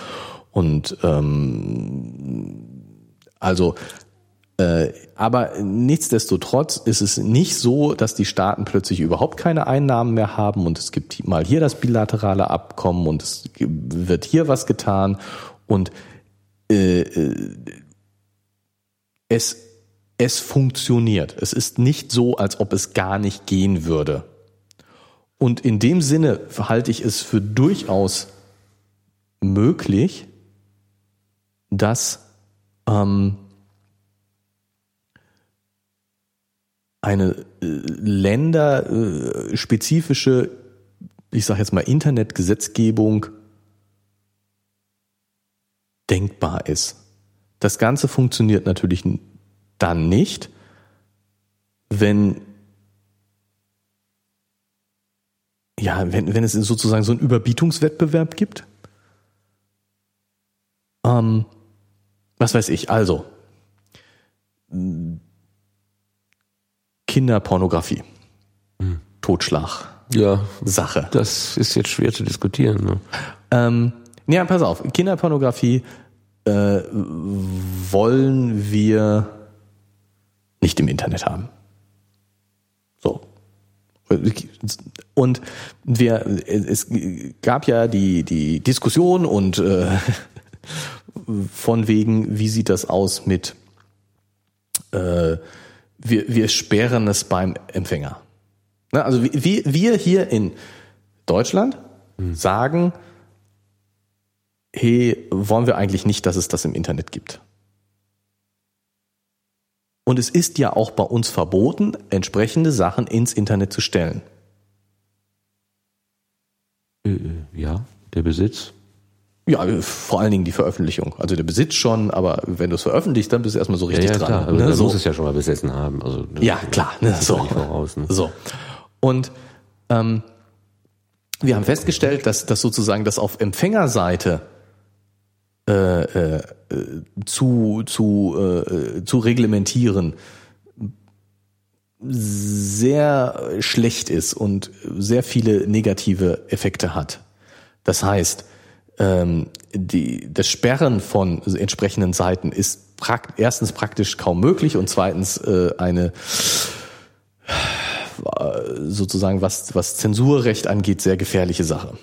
Und ähm, also äh, aber nichtsdestotrotz ist es nicht so, dass die Staaten plötzlich überhaupt keine Einnahmen mehr haben und es gibt mal hier das bilaterale Abkommen und es wird hier was getan und äh, äh, es es funktioniert. Es ist nicht so, als ob es gar nicht gehen würde. Und in dem Sinne halte ich es für durchaus möglich, dass ähm, eine äh, länderspezifische, ich sage jetzt mal Internetgesetzgebung denkbar ist. Das Ganze funktioniert natürlich dann nicht, wenn ja, wenn, wenn es sozusagen so einen Überbietungswettbewerb gibt. Ähm, was weiß ich, also Kinderpornografie, hm. Totschlag, ja, Sache. Das ist jetzt schwer zu diskutieren. Ne? Ähm, ja, pass auf, Kinderpornografie äh, wollen wir nicht im Internet haben. So. Und wir, es gab ja die, die Diskussion und äh, von wegen, wie sieht das aus mit äh, wir, wir sperren es beim Empfänger. Ne, also wir, wir hier in Deutschland mhm. sagen, hey, wollen wir eigentlich nicht, dass es das im Internet gibt. Und es ist ja auch bei uns verboten, entsprechende Sachen ins Internet zu stellen. Äh, äh, ja, der Besitz. Ja, vor allen Dingen die Veröffentlichung. Also der Besitz schon, aber wenn du es veröffentlichst, dann bist du erstmal so richtig ja, ja, dran. Klar. Also ne? so. muss es ja schon mal besessen haben. Also, ja, klar. Ne? So. Voraus, ne? so. Und ähm, wir haben festgestellt, dass, dass sozusagen das auf Empfängerseite äh, äh, zu, zu, äh, zu reglementieren sehr schlecht ist und sehr viele negative Effekte hat. Das heißt, ähm, die, das Sperren von entsprechenden Seiten ist prakt erstens praktisch kaum möglich und zweitens äh, eine sozusagen was, was Zensurrecht angeht, sehr gefährliche Sache.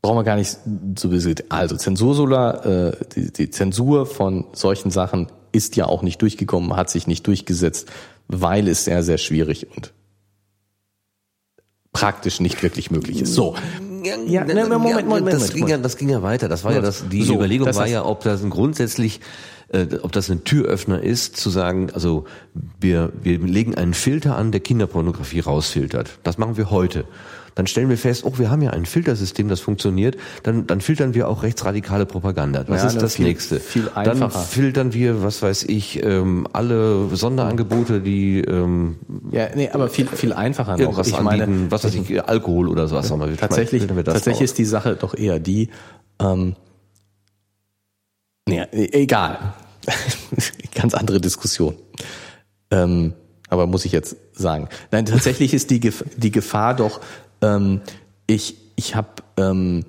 Brauchen wir gar nicht besitzen. Also Zensursolar, äh, die, die Zensur von solchen Sachen ist ja auch nicht durchgekommen, hat sich nicht durchgesetzt, weil es sehr, sehr schwierig und praktisch nicht wirklich möglich ist. So. Ja, ne, Moment, Moment, Moment, das, ging ja, das ging ja weiter. Das war ja das, die So, Überlegung das war ja, ob das ein grundsätzlich, äh, ob das ein Türöffner ist, zu sagen, also wir, wir legen einen Filter an, der Kinderpornografie rausfiltert. Das machen wir heute. Dann stellen wir fest, oh, wir haben ja ein Filtersystem, das funktioniert. Dann, dann filtern wir auch rechtsradikale Propaganda. Was Ja, ist das viel- nächste? viel dann einfacher. filtern wir, was weiß ich, ähm, alle Sonderangebote, die ähm, Ja, nee, aber viel, viel einfacher noch. irgendwas Ich anbieten, meine, was weiß ich, Alkohol oder sowas. Sagen wir, tatsächlich, wir tatsächlich ist die Sache doch eher die, ähm, ja, egal. Ganz andere Diskussion. Ähm, aber muss ich jetzt sagen. Nein, tatsächlich ist die, Gef die Gefahr doch, ähm, ich, ich habe, ähm,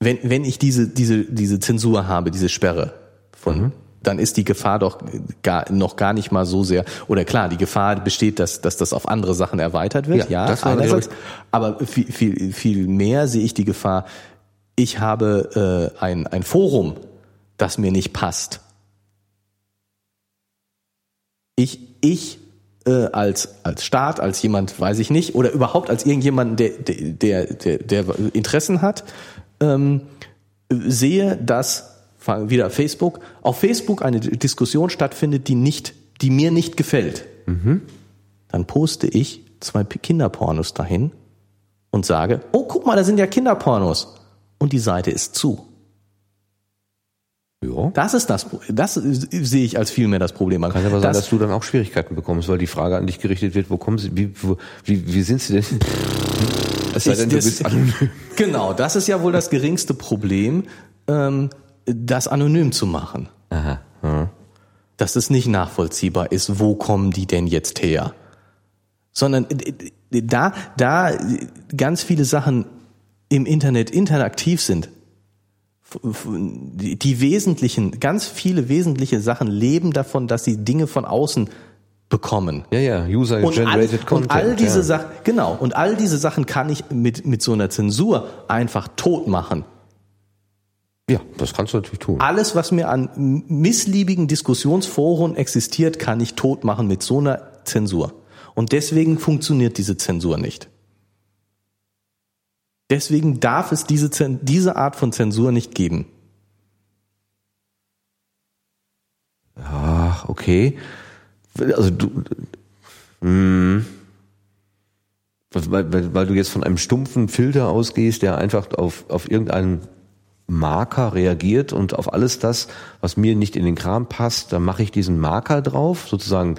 wenn, wenn ich diese, diese, diese Zensur habe, diese Sperre von, dann ist die Gefahr doch gar, noch gar nicht mal so sehr, oder klar, die Gefahr besteht, dass, dass das auf andere Sachen erweitert wird, Ja, ja, einerseits, aber viel, viel, viel mehr sehe ich die Gefahr, ich habe äh, ein, ein Forum, das mir nicht passt. Ich, ich äh, als, als Staat, als jemand, weiß ich nicht, oder überhaupt als irgendjemand, der, der, der, der Interessen hat, ähm, sehe, dass wieder Facebook, auf Facebook eine Diskussion stattfindet, die nicht, die mir nicht gefällt. Dann poste ich zwei Kinderpornos dahin und sage, oh, guck mal, da sind ja Kinderpornos. Und die Seite ist zu. Ja. Das ist das, das sehe ich als viel mehr das Problem an. Kann aber sein, Das- dass du dann auch Schwierigkeiten bekommst, weil die Frage an dich gerichtet wird, wo kommen sie, wie, wo, wie, wie sind sie denn? Es sei denn, du das- bist anonym. Genau, das ist ja wohl das geringste Problem, ähm, das anonym zu machen. Aha. Ja. Dass es nicht nachvollziehbar ist, wo kommen die denn jetzt her? Sondern da, da ganz viele Sachen im Internet interaktiv sind, die, wesentlichen, ganz viele wesentliche Sachen leben davon, dass sie Dinge von außen bekommen. Ja, ja, Und all, User-Generated Content. und all diese ja. Sachen, genau, und all diese Sachen kann ich mit, mit so einer Zensur einfach tot machen. Ja, das kannst du natürlich tun. Alles, was mir an missliebigen Diskussionsforen existiert, kann ich tot machen mit so einer Zensur. Und deswegen funktioniert diese Zensur nicht. Deswegen darf es diese, diese Art von Zensur nicht geben. Ach, okay. Also du, hm, weil, weil, weil du jetzt von einem stumpfen Filter ausgehst, der einfach auf, auf irgendeinen Marker reagiert und auf alles das, was mir nicht in den Kram passt, da mache ich diesen Marker drauf, sozusagen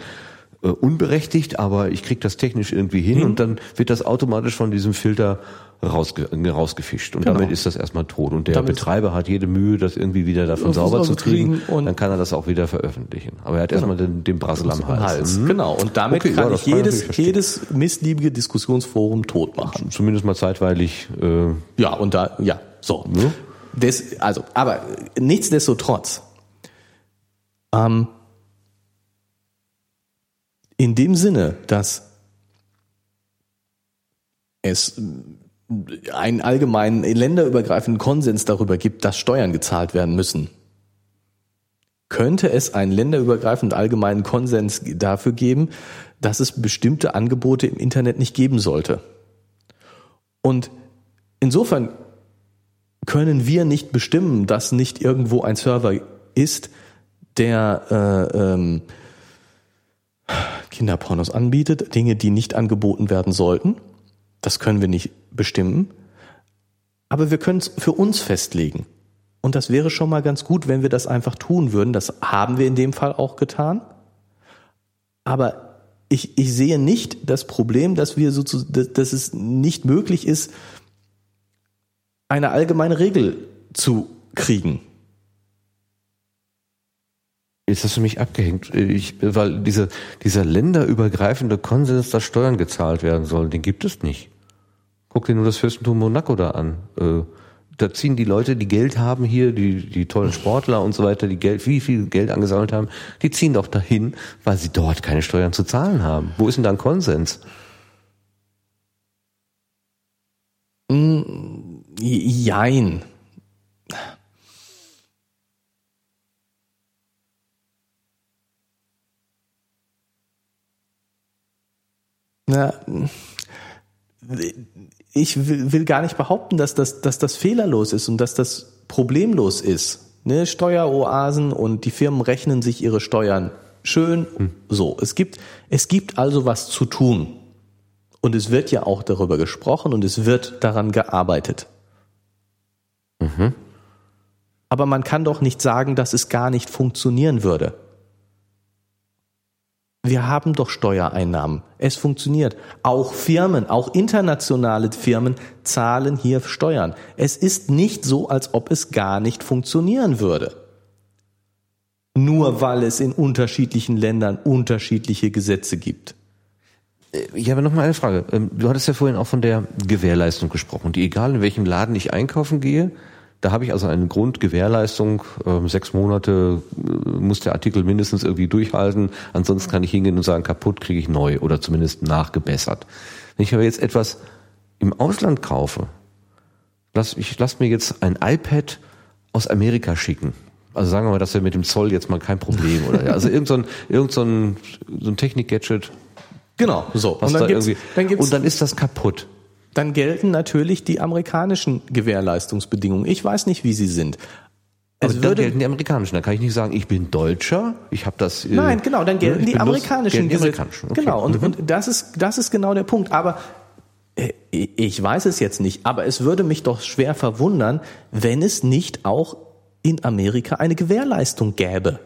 äh, unberechtigt, aber ich krieg das technisch irgendwie hin und dann wird das automatisch von diesem Filter rausge rausgefischt und Genau. damit ist das erstmal tot und der Damit- Betreiber hat jede Mühe, das irgendwie wieder davon sauber zu kriegen kriegen und- dann kann er das auch wieder veröffentlichen. Aber er hat erstmal den, den Brassel am Hals. Hals. Mhm. Genau. Und damit Okay, kann ja, ich jedes, jedes missliebige Diskussionsforum tot machen. Zumindest mal zeitweilig. Äh, Ja, und da, ja, so. Ja. Des, also, aber nichtsdestotrotz, ähm, in dem Sinne, dass es einen allgemeinen länderübergreifenden Konsens darüber gibt, dass Steuern gezahlt werden müssen, könnte es einen länderübergreifenden allgemeinen Konsens dafür geben, dass es bestimmte Angebote im Internet nicht geben sollte. Und insofern können wir nicht bestimmen, dass nicht irgendwo ein Server ist, der äh, ähm, Kinderpornos anbietet, Dinge, die nicht angeboten werden sollten. Das können wir nicht bestimmen. Aber wir können es für uns festlegen. Und das wäre schon mal ganz gut, wenn wir das einfach tun würden. Das haben wir in dem Fall auch getan. Aber ich, ich sehe nicht das Problem, dass wir sozusagen, dass, es nicht möglich ist, eine allgemeine Regel zu kriegen. jetzt hast du mich abgehängt. Ich, weil diese, dieser länderübergreifende Konsens, dass Steuern gezahlt werden sollen, den gibt es nicht. Guck dir nur das Fürstentum Monaco da an. Äh, da ziehen die Leute, die Geld haben hier, die, die tollen Sportler und so weiter, die Geld, wie viel Geld angesammelt haben, die ziehen doch dahin, weil sie dort keine Steuern zu zahlen haben. Wo ist denn da ein Konsens? Jein. Na, ich will, will gar nicht behaupten, dass das, dass das fehlerlos ist und dass das problemlos ist. Ne, Steueroasen und die Firmen rechnen sich ihre Steuern schön. So, es gibt, es gibt also was zu tun. Und es wird ja auch darüber gesprochen und es wird daran gearbeitet. Aber man kann doch nicht sagen, dass es gar nicht funktionieren würde. Wir haben doch Steuereinnahmen. Es funktioniert. Auch Firmen, auch internationale Firmen zahlen hier Steuern. Es ist nicht so, als ob es gar nicht funktionieren würde. Nur weil es in unterschiedlichen Ländern unterschiedliche Gesetze gibt. Ich habe noch mal eine Frage. Ähm, Du hattest ja vorhin auch von der Gewährleistung gesprochen, die egal in welchem Laden ich einkaufen gehe, da habe ich also eine Grundgewährleistung, ähm, sechs Monate äh, muss der Artikel mindestens irgendwie durchhalten, ansonsten kann ich hingehen und sagen, kaputt kriege ich neu oder zumindest nachgebessert. Wenn ich aber jetzt etwas im Ausland kaufe, lass, ich lasse mir jetzt ein iPad aus Amerika schicken. Also sagen wir mal, das wäre mit dem Zoll jetzt mal kein Problem. Oder also irgend so ein, irgend so ein, so ein Technik-Gadget, Genau, so. und, dann da gibt's, dann, gibt's, und dann ist das kaputt. Dann gelten natürlich die amerikanischen Gewährleistungsbedingungen. Ich weiß nicht, wie sie sind. Es dann würde, gelten die amerikanischen. Da kann ich nicht sagen, ich bin Deutscher, ich habe das. äh, Nein, genau, dann gelten ich die amerikanischen gelten die amerikanischen. Okay. Genau, und, Mhm. und das ist das ist genau der Punkt. Aber äh, ich weiß es jetzt nicht, aber es würde mich doch schwer verwundern, wenn es nicht auch in Amerika eine Gewährleistung gäbe,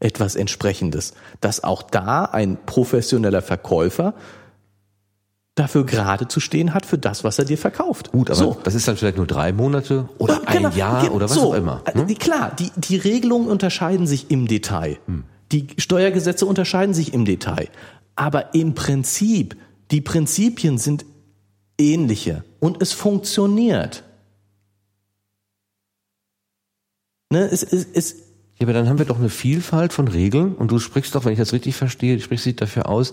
etwas entsprechendes, dass auch da ein professioneller Verkäufer dafür gerade zu stehen hat für das, was er dir verkauft. Gut, aber so. das ist dann vielleicht nur drei Monate oder Ja, ein genau, Jahr oder was so. auch immer. Äh, Ne? Klar, die, die Regelungen unterscheiden sich im Detail. Die Steuergesetze unterscheiden sich im Detail. Aber im Prinzip, die Prinzipien sind ähnliche und es funktioniert. Ne, es, es, es, Ja, aber dann haben wir doch eine Vielfalt von Regeln und du sprichst doch, wenn ich das richtig verstehe, du sprichst dich dafür aus,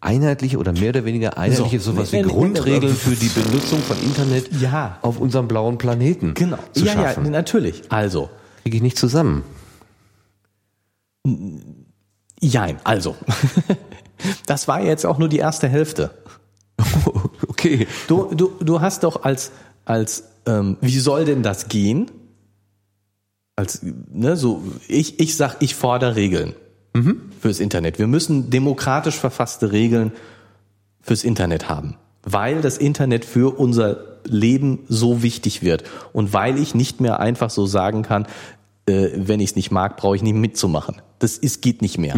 einheitliche oder mehr oder weniger einheitliche So. sowas wie Grundregeln für die Benutzung von Internet Ja. auf unserem blauen Planeten Genau. zu ja, schaffen. ja, natürlich. Also, Kriege ich nicht zusammen. jein, also. das war jetzt auch nur die erste Hälfte. okay. Du, du, du hast doch als, als ähm, wie soll denn das gehen? Als, ne, so, ich, ich sag, ich fordere Regeln fürs Internet. Wir müssen demokratisch verfasste Regeln fürs Internet haben, weil das Internet für unser Leben so wichtig wird und weil ich nicht mehr einfach so sagen kann, äh, wenn ich es nicht mag, brauche ich nicht mitzumachen. Das ist, geht nicht mehr.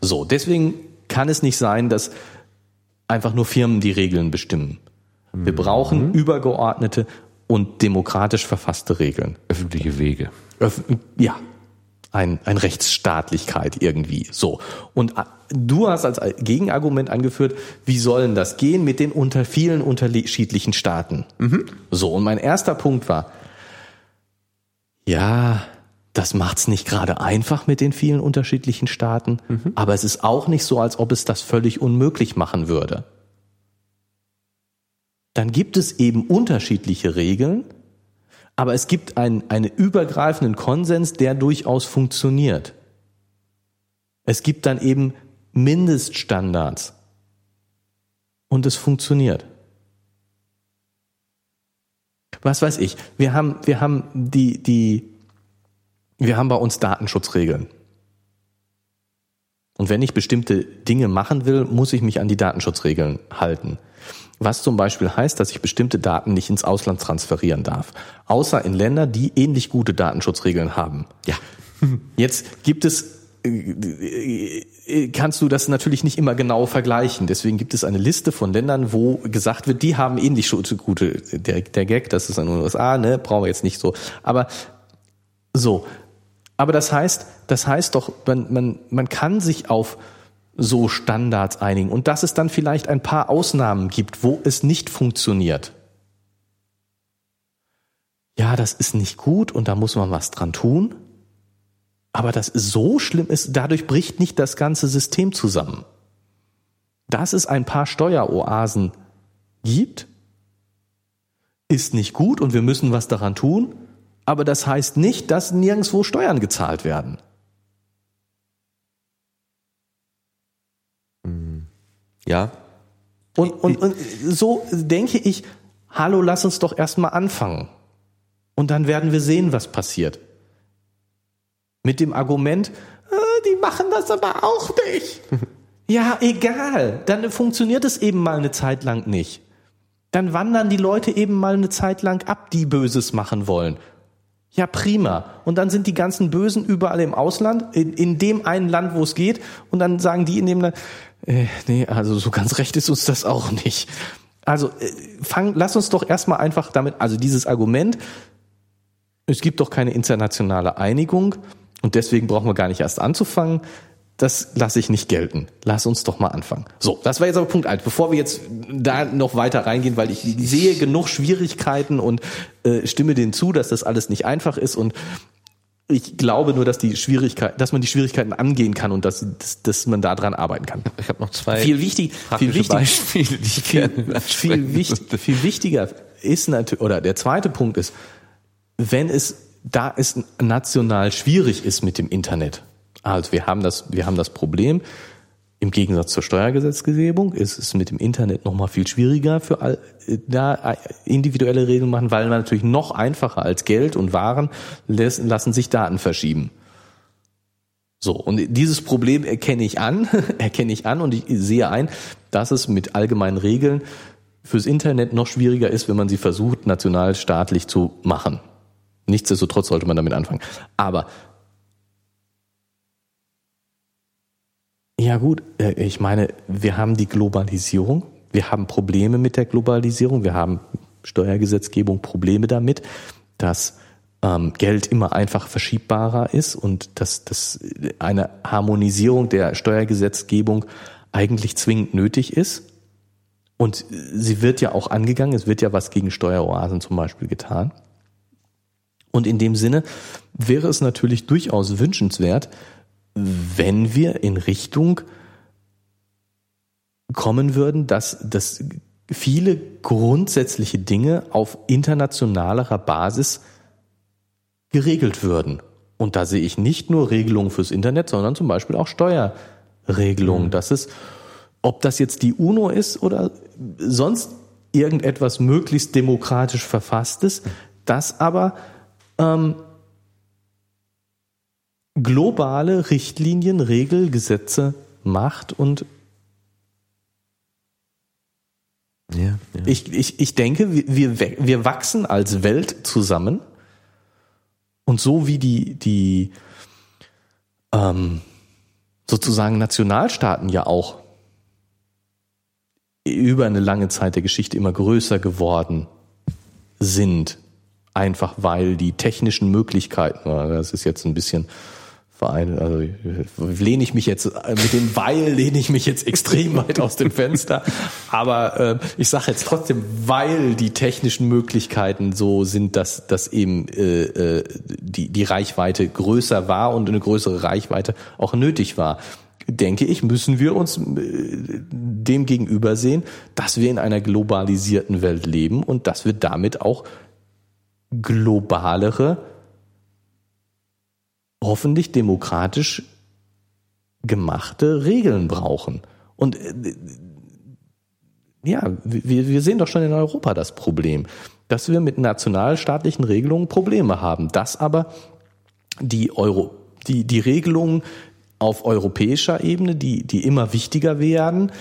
So, deswegen kann es nicht sein, dass einfach nur Firmen die Regeln bestimmen. Wir brauchen übergeordnete und demokratisch verfasste Regeln. Öffentliche Wege. Öff ja, ein, ein Rechtsstaatlichkeit irgendwie. So. Und äh, du hast als Gegenargument angeführt, wie sollen das gehen mit den unter vielen unterschiedlichen Staaten? So. Und mein erster Punkt war, ja, das macht's nicht gerade einfach mit den vielen unterschiedlichen Staaten, aber es ist auch nicht so, als ob es das völlig unmöglich machen würde. Dann gibt es eben unterschiedliche Regeln, aber es gibt einen, einen übergreifenden Konsens, der durchaus funktioniert. Es gibt dann eben Mindeststandards. Und es funktioniert. Was weiß ich? Wir haben, wir haben die, die, wir haben bei uns Datenschutzregeln. Und wenn ich bestimmte Dinge machen will, muss ich mich an die Datenschutzregeln halten. Was zum Beispiel heißt, dass ich bestimmte Daten nicht ins Ausland transferieren darf. Außer in Länder, die ähnlich gute Datenschutzregeln haben. Ja. Jetzt gibt es, äh, äh, kannst du das natürlich nicht immer genau vergleichen. Deswegen gibt es eine Liste von Ländern, wo gesagt wird, die haben ähnlich gute, der, der Gag, das ist in den USA, ne, brauchen wir jetzt nicht so. Aber so. Aber das heißt, das heißt doch, man, man, man kann sich auf so Standards einigen und dass es dann vielleicht ein paar Ausnahmen gibt, wo es nicht funktioniert. Ja, das ist nicht gut und da muss man was dran tun. Aber das so schlimm ist, dadurch bricht nicht das ganze System zusammen. Dass es ein paar Steueroasen gibt, ist nicht gut und wir müssen was daran tun. Aber das heißt nicht, dass nirgendwo Steuern gezahlt werden. Ja. Und, und, und so denke ich, hallo, lass uns doch erstmal anfangen. Und dann werden wir sehen, was passiert. Mit dem Argument, äh, die machen das aber auch nicht. ja, egal. Dann funktioniert es eben mal eine Zeit lang nicht. Dann wandern die Leute eben mal eine Zeit lang ab, die Böses machen wollen. Ja, prima. Und dann sind die ganzen Bösen überall im Ausland, in, in dem einen Land, wo es geht. Und dann sagen die in dem Land, äh, nee, also so ganz recht ist uns das auch nicht. Also äh, fang, lass uns doch erstmal einfach damit, also dieses Argument, es gibt doch keine internationale Einigung und deswegen brauchen wir gar nicht erst anzufangen. Das lasse ich nicht gelten. Lass uns doch mal anfangen. So, das war jetzt aber Punkt eins. Bevor wir jetzt da noch weiter reingehen, weil ich sehe genug Schwierigkeiten und äh, stimme denen zu, dass das alles nicht einfach ist und ich glaube nur, dass die Schwierigkeit, dass man die Schwierigkeiten angehen kann und dass, dass, dass man da dran arbeiten kann. Ich habe noch zwei Viel wichtig, viel wichtig, Beispiele, die ich viel, viel, wichtig, viel wichtiger ist natürlich, oder der zweite Punkt ist, wenn es, da es national schwierig ist mit dem Internet, also wir haben das, wir haben das Problem, im Gegensatz zur Steuergesetzgebung ist es mit dem Internet noch mal viel schwieriger für all, da individuelle Regeln machen, weil man natürlich noch einfacher als Geld und Waren lässt, lassen sich Daten verschieben. So, und dieses Problem erkenne ich an, erkenne ich an und ich sehe ein, dass es mit allgemeinen Regeln fürs Internet noch schwieriger ist, wenn man sie versucht, nationalstaatlich zu machen. Nichtsdestotrotz sollte man damit anfangen. Aber ja gut, äh, ich meine, wir haben die Globalisierung, wir haben Probleme mit der Globalisierung, wir haben Steuergesetzgebung Probleme damit, dass ähm, Geld immer einfach verschiebbarer ist und dass, dass eine Harmonisierung der Steuergesetzgebung eigentlich zwingend nötig ist. Und sie wird ja auch angegangen, es wird ja was gegen Steueroasen zum Beispiel getan. Und in dem Sinne wäre es natürlich durchaus wünschenswert, wenn wir in Richtung kommen würden, dass, dass viele grundsätzliche Dinge auf internationalerer Basis geregelt würden. Und da sehe ich nicht nur Regelungen fürs Internet, sondern zum Beispiel auch Steuerregelungen. Mhm. Das ist, ob das jetzt die UNO ist oder sonst irgendetwas möglichst demokratisch verfasstes, das aber ähm, globale Richtlinien, Regel, Gesetze macht und ja, ja. Ich, ich, ich denke, wir, wir wachsen als Welt zusammen und so wie die, die ähm, sozusagen Nationalstaaten ja auch über eine lange Zeit der Geschichte immer größer geworden sind, einfach weil die technischen Möglichkeiten, das ist jetzt ein bisschen Verein, also lehne ich mich jetzt mit dem Weil lehne ich mich jetzt extrem weit aus dem Fenster, aber äh, ich sage jetzt trotzdem, weil die technischen Möglichkeiten so sind, dass dass eben äh, äh, die die Reichweite größer war und eine größere Reichweite auch nötig war. Denke ich, müssen wir uns äh, dem gegenüber sehen, dass wir in einer globalisierten Welt leben und dass wir damit auch globalere hoffentlich demokratisch gemachte Regeln brauchen. Und äh, ja, wir, wir sehen doch schon in Europa das Problem, dass wir mit nationalstaatlichen Regelungen Probleme haben, dass aber die Euro, die, die Regelungen auf europäischer Ebene, die, die immer wichtiger werden,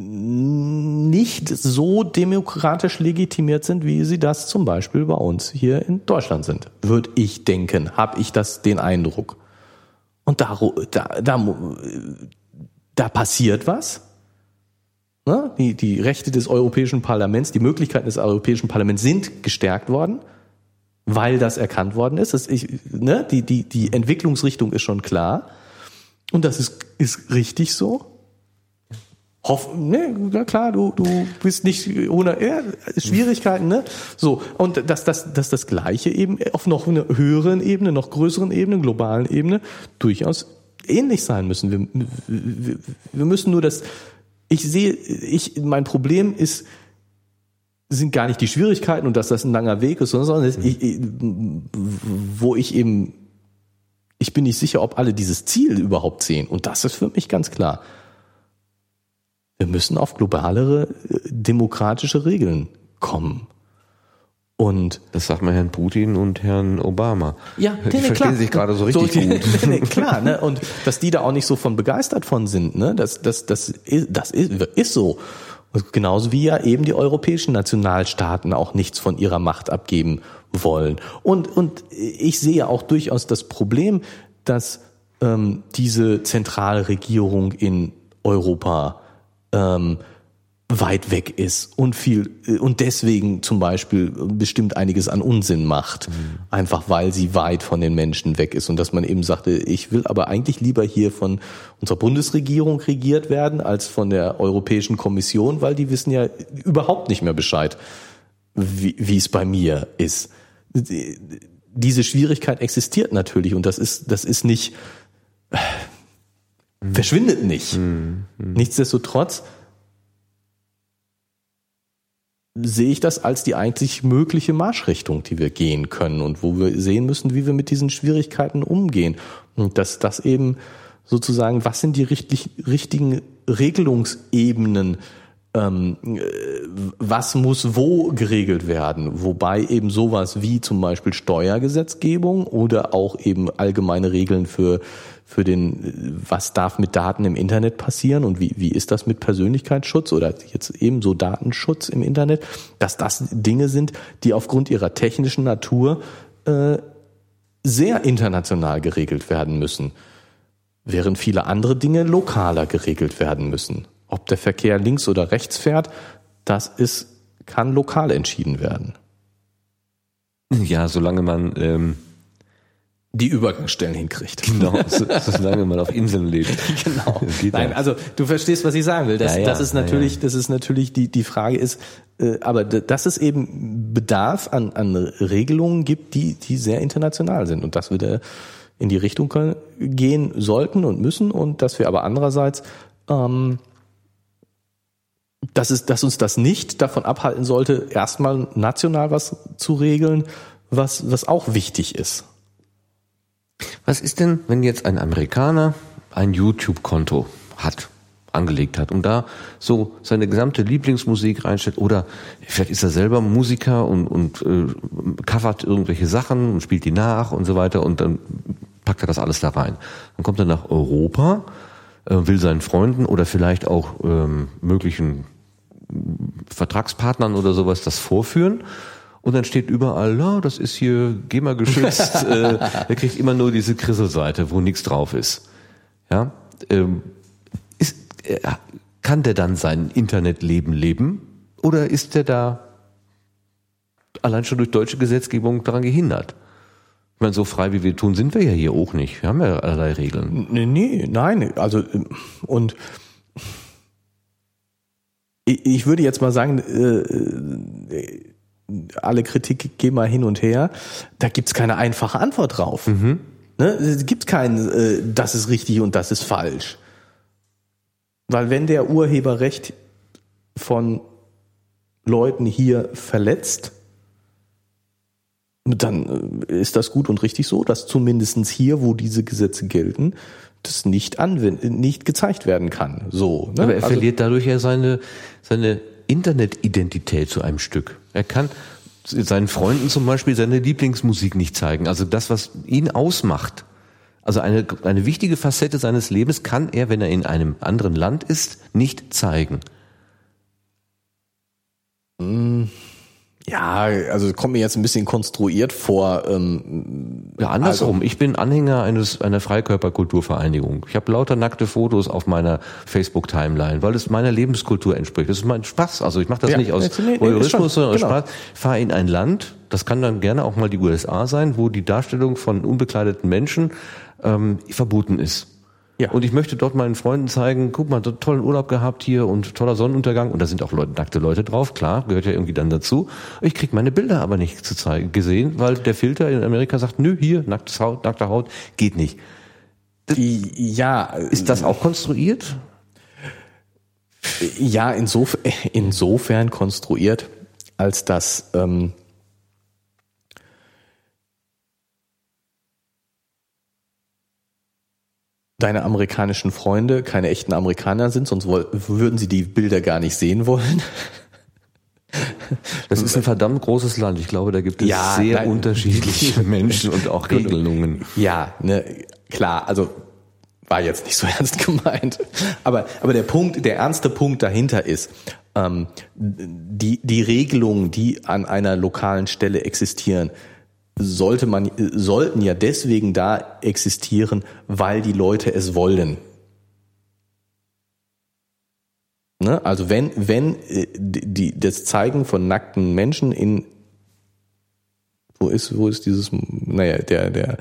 nicht so demokratisch legitimiert sind, wie sie das zum Beispiel bei uns hier in Deutschland sind. Würde ich denken, habe ich das den Eindruck. Und da, da, da, da passiert was. Ne? Die, die Rechte des Europäischen Parlaments, die Möglichkeiten des Europäischen Parlaments sind gestärkt worden, weil das erkannt worden ist. Das ich, ne? die, die, die Entwicklungsrichtung ist schon klar. Und das ist, ist richtig so. Hoff, ne, na klar, du, du bist nicht ohne ja, Schwierigkeiten, ne? So, und dass das, dass das Gleiche eben auf noch einer höheren Ebene, noch größeren Ebene, globalen Ebene durchaus ähnlich sein müssen. Wir, wir, wir müssen nur das, ich sehe, ich, mein Problem ist, sind gar nicht die Schwierigkeiten und dass das ein langer Weg ist, sondern mhm. ich, wo ich eben, ich bin nicht sicher, ob alle dieses Ziel überhaupt sehen. Und das ist für mich ganz klar. Wir müssen auf globalere äh, demokratische Regeln kommen. Und das sagt man Herrn Putin und Herrn Obama. Ja, die verstehen klar. sich gerade so richtig so, gut. nee, klar, ne? Und dass die da auch nicht so von begeistert von sind, ne? Das, das, das, ist, das ist, ist so. Und genauso wie ja eben die europäischen Nationalstaaten auch nichts von ihrer Macht abgeben wollen. Und, und ich sehe auch durchaus das Problem, dass ähm, diese zentrale Regierung in Europa ähm, weit weg ist und viel äh, und deswegen zum Beispiel bestimmt einiges an Unsinn macht, mhm. einfach weil sie weit von den Menschen weg ist und dass man eben sagte, ich will aber eigentlich lieber hier von unserer Bundesregierung regiert werden als von der Europäischen Kommission, weil die wissen ja überhaupt nicht mehr Bescheid, wie, wie es bei mir ist. Diese Schwierigkeit existiert natürlich und das ist das ist nicht mhm. verschwindet nicht. Mhm. Nichtsdestotrotz sehe ich das als die einzig mögliche Marschrichtung, die wir gehen können und wo wir sehen müssen, wie wir mit diesen Schwierigkeiten umgehen. Und dass das eben sozusagen, was sind die richtig, richtigen Regelungsebenen, ähm, äh, was muss wo geregelt werden, wobei eben sowas wie zum Beispiel Steuergesetzgebung oder auch eben allgemeine Regeln für für den, was darf mit Daten im Internet passieren und wie, wie ist das mit Persönlichkeitsschutz oder jetzt ebenso Datenschutz im Internet, dass das Dinge sind, die aufgrund ihrer technischen Natur äh, sehr international geregelt werden müssen, während viele andere Dinge lokaler geregelt werden müssen. Ob der Verkehr links oder rechts fährt, das ist, kann lokal entschieden werden. Ja, solange man ähm die Übergangsstellen hinkriegt. Genau, solange man auf Inseln lebt. Genau. Nein, also du verstehst, was ich sagen will. Das, ja, ja, das ist natürlich, ja, das ist natürlich die die Frage ist, äh, aber dass es eben Bedarf an an Regelungen gibt, die die sehr international sind und dass wir da in die Richtung gehen sollten und müssen und dass wir aber andererseits ähm, dass, es, dass uns das nicht davon abhalten sollte, erstmal national was zu regeln, was, was auch wichtig ist. Was ist denn, wenn jetzt ein Amerikaner ein YouTube-Konto hat, angelegt hat und da so seine gesamte Lieblingsmusik reinstellt oder vielleicht ist er selber Musiker und, und äh, covert irgendwelche Sachen und spielt die nach und so weiter und dann packt er das alles da rein. Dann kommt er nach Europa, äh, will seinen Freunden oder vielleicht auch ähm, möglichen Vertragspartnern oder sowas das vorführen und dann steht überall, ja, das ist hier GEMA geschützt, äh, er kriegt immer nur diese Krisselseite, wo nichts drauf ist. Ja, ähm, ist, äh, kann der dann sein Internetleben leben oder ist der da allein schon durch deutsche Gesetzgebung daran gehindert? Ich meine, so frei wie wir tun, sind wir ja hier auch nicht. Wir haben ja allerlei Regeln. Nee, nee nein, also und ich würde jetzt mal sagen, äh, alle Kritik gehen mal hin und her. Da gibt's keine einfache Antwort drauf. Mhm. Ne? Es gibt kein, äh, das ist richtig und das ist falsch. Weil wenn der Urheberrecht von Leuten hier verletzt, dann äh, ist das gut und richtig so, dass zumindestens hier, wo diese Gesetze gelten, das nicht anwenden, nicht gezeigt werden kann. So. Ne? Aber er also, verliert dadurch ja seine, seine Internetidentität zu einem Stück. Er kann seinen Freunden zum Beispiel seine Lieblingsmusik nicht zeigen. Also das, was ihn ausmacht. Also eine, eine wichtige Facette seines Lebens kann er, wenn er in einem anderen Land ist, nicht zeigen. Mmh. Ja, also kommt mir jetzt ein bisschen konstruiert vor. Ähm, ja, andersrum. Also, ich bin Anhänger eines einer Freikörperkulturvereinigung. Ich habe lauter nackte Fotos auf meiner Facebook-Timeline, weil es meiner Lebenskultur entspricht. Das ist mein Spaß. Also ich mache das ja, nicht aus nee, Voyeurismus, sondern aus genau. Spaß. Fahre in ein Land, das kann dann gerne auch mal die USA sein, wo die Darstellung von unbekleideten Menschen ähm, verboten ist. Ja. Und ich möchte dort meinen Freunden zeigen, guck mal, tollen Urlaub gehabt hier und toller Sonnenuntergang. Und da sind auch Leute, nackte Leute drauf, klar, gehört ja irgendwie dann dazu. Ich krieg meine Bilder aber nicht zu zeigen, gesehen, weil der Filter in Amerika sagt, nö, hier, nackte Haut, nackte Haut, geht nicht. Das, ja. Ist das auch konstruiert? Ja, insof insofern konstruiert, als dass ähm, deine amerikanischen Freunde keine echten Amerikaner sind, sonst würden sie die Bilder gar nicht sehen wollen. Das ist ein verdammt großes Land. Ich glaube, da gibt es ja, sehr nein, unterschiedliche Menschen und auch Regelungen. Ja, ne, klar, also war jetzt nicht so ernst gemeint. Aber, aber der Punkt, der ernste Punkt dahinter ist, ähm, die, die Regelungen, die an einer lokalen Stelle existieren, sollte man, sollten ja deswegen da existieren, weil die Leute es wollen. Ne? Also wenn, wenn äh, die, das Zeigen von nackten Menschen in wo ist, wo ist dieses, naja, der, der,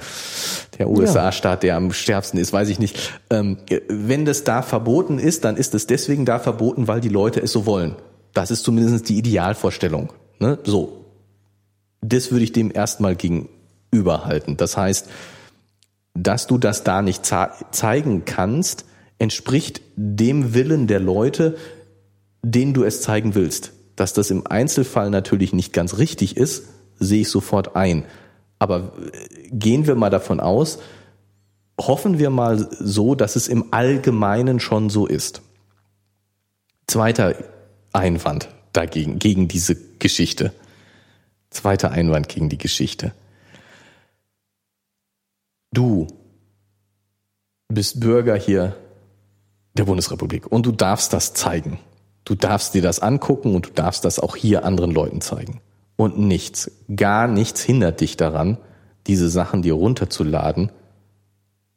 der USA-Staat, der am stärksten ist, weiß ich nicht. Ähm, wenn das da verboten ist, dann ist es deswegen da verboten, weil die Leute es so wollen. Das ist zumindest die Idealvorstellung. Ne? So, das würde ich dem erstmal gegenüberhalten. Das heißt, dass du das da nicht zeigen kannst, entspricht dem Willen der Leute, denen du es zeigen willst. Dass das im Einzelfall natürlich nicht ganz richtig ist, sehe ich sofort ein. Aber äh, gehen wir mal davon aus, hoffen wir mal so, dass es im Allgemeinen schon so ist. Zweiter Einwand dagegen, gegen diese Geschichte. Zweiter Einwand gegen die Geschichte. Du bist Bürger hier der Bundesrepublik und du darfst das zeigen. Du darfst dir das angucken und du darfst das auch hier anderen Leuten zeigen. Und nichts, gar nichts hindert dich daran, diese Sachen dir runterzuladen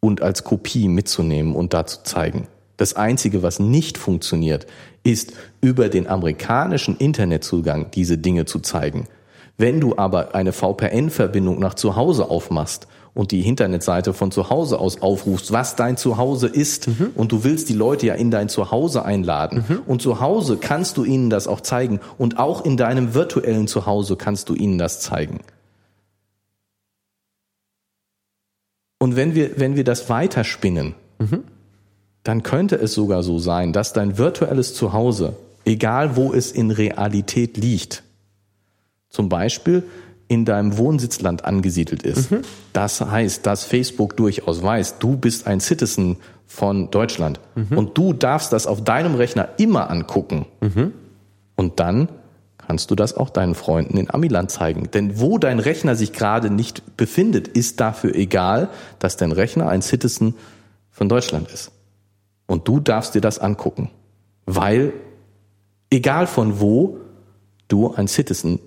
und als Kopie mitzunehmen und da zu zeigen. Das Einzige, was nicht funktioniert, ist über den amerikanischen Internetzugang diese Dinge zu zeigen. Wenn du aber eine VPN-Verbindung nach zu Hause aufmachst und die Internetseite von zu Hause aus aufrufst, was dein Zuhause ist, mhm. und du willst die Leute ja in dein Zuhause einladen, mhm. und zu Hause kannst du ihnen das auch zeigen, und auch in deinem virtuellen Zuhause kannst du ihnen das zeigen. Und wenn wir, wenn wir das weiterspinnen, mhm. dann könnte es sogar so sein, dass dein virtuelles Zuhause, egal wo es in Realität liegt, zum Beispiel in deinem Wohnsitzland angesiedelt ist. Mhm. Das heißt, dass Facebook durchaus weiß, du bist ein Citizen von Deutschland Mhm. und du darfst das auf deinem Rechner immer angucken. Mhm. Und dann kannst du das auch deinen Freunden in Amiland zeigen. Denn wo dein Rechner sich gerade nicht befindet, ist dafür egal, dass dein Rechner ein Citizen von Deutschland ist. Und du darfst dir das angucken, weil egal von wo du ein Citizen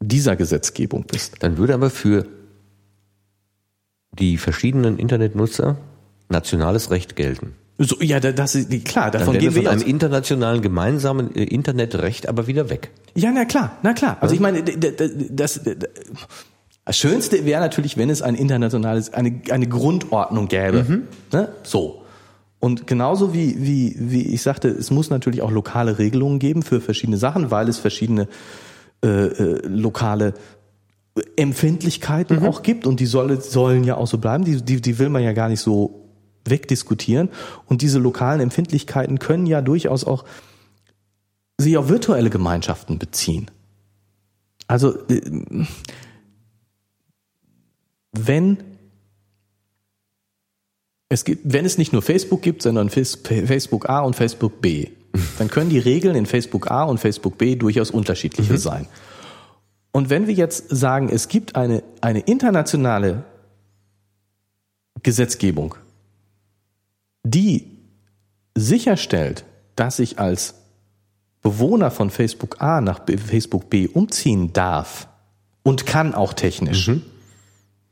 dieser Gesetzgebung bist. Dann würde aber für die verschiedenen Internetnutzer nationales Recht gelten. So, ja, da- das ist klar, Dann davon wir gehen wir von einem aus. internationalen gemeinsamen äh, Internetrecht aber wieder weg. Ja, na klar, na klar. Also ich meine, das, das Schönste wäre natürlich, wenn es ein internationales, eine, eine Grundordnung gäbe. Ne? So. Und genauso wie, wie, wie ich sagte, es muss natürlich auch lokale Regelungen geben für verschiedene Sachen, weil es verschiedene äh, äh, lokale Empfindlichkeiten auch gibt und die soll, sollen ja auch so bleiben. Die, die, die will man ja gar nicht so wegdiskutieren. Und diese lokalen Empfindlichkeiten können ja durchaus auch sich auf virtuelle Gemeinschaften beziehen. Also äh, wenn es gibt, wenn es nicht nur Facebook gibt, sondern Facebook A und Facebook B, dann können die Regeln in Facebook A und Facebook B durchaus unterschiedliche sein. Und wenn wir jetzt sagen, es gibt eine, eine internationale Gesetzgebung, die sicherstellt, dass ich als Bewohner von Facebook A nach Facebook B umziehen darf und kann auch technisch.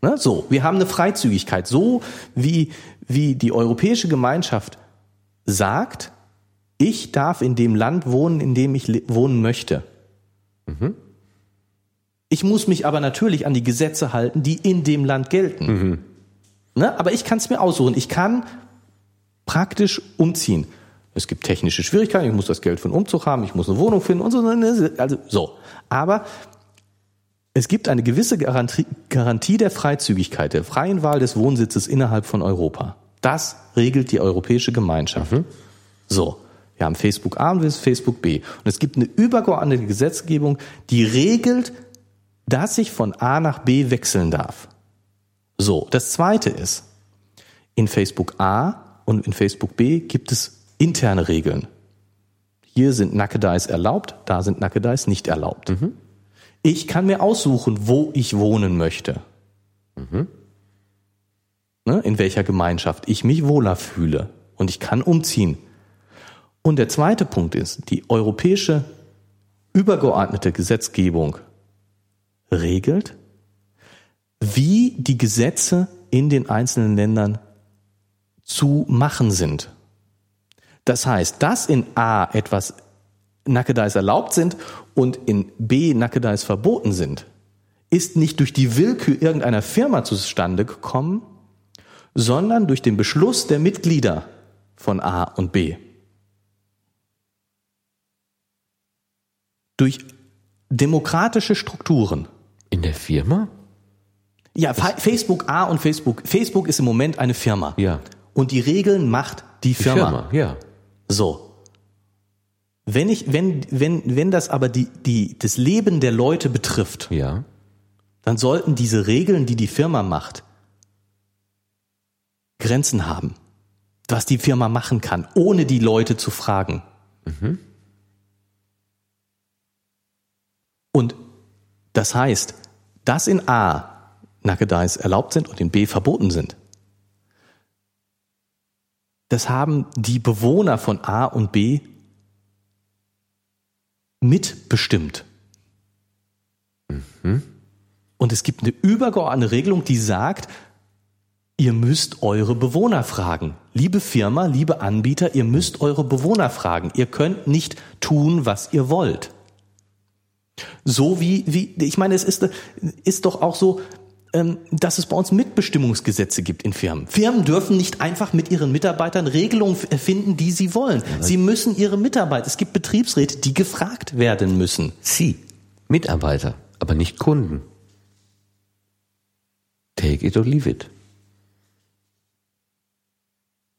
Ne, so, wir haben eine Freizügigkeit, so wie, wie die europäische Gemeinschaft sagt, ich darf in dem Land wohnen, in dem ich wohnen möchte. Ich muss mich aber natürlich an die Gesetze halten, die in dem Land gelten. Ne? Aber ich kann es mir aussuchen. Ich kann praktisch umziehen. Es gibt technische Schwierigkeiten, ich muss das Geld für einen Umzug haben, ich muss eine Wohnung finden und so. Also so. Aber es gibt eine gewisse Garantie, Garantie der Freizügigkeit, der freien Wahl des Wohnsitzes innerhalb von Europa. Das regelt die Europäische Gemeinschaft. So. Wir haben Facebook A und Facebook B. Und es gibt eine übergeordnete Gesetzgebung, die regelt, dass ich von A nach B wechseln darf. So. Das zweite ist, in Facebook A und in Facebook B gibt es interne Regeln. Hier sind Nackedeis erlaubt, da sind Nackedeis nicht erlaubt. Ich kann mir aussuchen, wo ich wohnen möchte. Ne, in welcher Gemeinschaft ich mich wohler fühle. Und ich kann umziehen. Und der zweite Punkt ist, die europäische übergeordnete Gesetzgebung regelt, wie die Gesetze in den einzelnen Ländern zu machen sind. Das heißt, dass in A etwas Nackedeis erlaubt sind und in B Nackedeis verboten sind, ist nicht durch die Willkür irgendeiner Firma zustande gekommen, sondern durch den Beschluss der Mitglieder von A und B. Durch demokratische Strukturen. In der Firma? Ja, Fa- Facebook A und Facebook. Facebook ist im Moment eine Firma. Ja. Und die Regeln macht die Firma. ja. So. Wenn ich, wenn, wenn, wenn das aber die, die, das Leben der Leute betrifft, Ja. dann sollten diese Regeln, die die Firma macht, Grenzen haben. Was die Firma machen kann, ohne die Leute zu fragen. Und das heißt, dass in A Nackedeis erlaubt sind und in B verboten sind. Das haben die Bewohner von A und B mitbestimmt. Und es gibt eine übergeordnete Regelung, die sagt, ihr müsst eure Bewohner fragen. Liebe Firma, liebe Anbieter, ihr müsst eure Bewohner fragen. Ihr könnt nicht tun, was ihr wollt. So wie, wie ich meine, es ist, ist doch auch so, dass es bei uns Mitbestimmungsgesetze gibt in Firmen. Firmen dürfen nicht einfach mit ihren Mitarbeitern Regelungen finden, die sie wollen. Sie müssen ihre Mitarbeiter, es gibt Betriebsräte, die gefragt werden müssen. Sie. Mitarbeiter, aber nicht Kunden. Take it or leave it.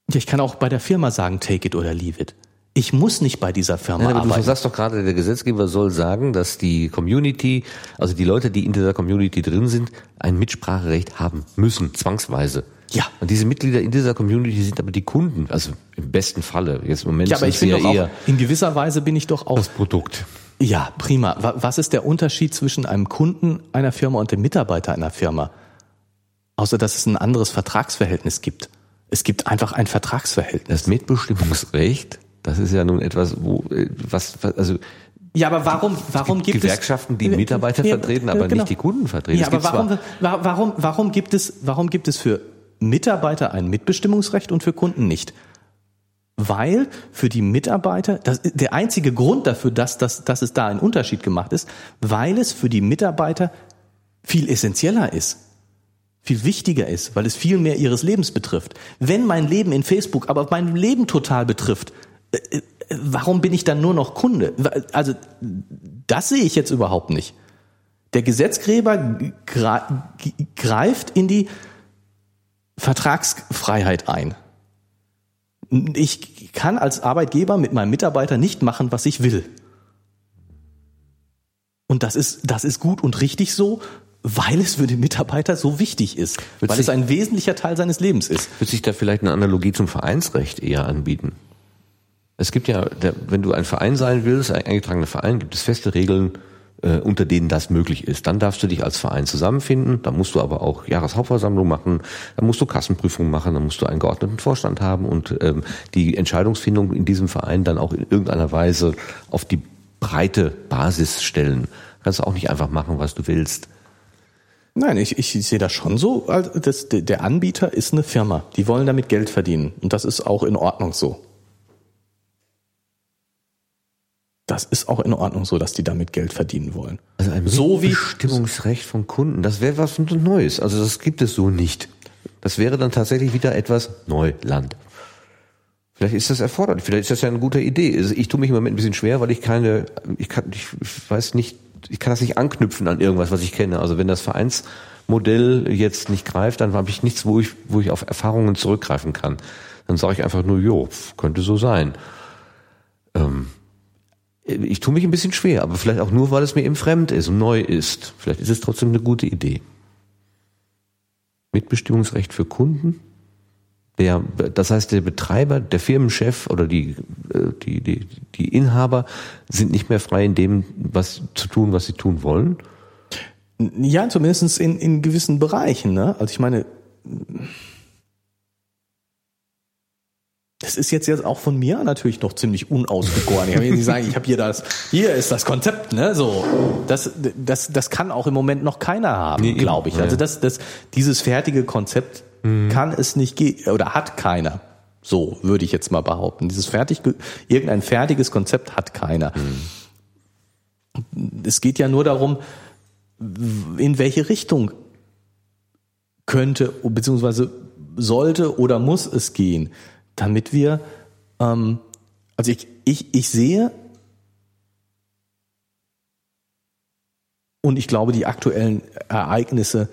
Ja, ich kann auch bei der Firma sagen, take it oder leave it. Ich muss nicht bei dieser Firma Nein, aber arbeiten. du sagst doch gerade, der Gesetzgeber soll sagen, dass die Community, also die Leute, die in dieser Community drin sind, ein Mitspracherecht haben müssen, zwangsweise. Ja. Und diese Mitglieder in dieser Community sind aber die Kunden, also im besten Falle. Jetzt im Moment ja, aber ich bin sie doch ja auch, eher in gewisser Weise bin ich doch auch das Produkt. Ja, prima. Wa- Was ist der Unterschied zwischen einem Kunden einer Firma und dem Mitarbeiter einer Firma? Außer dass es ein anderes Vertragsverhältnis gibt. Es gibt einfach ein Vertragsverhältnis. Das Mitbestimmungsrecht, das ist ja nun etwas, wo äh, was, also Ja, aber warum, warum gibt Gewerkschaften, die es Mitarbeiter Ja, vertreten, aber genau. nicht die Kunden vertreten. Ja, aber warum, warum, warum gibt es, warum gibt es für Mitarbeiter ein Mitbestimmungsrecht und für Kunden nicht? Weil für die Mitarbeiter, das, der einzige Grund dafür, dass, dass, dass es da ein Unterschied gemacht ist, weil es für die Mitarbeiter viel essentieller ist, viel wichtiger ist, weil es viel mehr ihres Lebens betrifft. Wenn mein Leben in Facebook aber mein Leben total betrifft, äh, äh, warum bin ich dann nur noch Kunde? Also das sehe ich jetzt überhaupt nicht. Der Gesetzgeber greift in die Vertragsfreiheit ein. Ich kann als Arbeitgeber mit meinem Mitarbeiter nicht machen, was ich will. Und das ist, das ist gut und richtig so, weil es für den Mitarbeiter so wichtig ist. Wird weil es ein wesentlicher Teil seines Lebens ist. Wird sich da vielleicht eine Analogie zum Vereinsrecht eher anbieten? Es gibt ja, der, wenn du ein Verein sein willst, ein eingetragener Verein, gibt es feste Regeln, äh, unter denen das möglich ist. Dann darfst du dich als Verein zusammenfinden, dann musst du aber auch Jahreshauptversammlung machen, dann musst du Kassenprüfung machen, dann musst du einen geordneten Vorstand haben und ähm, die Entscheidungsfindung in diesem Verein dann auch in irgendeiner Weise auf die breite Basis stellen. Kannst du auch nicht einfach machen, was du willst. Nein, ich, ich sehe das schon so. Das, der Anbieter ist eine Firma. Die wollen damit Geld verdienen. Und das ist auch in Ordnung so. Das ist auch in Ordnung so, dass die damit Geld verdienen wollen. Also ein So wie- Bestimmungsrecht von Kunden, das wäre was Neues. Also das gibt es so nicht. Das wäre dann tatsächlich wieder etwas Neuland. Vielleicht ist das erforderlich, vielleicht ist das ja eine gute Idee. Also ich tue mich im Moment ein bisschen schwer, weil ich keine, ich kann, ich weiß nicht, ich kann das nicht anknüpfen an irgendwas, was ich kenne. Also wenn das Vereinsmodell jetzt nicht greift, dann habe ich nichts, wo ich, wo ich auf Erfahrungen zurückgreifen kann. Dann sage ich einfach nur, jo, könnte so sein. Ähm, ich tue mich ein bisschen schwer, aber vielleicht auch nur, weil es mir eben fremd ist und neu ist. Vielleicht ist es trotzdem eine gute Idee. Mitbestimmungsrecht für Kunden. Der, das heißt, der Betreiber, der Firmenchef oder die, äh, die, die, die Inhaber sind nicht mehr frei in dem, was zu tun, was sie tun wollen. Ja, zumindest in, in gewissen Bereichen. Ne? Also ich meine, das ist jetzt jetzt auch von mir natürlich noch ziemlich unausgegoren. Ich kann nicht sagen, ich habe hier das, hier ist das Konzept, ne? So, das, das, das kann auch im Moment noch keiner haben, Nee, glaube ich. Also das, das, dieses fertige Konzept kann es nicht geben oder hat keiner. So würde ich jetzt mal behaupten. Dieses fertig, irgendein fertiges Konzept hat keiner. Es geht ja nur darum, in welche Richtung könnte beziehungsweise sollte oder muss es gehen, damit wir, ähm, also ich, ich, ich sehe und ich glaube, die aktuellen Ereignisse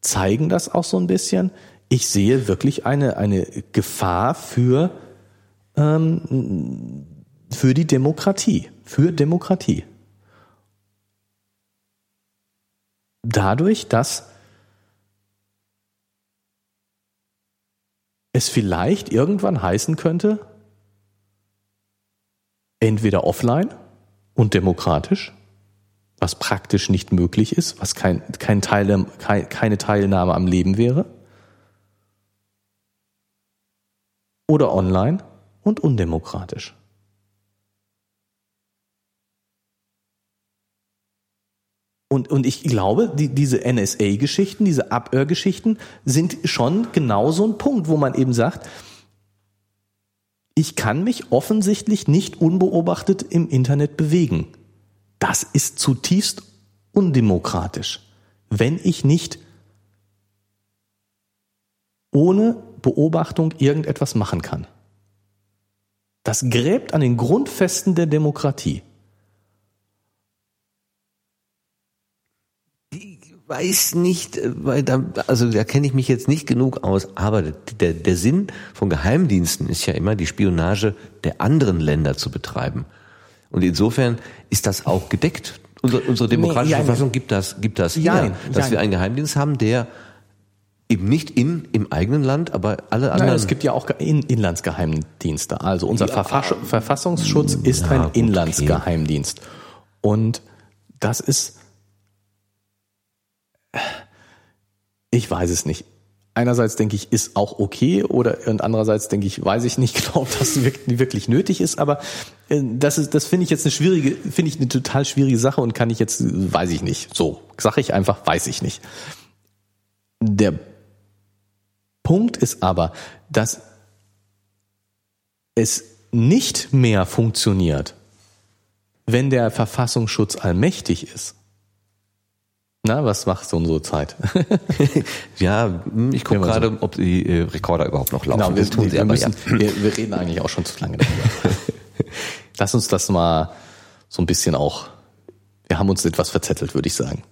zeigen das auch so ein bisschen. Ich sehe wirklich eine, eine Gefahr für, ähm, für die Demokratie, für Demokratie. dadurch, dass es vielleicht irgendwann heißen könnte, entweder offline und demokratisch, was praktisch nicht möglich ist, was kein, kein Teil, kein, keine Teilnahme am Leben wäre, oder online und undemokratisch. Und, und ich glaube, die, diese NSA-Geschichten, diese Abhörgeschichten sind schon genau so ein Punkt, wo man eben sagt, ich kann mich offensichtlich nicht unbeobachtet im Internet bewegen. Das ist zutiefst undemokratisch, wenn ich nicht ohne Beobachtung irgendetwas machen kann. Das gräbt an den Grundfesten der Demokratie. Ich weiß nicht, äh, weil da, also da kenne ich mich jetzt nicht genug aus, aber der, der Sinn von Geheimdiensten ist ja immer, die Spionage der anderen Länder zu betreiben. Und insofern ist das auch gedeckt. Unsere, unsere demokratische Nee, ja, Verfassung gibt das, gibt das Ja, her, dass ja. wir einen Geheimdienst haben, der eben nicht in, im eigenen Land, aber alle anderen. Nein, es gibt ja auch In Inlandsgeheimdienste. Also unser Verfass Verfassungsschutz ist Ja, ein Inlandsgeheimdienst. Und das ist, ich weiß es nicht. Einerseits denke ich, ist auch okay oder und andererseits denke ich, weiß ich nicht genau, ob das wirklich, nötig ist, aber äh, das ist, das finde ich jetzt eine schwierige, finde ich eine total schwierige Sache und kann ich jetzt, weiß ich nicht. So, sage ich einfach, weiß ich nicht. Der Punkt ist aber, dass es nicht mehr funktioniert, wenn der Verfassungsschutz allmächtig ist. Na, was macht so unsere Zeit? ja, hm, ich gucke man so- gerade, ob die äh, Rekorder überhaupt noch laufen. Genau, wir, das tun sie wir, aber müssen, ja. wir, wir reden eigentlich auch schon zu lange darüber. Lass uns das mal so ein bisschen auch, wir haben uns etwas verzettelt, würde ich sagen.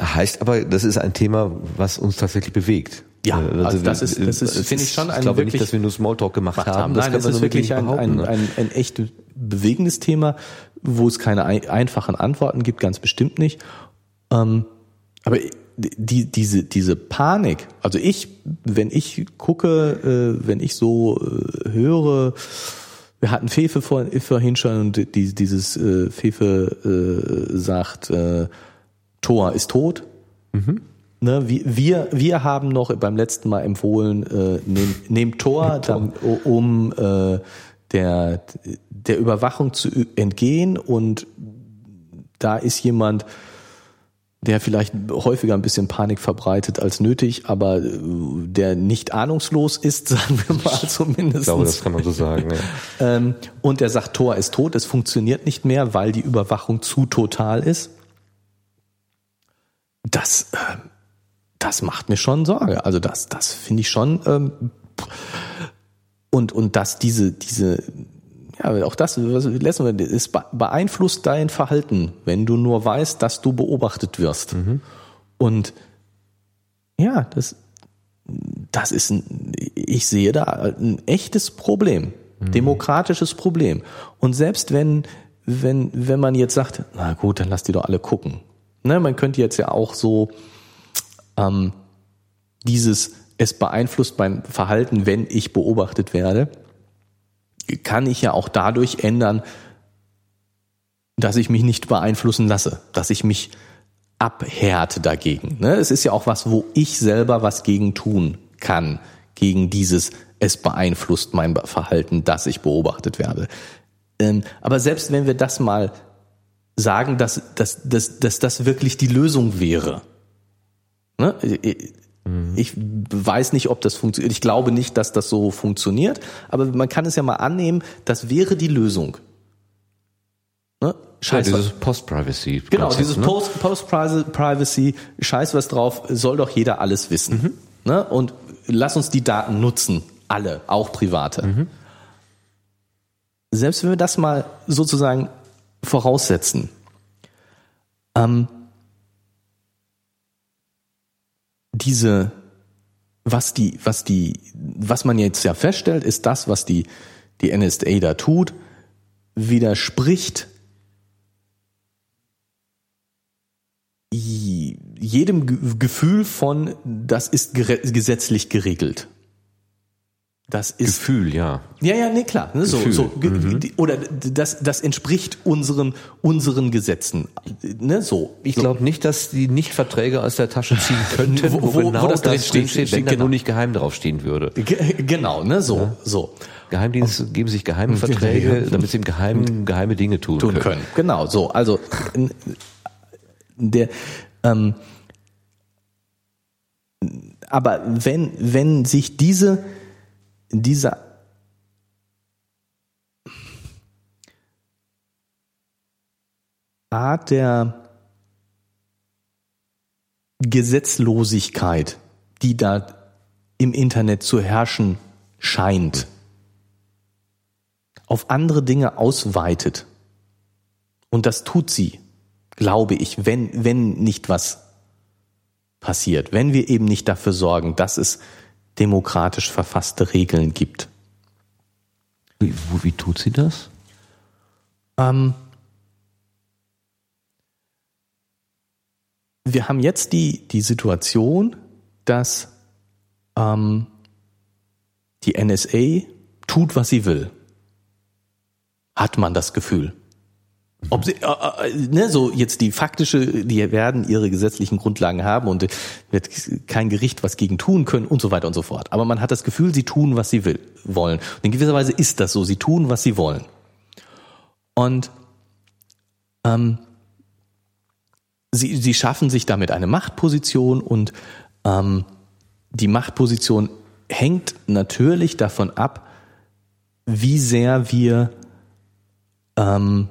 Heißt aber, das ist ein Thema, was uns tatsächlich bewegt. Ja, Äh, also das ist- das ist, finde ich, schon ein Ich glaube wirklich- nicht, dass wir nur Smalltalk gemacht haben. Nein, das ist wirklich ein, ein, ne? ein, ein echt bewegendes Thema, wo es keine ein, einfachen Antworten gibt, ganz bestimmt nicht. Ähm, aber die, diese, diese Panik, also ich, wenn ich gucke, äh, wenn ich so äh, höre, wir hatten Fefe vor, vorhin schon und die, dieses äh, Fefe äh, sagt, äh, Thor ist tot. Ne, wir, wir, wir haben noch beim letzten Mal empfohlen, äh, nehmt, nehmt Tor, dann, um äh, der, der Überwachung zu entgehen. Und da ist jemand, der vielleicht häufiger ein bisschen Panik verbreitet als nötig, aber äh, der nicht ahnungslos ist, sagen wir mal zumindest. Ich glaube, das kann man so sagen. Ja. Ähm, und der sagt, Tor ist tot, es funktioniert nicht mehr, weil die Überwachung zu total ist. Das, ähm, das macht mir schon Sorge. Also das, das finde ich schon. Ähm, und und dass diese diese ja auch das was wir es be- beeinflusst dein Verhalten, wenn du nur weißt, dass du beobachtet wirst. Und ja, das das ist ein, ich sehe da ein echtes Problem, demokratisches Problem. Und selbst wenn, wenn, wenn man jetzt sagt, na gut, dann lass die doch alle gucken. Ne, man könnte jetzt ja auch so ähm, dieses, es beeinflusst mein Verhalten, wenn ich beobachtet werde, kann ich ja auch dadurch ändern, dass ich mich nicht beeinflussen lasse, dass ich mich abhärte dagegen. Ne? Es ist ja auch was, wo ich selber was gegen tun kann, gegen dieses, es beeinflusst mein Verhalten, dass ich beobachtet werde. Ähm, aber selbst wenn wir das mal sagen, dass, dass, dass, dass das wirklich die Lösung wäre. Ne? Ich, ich weiß nicht, ob das funktioniert. Ich glaube nicht, dass das so funktioniert, aber man kann es ja mal annehmen, das wäre die Lösung. Ne? Ja, Scheiß, was- dieses Post-Privacy. Genau, dieses ne? Post- Post-Privacy, scheiß was drauf, soll doch jeder alles wissen. Ne? Und lass uns die Daten nutzen, alle, auch private. Selbst wenn wir das mal sozusagen voraussetzen, ähm, diese, was die, was die, was man jetzt ja feststellt, ist das, was die, die NSA da tut, widerspricht jedem Ge- Gefühl von, das ist gesetzlich geregelt. Das ist Gefühl, ja. ja, ja, nee, klar. Ne, so, Gefühl. so, ge- die- oder das, das entspricht unseren, unseren Gesetzen. Ne, so. Ich so. glaube nicht, dass die nicht Verträge aus der Tasche ziehen könnten, Wo- wo, wo- genau wo das das, drin steht, drinsteht, wenn da genau. nur nicht geheim draufstehen würde. Ge- Genau, ne, so, so. Geheimdienste geben sich geheime Verträge, damit sie im Geheimen geheime Dinge tun, tun können. können. Genau, so. Also der, ähm, aber wenn wenn sich diese dieser Art der Gesetzlosigkeit, die da im Internet zu herrschen scheint, auf andere Dinge ausweitet, und das tut sie glaube ich, wenn, wenn nicht was passiert, wenn wir eben nicht dafür sorgen, dass es demokratisch verfasste Regeln gibt. Wie, wo- wie tut sie das? Ähm, wir haben jetzt die, die Situation, dass ähm, die NSA tut, was sie will. Hat man das Gefühl. Ob sie, äh, äh, ne, so jetzt die faktische, die werden ihre gesetzlichen Grundlagen haben und wird kein Gericht was gegen tun können und so weiter und so fort. Aber man hat das Gefühl, sie tun, was sie will, wollen. Und in gewisser Weise ist das so. Sie tun, was sie wollen. Und ähm, sie, sie schaffen sich damit eine Machtposition und ähm, die Machtposition hängt natürlich davon ab, wie sehr wir ähm,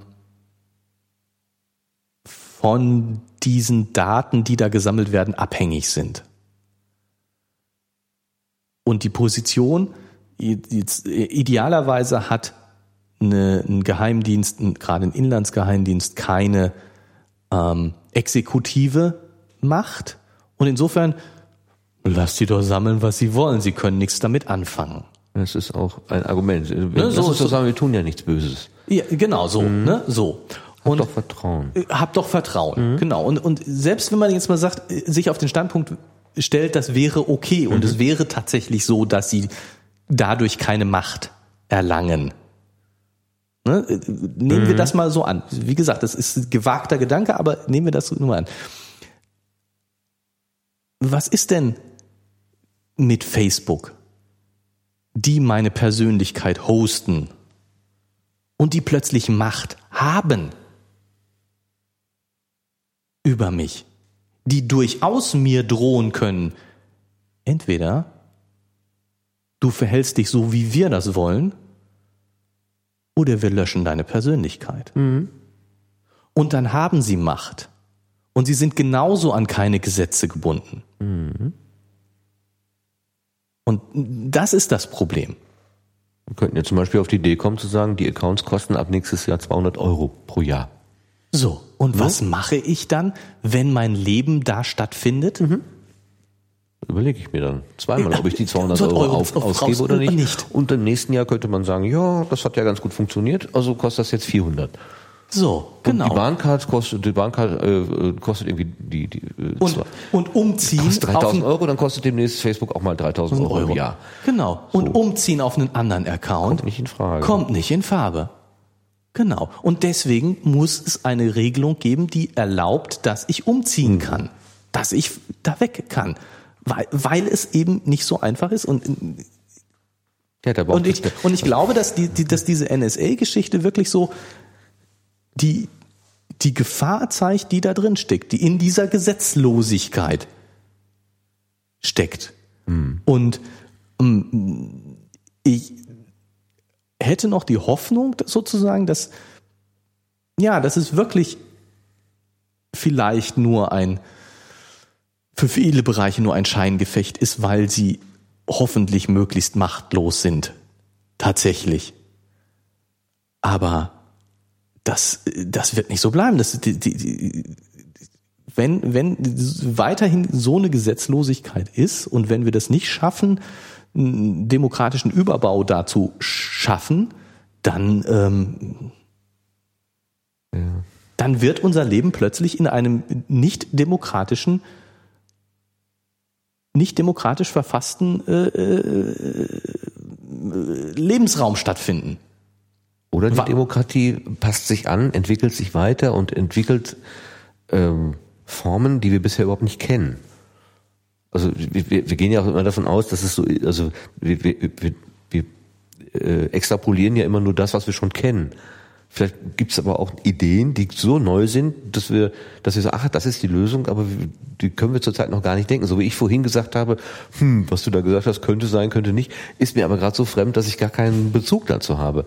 von diesen Daten, die da gesammelt werden, abhängig sind. Und die Position äh, idealerweise hat eine, ein Geheimdienst, gerade ein Inlandsgeheimdienst, keine ähm, exekutive Macht. Und insofern lasst sie doch sammeln, was sie wollen. Sie können nichts damit anfangen. Das ist auch ein Argument. Ne, Lass so- uns doch so- sagen, wir tun ja nichts Böses. Ja, genau so, ne, so. Und Und doch Vertrauen. äh, habt doch Vertrauen, genau. Und und selbst wenn man jetzt mal sagt, äh, sich auf den Standpunkt stellt, das wäre okay und es wäre tatsächlich so, dass sie dadurch keine Macht erlangen. Ne? äh, Nehmen wir das mal so an. Wie gesagt, das ist ein gewagter Gedanke, aber nehmen wir das nur mal an. Was ist denn mit Facebook, die meine Persönlichkeit hosten und die plötzlich Macht haben über mich, die durchaus mir drohen können, entweder du verhältst dich so, wie wir das wollen, oder wir löschen deine Persönlichkeit. Und dann haben sie Macht. Und sie sind genauso an keine Gesetze gebunden. Und das ist das Problem. Wir könnten ja zum Beispiel auf die Idee kommen zu sagen, die Accounts kosten ab nächstes Jahr 200 Euro pro Jahr. So, und was mache ich dann, wenn mein Leben da stattfindet? Überlege ich mir dann zweimal, ob ich die 200 200 Euro, Euro auf, ausgebe oder nicht. nicht. Und im nächsten Jahr könnte man sagen, ja, das hat ja ganz gut funktioniert, also kostet das jetzt 400. So, Und genau. die Bahncard kostet, die Bahncard äh, äh, kostet irgendwie die, die äh, und, zwei- und umziehen kostet auf 3000 einen Euro, dann kostet demnächst Facebook auch mal 3000 Euro, im Jahr. Genau. Und umziehen auf einen anderen Account Kommt nicht in Frage. kommt nicht in Farbe. Genau. Und deswegen muss es eine Regelung geben, die erlaubt, dass ich umziehen Mhm. kann, dass ich da weg kann, weil, weil es eben nicht so einfach ist und Ja, da braucht und ich, und ich glaube, dass, die, die, dass diese NSA-Geschichte wirklich so die, die Gefahr zeigt, die da drin steckt, die in dieser Gesetzlosigkeit steckt. Und ähm, ich hätte noch die Hoffnung sozusagen, dass ja, dass es wirklich vielleicht nur ein für viele Bereiche nur ein Scheingefecht ist, weil sie hoffentlich möglichst machtlos sind. Tatsächlich. Aber das, das wird nicht so bleiben. Das, die, die, die, wenn, wenn weiterhin so eine Gesetzlosigkeit ist und wenn wir das nicht schaffen, einen demokratischen Überbau dazu schaffen, dann, ähm, dann wird unser Leben plötzlich in einem nicht demokratischen, nicht demokratisch verfassten äh, äh, Lebensraum stattfinden. Oder die Wa- Demokratie passt sich an, entwickelt sich weiter und entwickelt ähm, Formen, die wir bisher überhaupt nicht kennen. Also wir, wir wir gehen ja auch immer davon aus, dass es so, also wir, wir, wir, wir äh, extrapolieren ja immer nur das, was wir schon kennen. Vielleicht gibt es aber auch Ideen, die so neu sind, dass wir, dass wir sagen, ach, das ist die Lösung, aber die können wir zurzeit noch gar nicht denken. So wie ich vorhin gesagt habe, hm, was du da gesagt hast, könnte sein, könnte nicht, ist mir aber gerade so fremd, dass ich gar keinen Bezug dazu habe.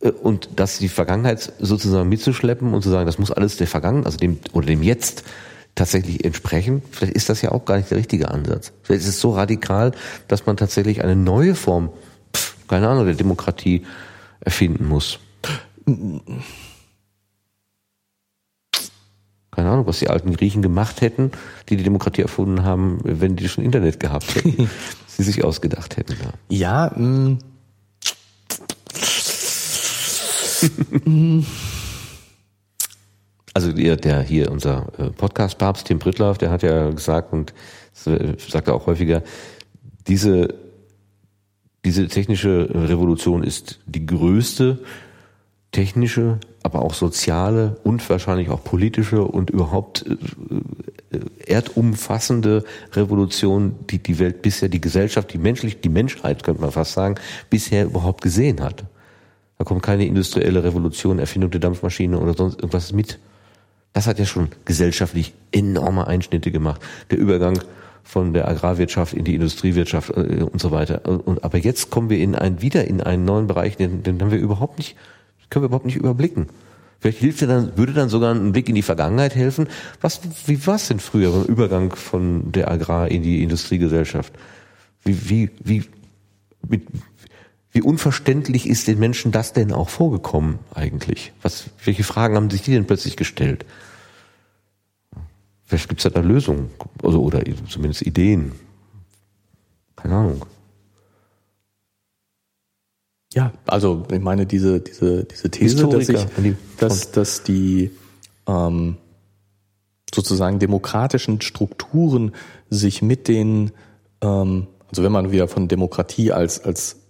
Äh, Und das die Vergangenheit sozusagen mitzuschleppen und zu sagen, das muss alles der Vergangenheit, also dem oder dem Jetzt tatsächlich entsprechen, vielleicht ist das ja auch gar nicht der richtige Ansatz. Vielleicht ist es so radikal, dass man tatsächlich eine neue Form, pff, keine Ahnung, der Demokratie erfinden muss. Ahnung, was die alten Griechen gemacht hätten, die die Demokratie erfunden haben, wenn die schon Internet gehabt hätten, sie sich ausgedacht hätten. Ja, mh. Also der, der hier unser äh, Podcast-Papst, Tim Prittlaff, der hat ja gesagt und äh, sagt er auch häufiger, diese, diese technische Revolution ist die größte technische, aber auch soziale und wahrscheinlich auch politische und überhaupt äh, erdumfassende Revolution, die die Welt bisher, die Gesellschaft, die menschlich, die Menschheit, könnte man fast sagen, bisher überhaupt gesehen hat. Da kommt keine industrielle Revolution, Erfindung der Dampfmaschine oder sonst irgendwas mit. Das hat ja schon gesellschaftlich enorme Einschnitte gemacht. Der Übergang von der Agrarwirtschaft in die Industriewirtschaft äh, und so weiter. Und, aber jetzt kommen wir in ein, wieder in einen neuen Bereich, den, den haben wir überhaupt nicht, können wir überhaupt nicht überblicken. Vielleicht hilft ja dann, würde dann sogar ein Blick in die Vergangenheit helfen. Was, wie war es denn früher beim Übergang von der Agrar in die Industriegesellschaft? Wie, wie, wie, mit, wie unverständlich ist den Menschen das denn auch vorgekommen eigentlich? Was, welche Fragen haben sich die denn plötzlich gestellt? Vielleicht gibt es ja da Lösungen, also, oder zumindest Ideen. Keine Ahnung. Ja, also ich meine diese diese diese These, dass, ich, dass, dass die ähm, sozusagen demokratischen Strukturen sich mit den ähm, also wenn man wieder von Demokratie als als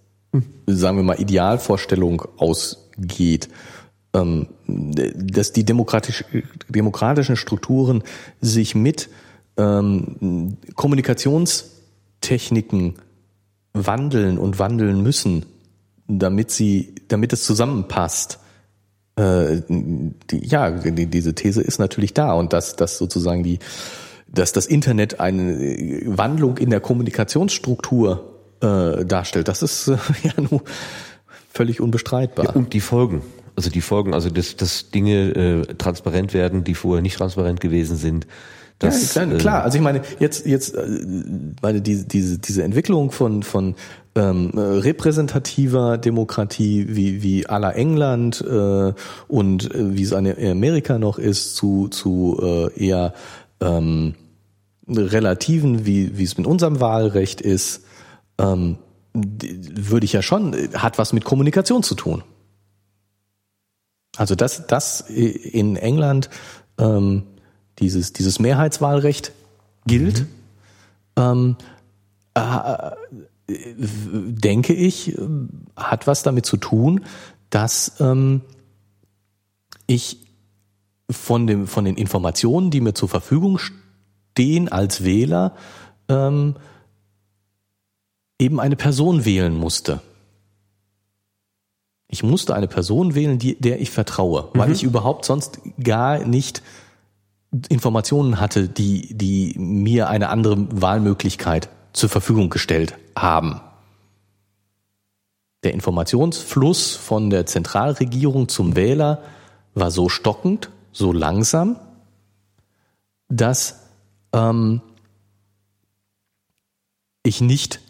sagen wir mal Idealvorstellung ausgeht, ähm, dass die demokratisch, demokratischen Strukturen sich mit ähm, Kommunikationstechniken wandeln und wandeln müssen, damit sie, damit es zusammenpasst. Äh, die, ja, die, diese These ist natürlich da und dass, dass sozusagen die, dass das Internet eine Wandlung in der Kommunikationsstruktur äh, darstellt, das ist äh, ja nur völlig unbestreitbar. Ja, und die Folgen. Also die Folgen, also dass, dass Dinge äh, transparent werden, die vorher nicht transparent gewesen sind. Das, ja, klar, klar. Also ich meine, jetzt, jetzt, äh, meine, diese, diese, diese Entwicklung von, von ähm, repräsentativer Demokratie wie, wie à la England äh, und äh, wie es in Amerika noch ist, zu, zu äh, eher ähm, relativen, wie, wie es mit unserem Wahlrecht ist, ähm, würde ich ja schon, hat was mit Kommunikation zu tun. Also dass das in England ähm, dieses, dieses Mehrheitswahlrecht gilt, mhm. ähm, äh, denke ich, hat was damit zu tun, dass ähm, ich von, dem, von den Informationen, die mir zur Verfügung stehen als Wähler, ähm, eben eine Person wählen musste. Ich musste eine Person wählen, die, der ich vertraue, mhm. weil ich überhaupt sonst gar nicht Informationen hatte, die, die mir eine andere Wahlmöglichkeit zur Verfügung gestellt haben. Der Informationsfluss von der Zentralregierung zum Wähler war so stockend, so langsam, dass ähm, ich nicht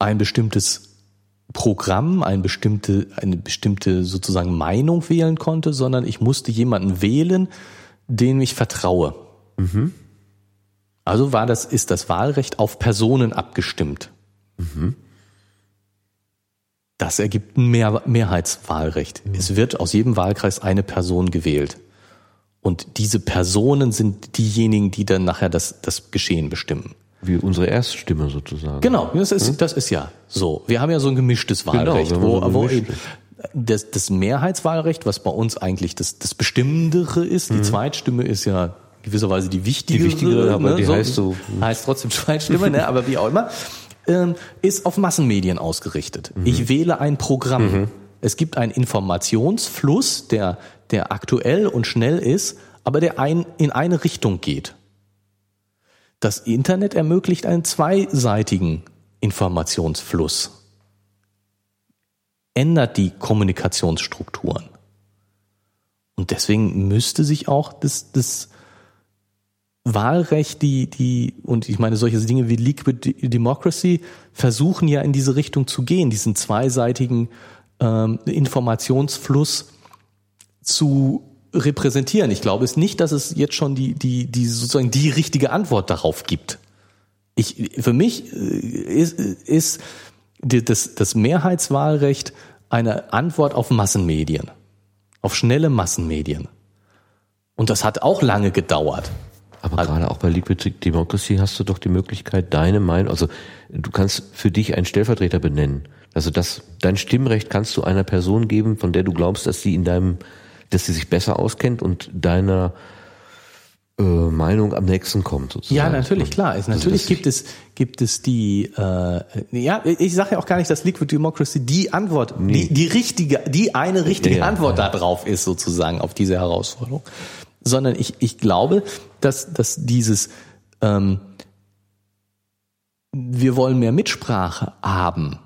ein bestimmtes Programm, ein bestimmte, eine bestimmte sozusagen Meinung wählen konnte, sondern ich musste jemanden wählen, den ich vertraue. Mhm. Also war das, ist das Wahlrecht auf Personen abgestimmt. Mhm. Das ergibt ein Mehr, Mehrheitswahlrecht. Mhm. Es wird aus jedem Wahlkreis eine Person gewählt. Und diese Personen sind diejenigen, die dann nachher das, das Geschehen bestimmen. Wie unsere Erststimme sozusagen. Genau, das ist, hm? das ist ja so. Wir haben ja so ein gemischtes genau, Wahlrecht, genau, wo, wo eben das, das Mehrheitswahlrecht, was bei uns eigentlich das, das Bestimmendere ist, die mhm. Zweitstimme ist ja gewisserweise die wichtigere. Die wichtigere, aber ne, die so, heißt so. Heißt trotzdem Zweitstimme, ne, aber wie auch immer, ähm, ist auf Massenmedien ausgerichtet. Mhm. Ich wähle ein Programm. Mhm. Es gibt einen Informationsfluss, der, der aktuell und schnell ist, aber der ein, in eine Richtung geht. Das Internet ermöglicht einen zweiseitigen Informationsfluss, ändert die Kommunikationsstrukturen. Und deswegen müsste sich auch das, das Wahlrecht, die, die, und ich meine, solche Dinge wie Liquid Democracy versuchen ja in diese Richtung zu gehen, diesen zweiseitigen ähm, Informationsfluss zu repräsentieren. Ich glaube es nicht, dass es jetzt schon die, die, die sozusagen die richtige Antwort darauf gibt. Ich, für mich äh, ist, ist das, das Mehrheitswahlrecht eine Antwort auf Massenmedien, auf schnelle Massenmedien. Und das hat auch lange gedauert. Aber also, gerade auch bei Liquid Democracy hast du doch die Möglichkeit, deine Meinung, also du kannst für dich einen Stellvertreter benennen. Also das, dein Stimmrecht kannst du einer Person geben, von der du glaubst, dass sie in deinem, dass sie sich besser auskennt und deiner äh, Meinung am nächsten kommt. Sozusagen. Ja, natürlich, klar. Also natürlich gibt es gibt es die. Äh, ja, ich sage ja auch gar nicht, dass Liquid Democracy die Antwort, nee. die, die richtige, die eine richtige ja, Antwort ja. darauf ist sozusagen auf diese Herausforderung, sondern ich ich glaube, dass dass dieses ähm, wir wollen mehr Mitsprache haben.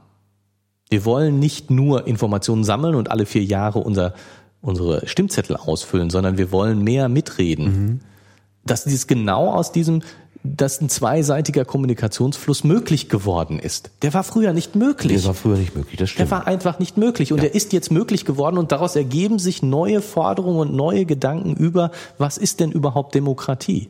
Wir wollen nicht nur Informationen sammeln und alle vier Jahre unser, unsere Stimmzettel ausfüllen, sondern wir wollen mehr mitreden. Mhm dass dies genau aus diesem dass ein zweiseitiger Kommunikationsfluss möglich geworden ist. Der war früher nicht möglich. Der war früher nicht möglich, das stimmt. Der war einfach nicht möglich und ja. der ist jetzt möglich geworden und daraus ergeben sich neue Forderungen und neue Gedanken über, was ist denn überhaupt Demokratie?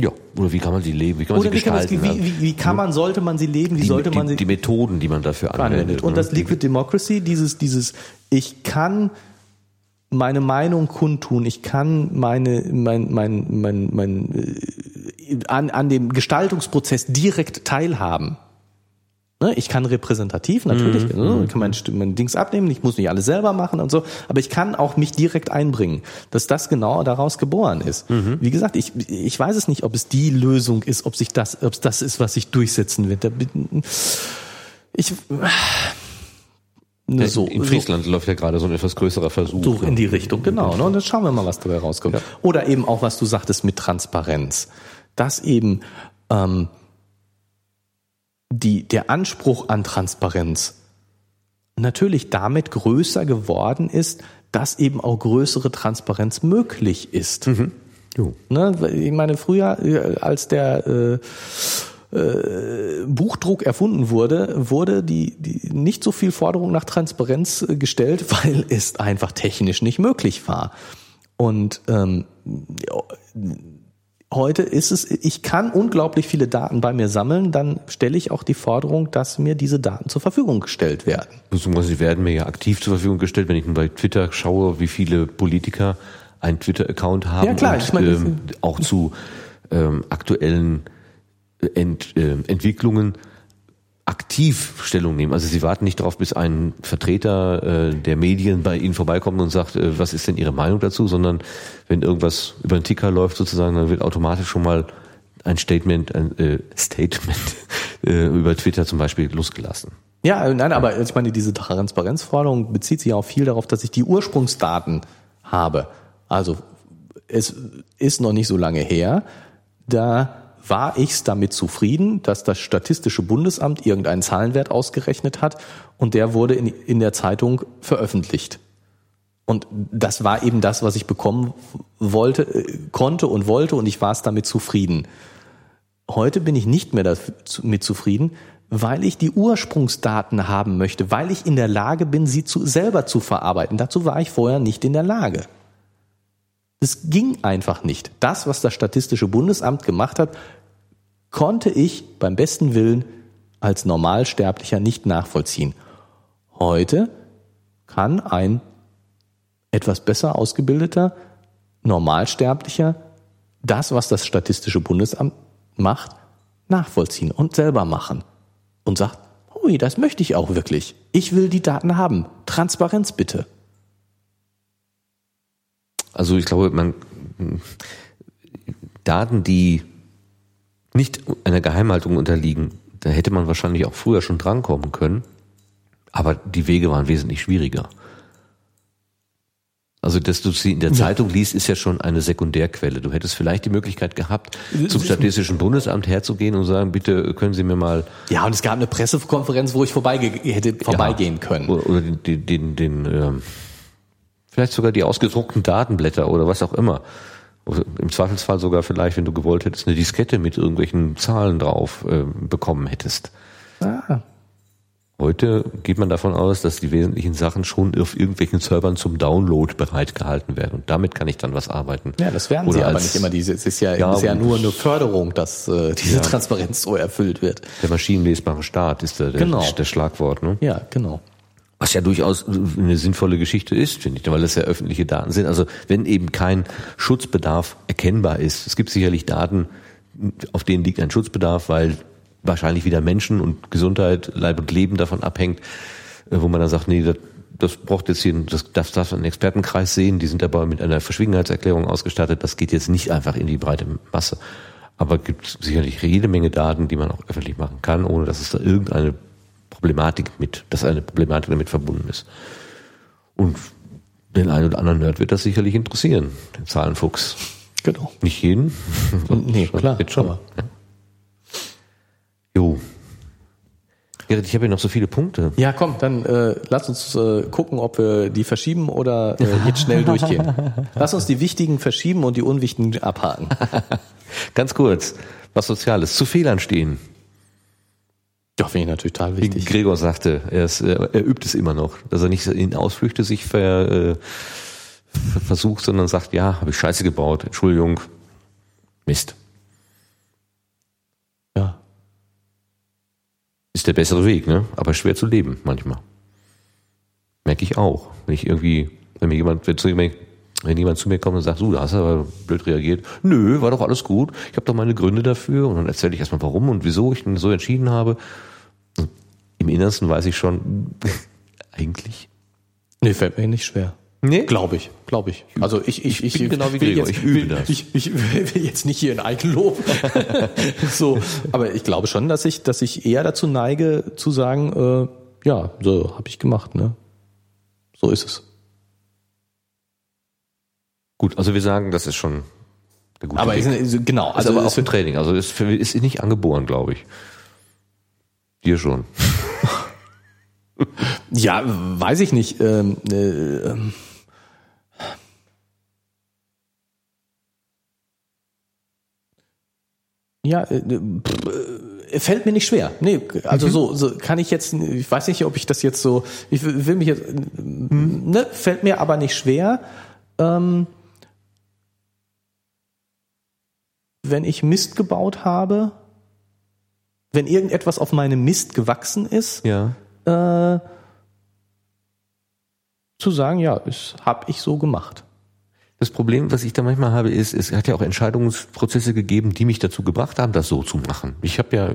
Ja, oder wie kann man sie leben? Wie kann man oder sie gestalten? Kann wie, wie, wie kann man, sollte man sie leben? Wie die, sollte man die, sie? Die Methoden, die man dafür anwendet. anwendet. Und ne? das Liquid Democracy, dieses, dieses, ich kann meine Meinung kundtun, ich kann meine, mein, mein, mein, mein, äh, an, an dem Gestaltungsprozess direkt teilhaben. Ne, ich kann repräsentativ natürlich, mhm. also ich kann mein, mein Dings abnehmen, ich muss nicht alles selber machen und so, aber ich kann auch mich direkt einbringen, dass das genau daraus geboren ist. Mhm. Wie gesagt, ich, ich weiß es nicht, ob es die Lösung ist, ob sich das, ob es das ist, was sich durchsetzen wird. Ich, Ne, so, in Friesland so, läuft ja gerade so ein etwas größerer Versuch. So in die Richtung, genau. Ne? Und dann schauen wir mal, was dabei rauskommt. Ja. Oder eben auch, was du sagtest mit Transparenz. Dass eben ähm, die, der Anspruch an Transparenz natürlich damit größer geworden ist, dass eben auch größere Transparenz möglich ist. Mhm. Ne? Ich meine, früher, äh, als der äh, äh, Buchdruck erfunden wurde, wurde die, die nicht so viel Forderung nach Transparenz äh, gestellt, weil es einfach technisch nicht möglich war. Und ähm, heute ist es, ich kann unglaublich viele Daten bei mir sammeln, dann stelle ich auch die Forderung, dass mir diese Daten zur Verfügung gestellt werden. Sie werden mir ja aktiv zur Verfügung gestellt, wenn ich bei Twitter schaue, wie viele Politiker einen Twitter-Account haben ja, klar, und ich meine, ähm, auch zu ähm, aktuellen Ent, äh, Entwicklungen aktiv Stellung nehmen. Also sie warten nicht darauf, bis ein Vertreter äh, der Medien bei ihnen vorbeikommt und sagt, äh, was ist denn ihre Meinung dazu, sondern wenn irgendwas über den Ticker läuft sozusagen, dann wird automatisch schon mal ein Statement, ein äh, Statement äh, über Twitter zum Beispiel losgelassen. Ja, nein, aber ich meine, diese Transparenzforderung bezieht sich auch viel darauf, dass ich die Ursprungsdaten habe. Also es ist noch nicht so lange her, da war ich damit zufrieden, dass das Statistische Bundesamt irgendeinen Zahlenwert ausgerechnet hat und der wurde in, in der Zeitung veröffentlicht. Und das war eben das, was ich bekommen wollte, äh, konnte und wollte und ich war es damit zufrieden. Heute bin ich nicht mehr damit zufrieden, weil ich die Ursprungsdaten haben möchte, weil ich in der Lage bin, sie zu, selber zu verarbeiten. Dazu war ich vorher nicht in der Lage. Es ging einfach nicht. Das, was das Statistische Bundesamt gemacht hat, konnte ich beim besten Willen als Normalsterblicher nicht nachvollziehen. Heute kann ein etwas besser ausgebildeter Normalsterblicher das, was das Statistische Bundesamt macht, nachvollziehen und selber machen. Und sagt, ui, das möchte ich auch wirklich. Ich will die Daten haben. Transparenz bitte. Also ich glaube, man Daten, die nicht einer Geheimhaltung unterliegen, da hätte man wahrscheinlich auch früher schon drankommen können, aber die Wege waren wesentlich schwieriger. Also, dass du sie in der Zeitung liest, ist ja schon eine Sekundärquelle. Du hättest vielleicht die Möglichkeit gehabt, zum Statistischen Bundesamt herzugehen und sagen, bitte können Sie mir mal. Ja, und es gab eine Pressekonferenz, wo ich vorbeige hätte vorbeigehen ja, können. Oder den, den, den, den ähm, Vielleicht sogar die ausgedruckten Datenblätter oder was auch immer. Im Zweifelsfall sogar vielleicht, wenn du gewollt hättest, eine Diskette mit irgendwelchen Zahlen drauf äh, bekommen hättest. Ah. Heute geht man davon aus, dass die wesentlichen Sachen schon auf irgendwelchen Servern zum Download bereitgehalten werden. Und damit kann ich dann was arbeiten. Ja, das werden Oder sie aber nicht immer. Diese, es ist ja, Ja, ist ja nur eine Förderung, dass äh, diese Ja. Transparenz so erfüllt wird. Der maschinenlesbare Staat ist der, der, Genau. der Schlagwort. Ne? Ja, genau. Was ja durchaus eine sinnvolle Geschichte ist, finde ich, weil das ja öffentliche Daten sind. Also wenn eben kein Schutzbedarf erkennbar ist. Es gibt sicherlich Daten, auf denen liegt ein Schutzbedarf, weil wahrscheinlich wieder Menschen und Gesundheit, Leib und Leben davon abhängt, äh, wo man dann sagt, nee, das, das braucht jetzt hier, das darf, darf ein Expertenkreis sehen, die sind aber mit einer Verschwiegenheitserklärung ausgestattet, das geht jetzt nicht einfach in die breite Masse. Aber gibt sicherlich jede Menge Daten, die man auch öffentlich machen kann, ohne dass es da irgendeine Problematik mit, dass eine Problematik damit verbunden ist. Und den einen oder anderen Nerd wird das sicherlich interessieren, den Zahlenfuchs. Genau. Nicht jeden. Nee, klar, Jetzt schon. aber- Ja. Jo. Gerrit, ich habe hier noch so viele Punkte. Ja, komm, dann äh, lass uns äh, gucken, ob wir die verschieben oder äh, jetzt schnell durchgehen. Lass uns die wichtigen verschieben und die unwichtigen abhaken. Ganz kurz. Was Soziales. Zu Fehlern stehen. Ja, finde ich natürlich total Wie wichtig. Gregor sagte, er, ist, er, er übt es immer noch, dass er nicht in Ausflüchte sich ver, äh, versucht, sondern sagt, ja, habe ich Scheiße gebaut, Entschuldigung, Mist. Ja. Ist der bessere Weg, ne? Aber schwer zu leben manchmal. Merke ich auch. Wenn ich irgendwie, wenn mir jemand, wenn, zu jemand, wenn jemand zu mir kommt und sagt, du, da hast du aber blöd reagiert. Nö, war doch alles gut. Ich habe doch meine Gründe dafür. Und dann erzähle ich erstmal, warum und wieso ich so entschieden habe. Und Im Innersten weiß ich schon, eigentlich. Nee, fällt mir nicht schwer. Nee? Glaube ich, glaube ich. Also ich, ich, ich, bin genau wie Gregor, jetzt, ich übe will, das. Ich, ich will jetzt nicht hier in Eigenlob. so, aber ich glaube schon, dass ich, dass ich eher dazu neige zu sagen, äh, ja, so habe ich gemacht, ne? So ist es. Gut, also wir sagen, das ist schon der gute Aber Weg. ist, genau, also also aber auch für Training. Also ist, ist nicht angeboren, glaube ich. Dir schon. Ja, weiß ich nicht. Ähm, äh, ähm. Ja, äh, pff, äh, fällt mir nicht schwer. Nee, also so, so kann ich jetzt, ich weiß nicht, ob ich das jetzt so, ich will mich jetzt, äh, ne, fällt mir aber nicht schwer. Ähm, wenn ich Mist gebaut habe, wenn irgendetwas auf meinem Mist gewachsen ist, Ja. äh, zu sagen, ja, das habe ich so gemacht. Das Problem, was ich da manchmal habe, ist, es hat ja auch Entscheidungsprozesse gegeben, die mich dazu gebracht haben, das so zu machen. Ich habe ja,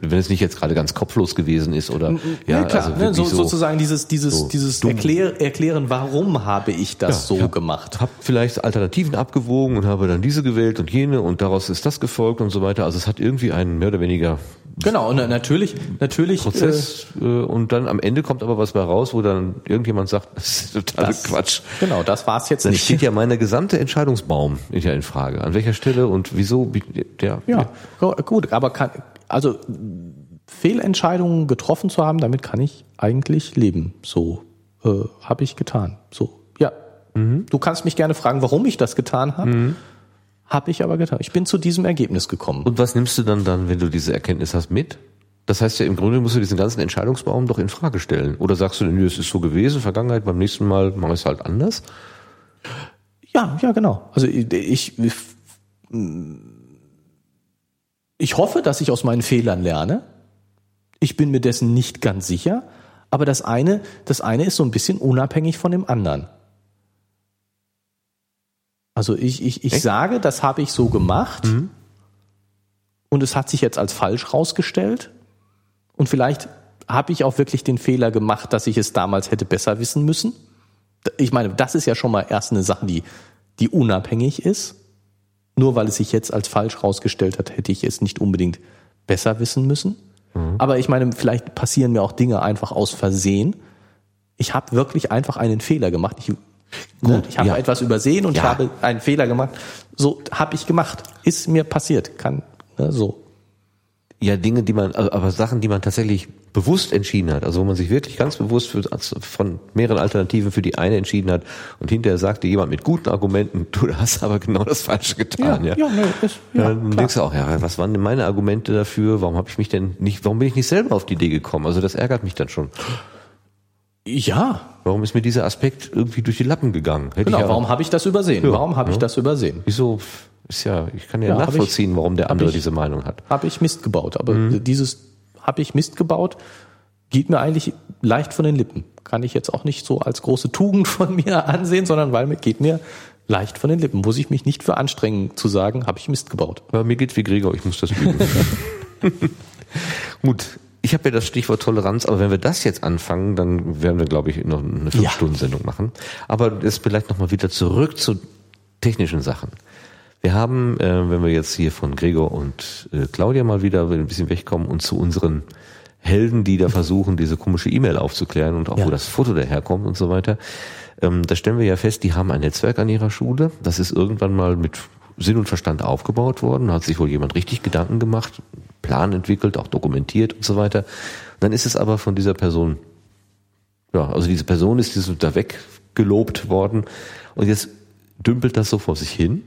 wenn es nicht jetzt gerade ganz kopflos gewesen ist oder ja, klar, also ne, wirklich so, sozusagen dieses, dieses, so dieses dumm. Erklär, Erklären, warum habe ich das so ich hab- gemacht. Hab vielleicht Alternativen abgewogen und habe dann diese gewählt und jene und daraus ist das gefolgt und so weiter. Also es hat irgendwie einen mehr oder weniger Genau, und natürlich, natürlich. Prozess äh, und dann am Ende kommt aber was bei raus, wo dann irgendjemand sagt, das ist total das, Quatsch. Genau, das war's jetzt Dann nicht. steht ja meine gesamte Entscheidungsbaum ist ja in Frage. An welcher Stelle und wieso? wie- Der, ja, gu- gut, aber kann, also Fehlentscheidungen getroffen zu haben, damit kann ich eigentlich leben. So äh, habe ich getan. So, ja. Mhm. Du kannst mich gerne fragen, warum ich das getan habe. Habe ich aber getan. Ich bin zu diesem Ergebnis gekommen. Und was nimmst du dann dann, wenn du diese Erkenntnis hast, mit? Das heißt ja, im Grunde musst du diesen ganzen Entscheidungsbaum doch in Frage stellen. Oder sagst du, nö, es ist so gewesen, Vergangenheit, beim nächsten Mal machen wir es halt anders? Ja, ja, genau. Also ich, ich, ich hoffe, dass ich aus meinen Fehlern lerne. Ich bin mir dessen nicht ganz sicher. Aber das eine, das eine ist so ein bisschen unabhängig von dem anderen. Also ich, ich, ich sage, das habe ich so gemacht. Und es hat sich jetzt als falsch rausgestellt. Und vielleicht habe ich auch wirklich den Fehler gemacht, dass ich es damals hätte besser wissen müssen ich meine, das ist ja schon mal erst eine Sache, die, die unabhängig ist. Nur weil es sich jetzt als falsch rausgestellt hat, hätte ich es nicht unbedingt besser wissen müssen. Aber ich meine, vielleicht passieren mir auch Dinge einfach aus Versehen. Ich habe wirklich einfach einen Fehler gemacht. Ich, ne, ich habe ja. etwas übersehen und ich Ja. habe einen Fehler gemacht. So habe ich gemacht. Ist mir passiert. Kann ne, so. Ja, Dinge, die man, aber Sachen, die man tatsächlich bewusst entschieden hat, also wo man sich wirklich ganz bewusst für, von mehreren Alternativen für die eine entschieden hat und hinterher sagte jemand mit guten Argumenten, du hast aber genau das Falsche getan, ja. ja. ja, nee, ist, ja dann klar. denkst du auch, ja, was waren denn meine Argumente dafür? Warum habe ich mich denn nicht, warum bin ich nicht selber auf die Idee gekommen? Also das ärgert mich dann schon. Ja. Warum ist mir dieser Aspekt irgendwie durch die Lappen gegangen? Hätte genau, warum habe ich das übersehen? Ja, warum habe ich das übersehen? Wieso ist ja, ich kann ja, ja nachvollziehen, ich, warum der andere ich, diese Meinung hat. Habe ich Mist gebaut, aber mhm. dieses habe ich Mist gebaut geht mir eigentlich leicht von den Lippen. Kann ich jetzt auch nicht so als große Tugend von mir ansehen, sondern weil mir geht mir leicht von den Lippen. Muss ich mich nicht für anstrengen zu sagen, habe ich Mist gebaut. Ja, mir geht wie Gregor, ich muss das üben. Gut, ich habe ja das Stichwort Toleranz, aber wenn wir das jetzt anfangen, dann werden wir, glaube ich, noch eine Fünf-Stunden-Sendung machen. Aber jetzt vielleicht nochmal wieder zurück zu technischen Sachen. Wir haben, äh, wenn wir jetzt hier von Gregor und äh, Claudia mal wieder ein bisschen wegkommen und zu unseren Helden, die da versuchen, diese komische E-Mail aufzuklären und auch ja. wo das Foto daherkommt und so weiter, ähm, da stellen wir ja fest, die haben ein Netzwerk an ihrer Schule. Das ist irgendwann mal mit Sinn und Verstand aufgebaut worden. Da hat sich wohl jemand richtig Gedanken gemacht, Plan entwickelt, auch dokumentiert und so weiter. Dann ist es aber von dieser Person, ja, also diese Person ist da weggelobt worden und jetzt dümpelt das so vor sich hin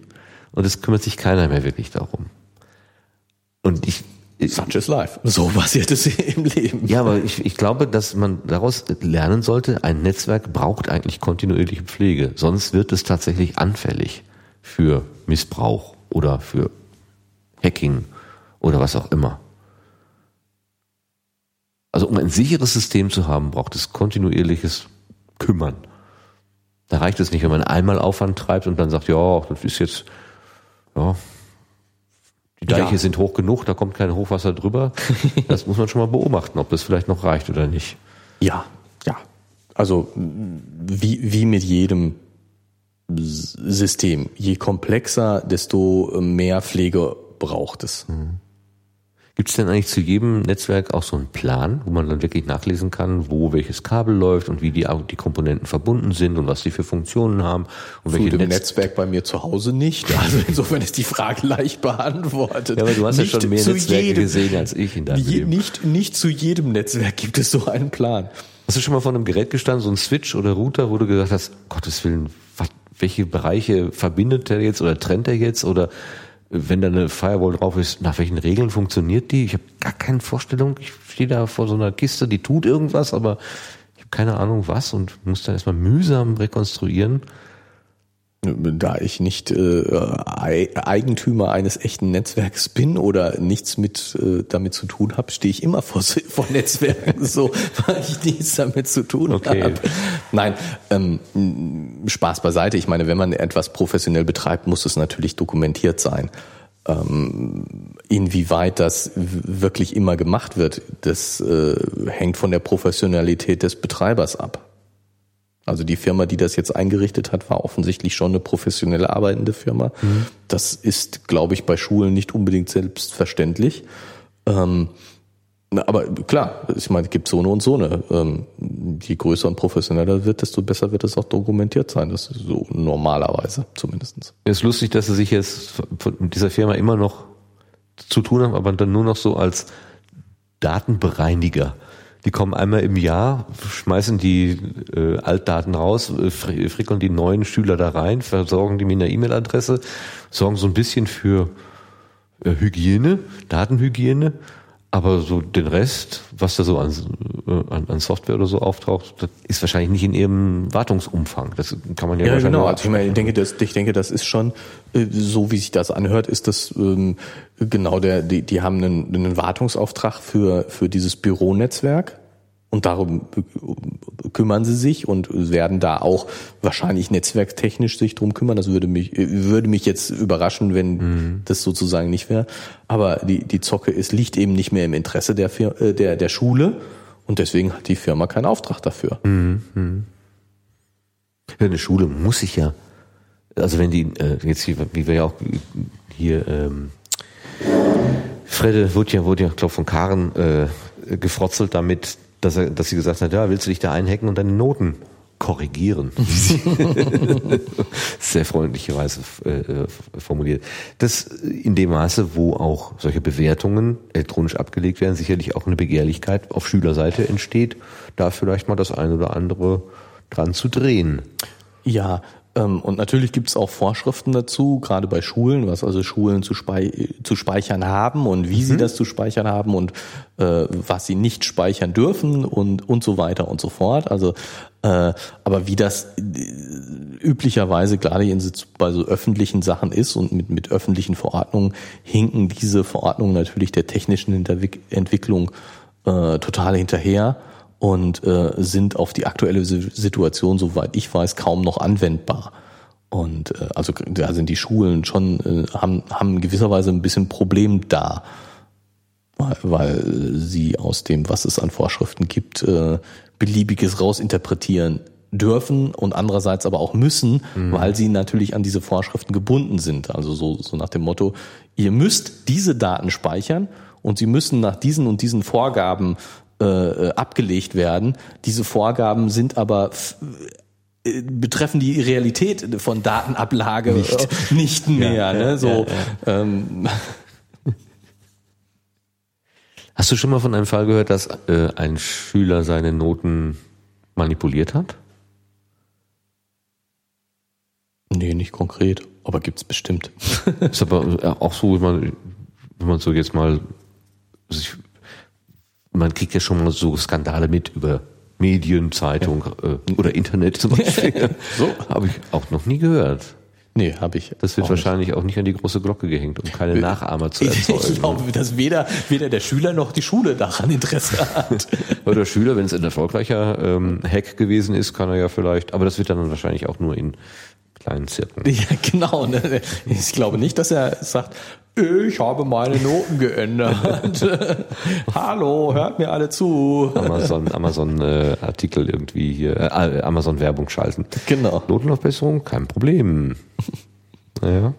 und es kümmert sich keiner mehr wirklich darum. Und ich Such is life. So passiert es im Leben. Ja, aber ich, ich glaube, dass man daraus lernen sollte, ein Netzwerk braucht eigentlich kontinuierliche Pflege. Sonst wird es tatsächlich anfällig für Missbrauch oder für Hacking oder was auch immer. Also um ein sicheres System zu haben, braucht es kontinuierliches Kümmern. Da reicht es nicht, wenn man einmal Aufwand treibt und dann sagt, ja, das ist jetzt, ja, die Deiche ja. sind hoch genug, da kommt kein Hochwasser drüber. Das muss man schon mal beobachten, ob das vielleicht noch reicht oder nicht. Ja, ja. Also wie, wie mit jedem System. Je komplexer, desto mehr Pflege braucht es. Mhm. Gibt es denn eigentlich zu jedem Netzwerk auch so einen Plan, wo man dann wirklich nachlesen kann, wo welches Kabel läuft und wie die, die Komponenten verbunden sind und was die für Funktionen haben? Und welche Netz Netzwerk bei mir zu Hause nicht. Also insofern ist die Frage leicht beantwortet. Ja, aber du hast nicht ja schon mehr Netzwerke jedem, gesehen als ich in deinem je, Leben. Nicht, nicht zu jedem Netzwerk gibt es so einen Plan. Hast du schon mal vor einem Gerät gestanden, so ein Switch oder Router, wo du gesagt hast, Gottes Willen, was, welche Bereiche verbindet er jetzt oder trennt er jetzt oder wenn da eine Firewall drauf ist, nach welchen Regeln funktioniert die? Ich habe gar keine Vorstellung. Ich stehe da vor so einer Kiste, die tut irgendwas, aber ich habe keine Ahnung was und muss dann erstmal mühsam rekonstruieren da ich nicht äh, Eigentümer eines echten Netzwerks bin oder nichts mit äh, damit zu tun habe, stehe ich immer vor, vor Netzwerken so, weil ich nichts damit zu tun okay. habe. Nein, ähm, Spaß beiseite. Ich meine, wenn man etwas professionell betreibt, muss es natürlich dokumentiert sein. Ähm, inwieweit das wirklich immer gemacht wird, das äh, hängt von der Professionalität des Betreibers ab. Also die Firma, die das jetzt eingerichtet hat, war offensichtlich schon eine professionell arbeitende Firma. Mhm. Das ist, glaube ich, bei Schulen nicht unbedingt selbstverständlich. Ähm, aber klar, ich meine, es gibt so eine und so eine. Ähm, je größer und professioneller wird, desto besser wird es auch dokumentiert sein. Das ist so normalerweise zumindestens. Es ist lustig, dass sie sich jetzt von dieser Firma immer noch zu tun haben, aber dann nur noch so als Datenbereiniger die kommen einmal im Jahr, schmeißen die äh, Altdaten raus, äh, frickeln die neuen Schüler da rein, versorgen die mit einer E-Mail-Adresse, sorgen so ein bisschen für äh, Hygiene, Datenhygiene, aber so den Rest, was da so an, äh, an, an Software oder so auftaucht, das ist wahrscheinlich nicht in ihrem Wartungsumfang. Das kann man ja, ja wahrscheinlich genau. Also ich, meine, ich denke, das, ich denke, das ist schon äh, so, wie sich das anhört, ist das ähm, genau der. Die, die haben einen, einen Wartungsauftrag für für dieses Büronetzwerk und darum kümmern sie sich und werden da auch wahrscheinlich netzwerktechnisch sich drum kümmern. Das würde mich, würde mich jetzt überraschen, wenn mhm. das sozusagen nicht wäre. Aber die, die Zocke ist, liegt eben nicht mehr im Interesse der, äh, der, der Schule und deswegen hat die Firma keinen Auftrag dafür. Mhm. mhm. Ja, eine Schule muss sich ja, also wenn die, äh, jetzt wie wir ja auch hier, ähm, Fredde wurde ja, wurde ja, glaube von Karen äh, gefrotzelt damit, dass, er, dass sie gesagt hat, ja, willst du dich da einhacken und deine Noten korrigieren. Sehr freundlicherweise äh, formuliert. Das in dem Maße, wo auch solche Bewertungen elektronisch abgelegt werden, sicherlich auch eine Begehrlichkeit auf Schülerseite entsteht, da vielleicht mal das eine oder andere dran zu drehen. Ja, und natürlich gibt es auch Vorschriften dazu, gerade bei Schulen, was also Schulen zu, spei zu speichern haben und wie mhm. sie das zu speichern haben und äh, was sie nicht speichern dürfen und, und so weiter und so fort. Also, äh, aber wie das äh, üblicherweise gerade in, bei so öffentlichen Sachen ist und mit, mit öffentlichen Verordnungen hinken diese Verordnungen natürlich der technischen Entwicklung äh, total hinterher und äh, sind auf die aktuelle Situation, soweit ich weiß, kaum noch anwendbar. Und äh, also da sind die Schulen schon, äh, haben, haben gewisserweise ein bisschen Problem da, weil, weil sie aus dem, was es an Vorschriften gibt, äh, beliebiges rausinterpretieren dürfen und andererseits aber auch müssen, mhm. weil sie natürlich an diese Vorschriften gebunden sind. Also so, so nach dem Motto, ihr müsst diese Daten speichern und sie müssen nach diesen und diesen Vorgaben äh, abgelegt werden. Diese Vorgaben sind aber äh, betreffen die Realität von Datenablage nicht, äh, nicht mehr. Ja, ne? so, ja, ja. Ähm. Hast du schon mal von einem Fall gehört, dass äh, ein Schüler seine Noten manipuliert hat? Nee, nicht konkret, aber gibt's bestimmt. Ist aber auch so, wenn man, wenn man so jetzt mal sich man kriegt ja schon mal so Skandale mit über Medien, Zeitung ja. äh, oder Internet zum Beispiel. so habe ich auch noch nie gehört. Nee, habe ich. Das wird auch wahrscheinlich nicht. auch nicht an die große Glocke gehängt, um keine Nachahmer zu erzeugen. Ich glaube, dass weder, weder der Schüler noch die Schule daran Interesse hat. Oder der Schüler, wenn es ein erfolgreicher ähm, Hack gewesen ist, kann er ja vielleicht, aber das wird dann wahrscheinlich auch nur in kleinen Zirkeln. Ja, genau. Ne? Ich glaube nicht, dass er sagt, ich habe meine Noten geändert. Hallo, hört mir alle zu. Amazon, Amazon äh, Artikel irgendwie hier, äh, Amazon Werbung schalten. Genau. Notenaufbesserung, kein Problem. Naja.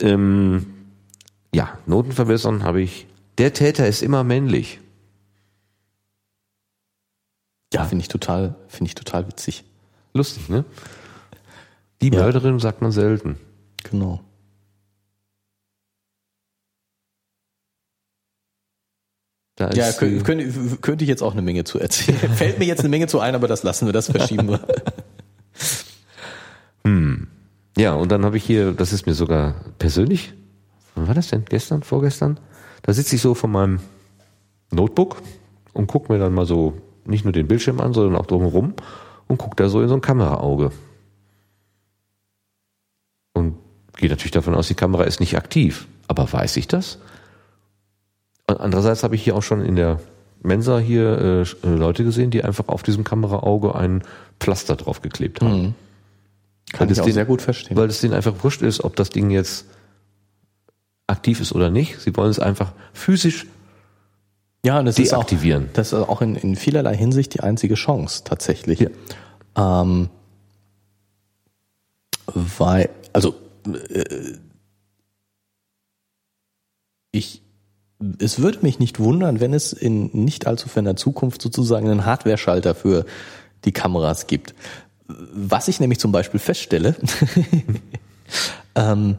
ähm, ja, Noten verbessern habe ich. Der Täter ist immer männlich. Ja, finde ich total, finde ich total witzig. Lustig, ne? Die ja. Mörderin sagt man selten. Genau. Ja, könnte, könnte, könnte ich jetzt auch eine Menge zu erzählen. Fällt mir jetzt eine Menge zu ein, aber das lassen wir, das verschieben wir. hm. Ja, und dann habe ich hier, das ist mir sogar persönlich, wann war das denn? Gestern, vorgestern? Da sitze ich so vor meinem Notebook und gucke mir dann mal so nicht nur den Bildschirm an, sondern auch drumherum und gucke da so in so ein Kameraauge gehe natürlich davon aus, die Kamera ist nicht aktiv. Aber weiß ich das? Andererseits habe ich hier auch schon in der Mensa hier äh, äh, Leute gesehen, die einfach auf diesem Kameraauge ein Pflaster draufgeklebt haben. Mhm. Kann weil ich auch den, sehr gut verstehen. Weil es denen einfach wurscht ist, ob das Ding jetzt aktiv ist oder nicht. Sie wollen es einfach physisch ja, und das deaktivieren. Ist auch, das ist auch in, in vielerlei Hinsicht die einzige Chance tatsächlich. Ja. Ähm, weil, also äh, ich, es würde mich nicht wundern, wenn es in nicht allzu ferner Zukunft sozusagen einen Hardware-Schalter für die Kameras gibt. Was ich nämlich zum Beispiel feststelle, ähm,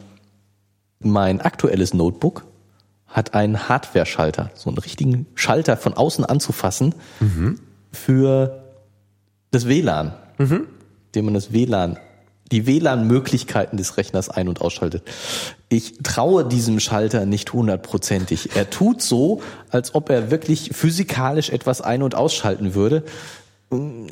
mein aktuelles Notebook hat einen Hardware-Schalter, so einen richtigen Schalter von außen anzufassen mhm. für das WLAN, mhm. dem man das WLAN die WLAN-Möglichkeiten des Rechners ein- und ausschaltet. Ich traue diesem Schalter nicht hundertprozentig. Er tut so, als ob er wirklich physikalisch etwas ein- und ausschalten würde.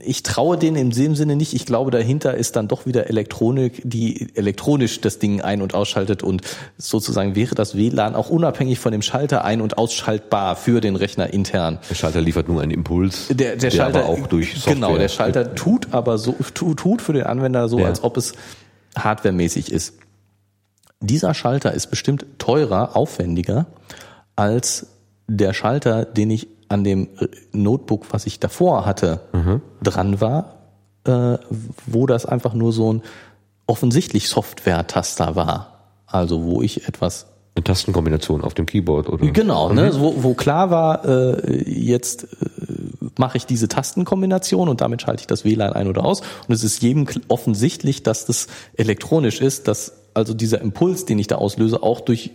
Ich traue denen in dem Sinne nicht. Ich glaube, dahinter ist dann doch wieder Elektronik, die elektronisch das Ding ein- und ausschaltet und sozusagen wäre das WLAN auch unabhängig von dem Schalter ein- und ausschaltbar für den Rechner intern. Der Schalter liefert nur einen Impuls, der, der, der Schalter aber auch durch Software. Genau, der Schalter tut aber so, tut, tut für den Anwender so, ja. als ob es hardwaremäßig ist. Dieser Schalter ist bestimmt teurer, aufwendiger als der Schalter, den ich an dem Notebook, was ich davor hatte, mhm. dran war, äh, wo das einfach nur so ein offensichtlich Software-Taster war. Also wo ich etwas eine Tastenkombination auf dem Keyboard oder genau, ne, mhm. wo, wo klar war, äh, jetzt äh, mache ich diese Tastenkombination und damit schalte ich das WLAN ein oder aus. Und es ist jedem offensichtlich, dass das elektronisch ist, dass also dieser Impuls, den ich da auslöse, auch durch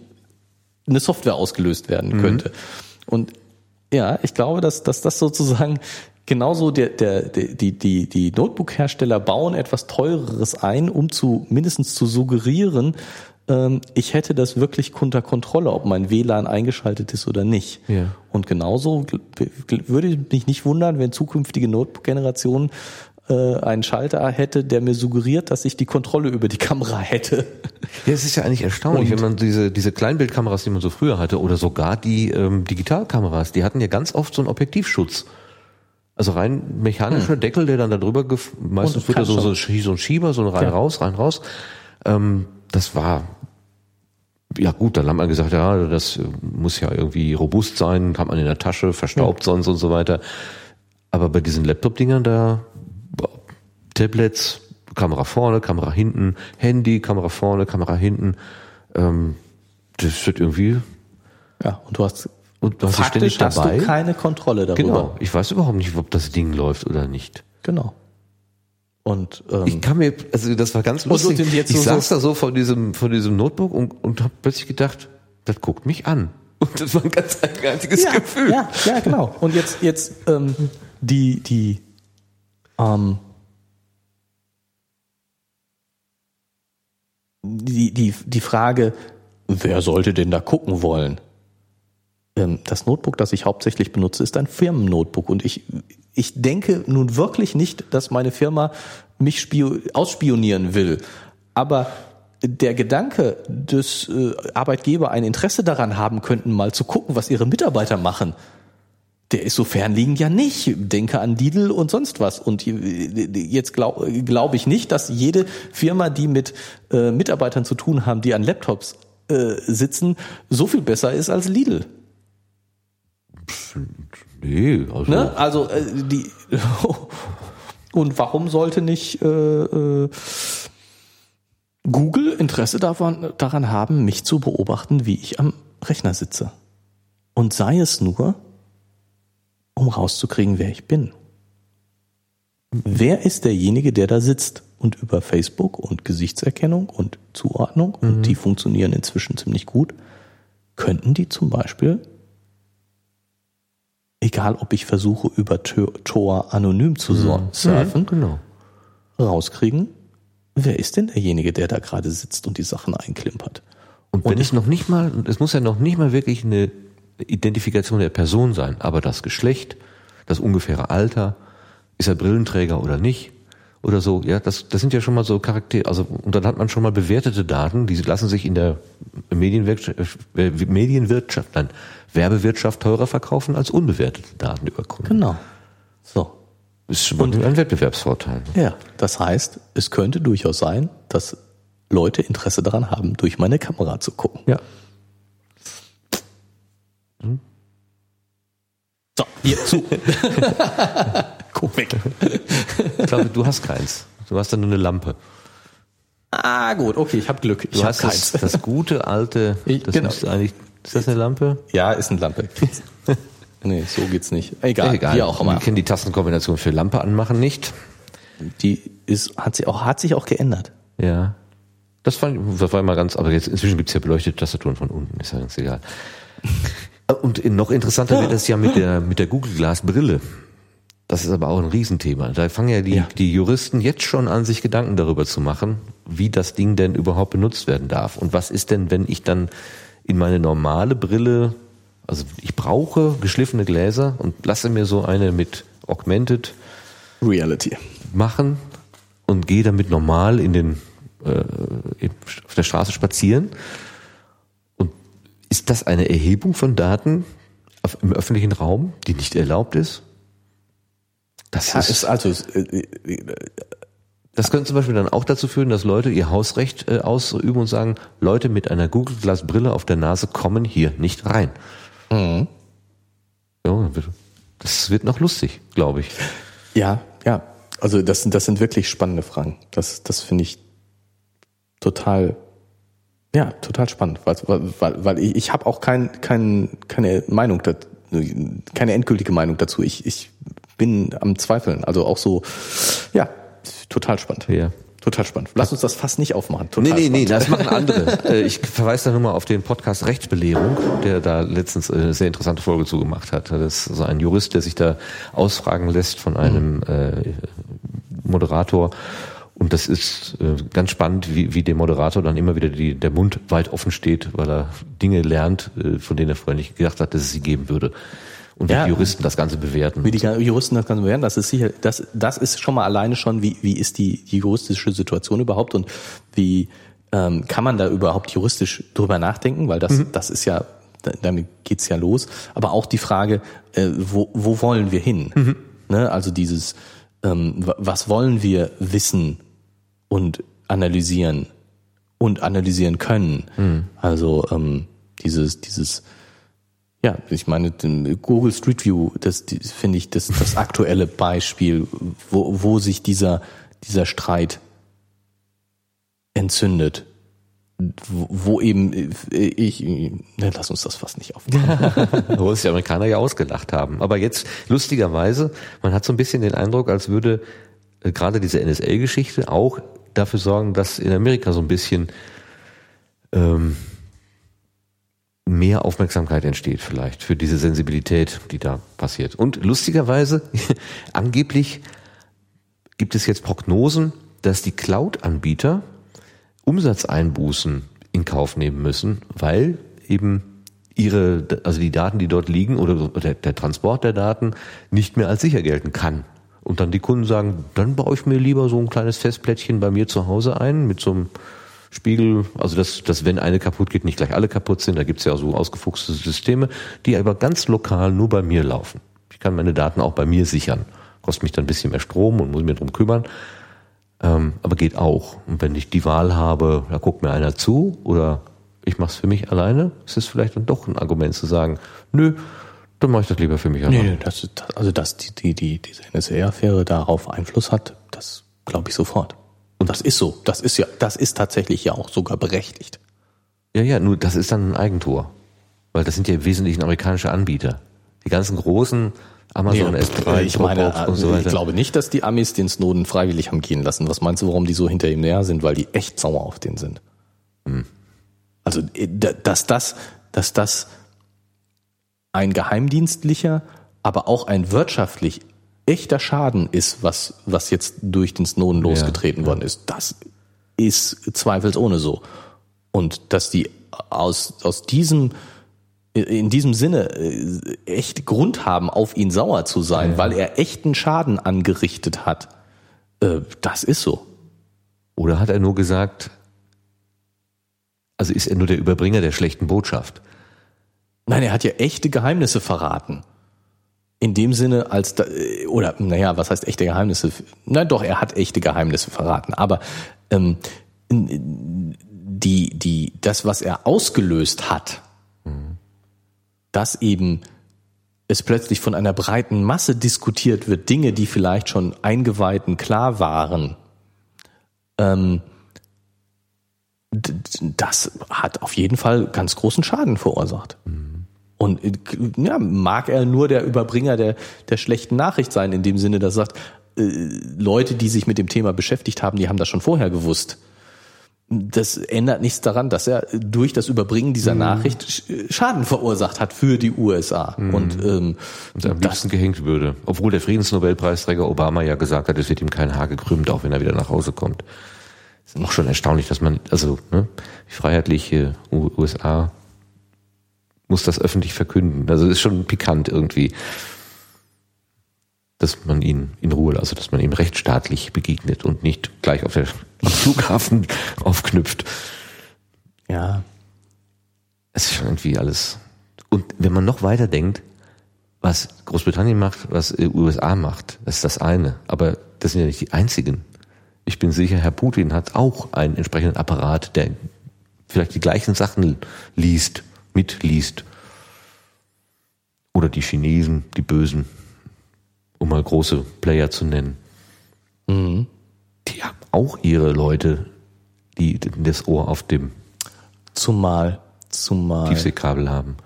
eine Software ausgelöst werden könnte. Und ja, ich glaube, dass, dass das sozusagen genauso der, der, die, die, die Notebook-Hersteller bauen etwas teureres ein, um zu mindestens zu suggerieren, ähm, ich hätte das wirklich unter Kontrolle, ob mein WLAN eingeschaltet ist oder nicht. Ja. Und genauso würde ich mich nicht wundern, wenn zukünftige Notebook-Generationen äh, einen Schalter hätte, der mir suggeriert, dass ich die Kontrolle über die Kamera hätte. Ja, es ist ja eigentlich erstaunlich, Und- wenn man diese, diese Kleinbildkameras, die man so früher hatte, oder sogar die ähm, Digitalkameras, die hatten ja ganz oft so einen Objektivschutz. Also rein mechanischer Deckel, der dann da drüber, meistens wird da so, kann so, so ein Schieber, so ein rein Ja. raus, rein raus. Ähm, das war, ja gut, dann hat man gesagt, ja, das muss ja irgendwie robust sein, hat man in der Tasche, verstaubt sonst und so weiter. Aber bei diesen Laptop-Dingern da, Tablets, Kamera vorne, Kamera hinten, Handy, Kamera vorne, Kamera hinten, ähm, das wird irgendwie, Ja, und du hast und du hast faktisch hast dabei. du keine Kontrolle darüber. Genau, ich weiß überhaupt nicht, ob das Ding läuft oder nicht. Genau. Und ähm, Ich kann mir, also das war ganz lustig. ich so- saß da so vor diesem, vor diesem Notebook und, und habe plötzlich gedacht, das guckt mich an. Und das war ein ganz eigenartiges ja, Gefühl. ja, ja, genau. Und jetzt, jetzt ähm, die, die, ähm, die, die, die Frage, wer sollte denn da gucken wollen? Ähm, das Notebook, das ich hauptsächlich benutze, ist ein Firmennotebook und ich, ich denke nun wirklich nicht, dass meine Firma mich spio ausspionieren will. Aber der Gedanke, dass äh, Arbeitgeber ein Interesse daran haben könnten, mal zu gucken, was ihre Mitarbeiter machen, der ist so fernliegend ja nicht. Denke an Lidl und sonst was. Und jetzt glaube glaub ich nicht, dass jede Firma, die mit äh, Mitarbeitern zu tun haben, die an Laptops äh, sitzen, so viel besser ist als Lidl. Nee, also Ne? Also äh, die und warum sollte nicht äh, äh, Google Interesse daran, daran haben, mich zu beobachten, wie ich am Rechner sitze? Und sei es nur, um rauszukriegen, wer ich bin. Wer ist derjenige, der da sitzt? Und über Facebook und Gesichtserkennung und Zuordnung, und die funktionieren inzwischen ziemlich gut, könnten die zum Beispiel egal ob ich versuche, über Tor, anonym zu so- surfen, genau. rauskriegen, wer ist denn derjenige, der da gerade sitzt und die Sachen einklimpert? Und wenn es noch nicht mal, es muss ja noch nicht mal wirklich eine Identifikation der Person sein, aber das Geschlecht, das ungefähre Alter, ist er Brillenträger oder nicht, oder so, ja, das, das sind ja schon mal so Charaktere, also, und dann hat man schon mal bewertete Daten, die lassen sich in der Medienwirtschaft, äh, Medienwirtschaft, nein, Werbewirtschaft teurer verkaufen als unbewertete Daten über Kunden. Genau. So. Das ist schon mal ein Wettbewerbsvorteil. Ja, das heißt, es könnte durchaus sein, dass Leute Interesse daran haben, durch meine Kamera zu gucken. Ja. So, hier zu. Guck weg. Ich glaube, du hast keins. Du hast dann nur eine Lampe. Ah, gut, okay, ich habe Glück. Ich Du hast das, das gute alte, das genau. müsste eigentlich, ist das eine Lampe? Ja, ist eine Lampe. nee, so geht's nicht. Egal, wie auch immer. Wir kennen die Tastenkombination für Lampe anmachen nicht. Die ist, hat, sie auch, hat sich auch geändert. Ja. Das, fand, das war immer ganz, aber jetzt inzwischen gibt's ja beleuchtete Tastaturen von unten, ist ja ganz egal. Und noch interessanter wird das ja mit der, mit der Google Glass Brille. Das ist aber auch ein Riesenthema. Da fangen ja die, Ja. die Juristen jetzt schon an, sich Gedanken darüber zu machen, wie das Ding denn überhaupt benutzt werden darf. Und was ist denn, wenn ich dann in meine normale Brille, also ich brauche geschliffene Gläser und lasse mir so eine mit Augmented Reality. machen und gehe damit normal in den äh, auf der Straße spazieren. Ist das eine Erhebung von Daten im öffentlichen Raum, die nicht erlaubt ist? Das, Ja, ist, ist also, ist, äh, das könnte zum Beispiel dann auch dazu führen, dass Leute ihr Hausrecht äh, ausüben und sagen, Leute mit einer Google Glass Brille auf der Nase kommen hier nicht rein. Mhm. Ja, das wird noch lustig, glaube ich. ja, ja. Also das sind, das sind wirklich spannende Fragen. Das, das finde ich total, ja, total spannend, weil, weil, weil ich, ich habe auch kein, kein, keine Meinung, keine endgültige Meinung dazu. Ich, ich bin am Zweifeln. Also auch so, ja, total spannend. Ja. Total spannend. Lass uns das fast nicht aufmachen. Total Nee, nee, nee, spannend. das machen andere. Äh, ich verweise da nur mal auf den Podcast Rechtsbelehrung, der da letztens äh, eine sehr interessante Folge zugemacht hat. Das ist so ein Jurist, der sich da ausfragen lässt von einem äh, Moderator. Und das ist äh, ganz spannend, wie, wie dem Moderator dann immer wieder die, der Mund weit offen steht, weil er Dinge lernt, äh, von denen er vorher nicht gedacht hat, dass es sie geben würde. Und wie Ja. die Juristen das Ganze bewerten. Wie die Juristen das Ganze bewerten, das ist sicher, das, das ist schon mal alleine schon, wie, wie ist die, die juristische Situation überhaupt und wie ähm, kann man da überhaupt juristisch drüber nachdenken, weil das, das ist ja, da- damit geht's ja los. Aber auch die Frage, äh, wo, wo wollen wir hin? Ne? Also dieses, ähm, wa- was wollen wir wissen und analysieren und analysieren können? Also ähm, dieses, dieses ja, ich meine, Google Street View, das finde ich das, das aktuelle Beispiel, wo, wo sich dieser, dieser Streit entzündet. Wo, wo eben äh, ich, ne, lass uns das fast nicht aufmachen. Wo es die Amerikaner ja ausgelacht haben. Aber jetzt, lustigerweise, man hat so ein bisschen den Eindruck, als würde äh, gerade diese NSA-Geschichte auch dafür sorgen, dass in Amerika so ein bisschen ähm, mehr Aufmerksamkeit entsteht vielleicht für diese Sensibilität, die da passiert. Und lustigerweise, angeblich gibt es jetzt Prognosen, dass die Cloud-Anbieter Umsatzeinbußen in Kauf nehmen müssen, weil eben ihre, also die Daten, die dort liegen oder der, der Transport der Daten nicht mehr als sicher gelten kann. Und dann die Kunden sagen, dann baue ich mir lieber so ein kleines Festplättchen bei mir zu Hause ein mit so einem Spiegel, also dass, dass wenn eine kaputt geht, nicht gleich alle kaputt sind. Da gibt's ja so ausgefuchste Systeme, die aber ganz lokal nur bei mir laufen. Ich kann meine Daten auch bei mir sichern. Kostet mich dann ein bisschen mehr Strom und muss mich drum kümmern. Ähm, aber geht auch. Und wenn ich die Wahl habe, da guckt mir einer zu oder ich mache es für mich alleine, ist es vielleicht dann doch ein Argument zu sagen, nö, dann mache ich das lieber für mich alleine. Nee, nee, das, ist- also dass die, die, die, diese NSA-Affäre darauf Einfluss hat, das glaube ich sofort. Und das ist so. Das ist ja, das ist tatsächlich ja auch sogar berechtigt. Ja, ja, nur das ist dann ein Eigentor. Weil das sind ja im Wesentlichen amerikanische Anbieter. Die ganzen großen Amazon S3, ich meine, und so ich weiter. glaube nicht, dass die Amis den Snowden freiwillig haben gehen lassen. Was meinst du, warum die so hinter ihm näher sind? Weil die echt sauer auf den sind. Hm. Also, äh, da- dass das, dass das ein geheimdienstlicher, aber auch ein wirtschaftlich echter Schaden ist, was, was jetzt durch den Snowden losgetreten worden ist, das ist zweifelsohne so. Und dass die aus, aus diesem, in diesem Sinne äh, echt Grund haben, auf ihn sauer zu sein, weil er echten Schaden angerichtet hat, äh, das ist so. Oder hat er nur gesagt, also ist er nur der Überbringer der schlechten Botschaft? Nein, er hat ja echte Geheimnisse verraten. In dem Sinne, als da, oder naja, was heißt echte Geheimnisse? Na doch, er hat echte Geheimnisse verraten. Aber ähm, die, die, das, was er ausgelöst hat, dass eben es plötzlich von einer breiten Masse diskutiert wird, Dinge, die vielleicht schon Eingeweihten klar waren, ähm, das hat auf jeden Fall ganz großen Schaden verursacht. Und äh, ja, mag er nur der Überbringer der, der schlechten Nachricht sein, in dem Sinne, dass er sagt, äh, Leute, die sich mit dem Thema beschäftigt haben, die haben das schon vorher gewusst. Das ändert nichts daran, dass er durch das Überbringen dieser Nachricht Sch- Schaden verursacht hat für die USA. Und ähm, Und am das, liebsten gehängt würde. Obwohl der Friedensnobelpreisträger Obama ja gesagt hat, es wird ihm kein Haar gekrümmt, auch wenn er wieder nach Hause kommt. Ist noch schon erstaunlich, dass man, also ne, die freiheitliche USA muss das öffentlich verkünden. Also ist schon pikant irgendwie, dass man ihn in Ruhe, also dass man ihm rechtsstaatlich begegnet und nicht gleich auf der am Flughafen aufknüpft. ja, Es ist schon irgendwie alles. Und wenn man noch weiter denkt, was Großbritannien macht, was die USA macht, das ist das eine. Aber das sind ja nicht die einzigen. Ich bin sicher, Herr Putin hat auch einen entsprechenden Apparat, der vielleicht die gleichen Sachen liest, mitliest. Oder die Chinesen, die Bösen, um mal große Player zu nennen. Die haben auch ihre Leute, die das Ohr auf dem zumal, zumal. Tiefseekabel haben.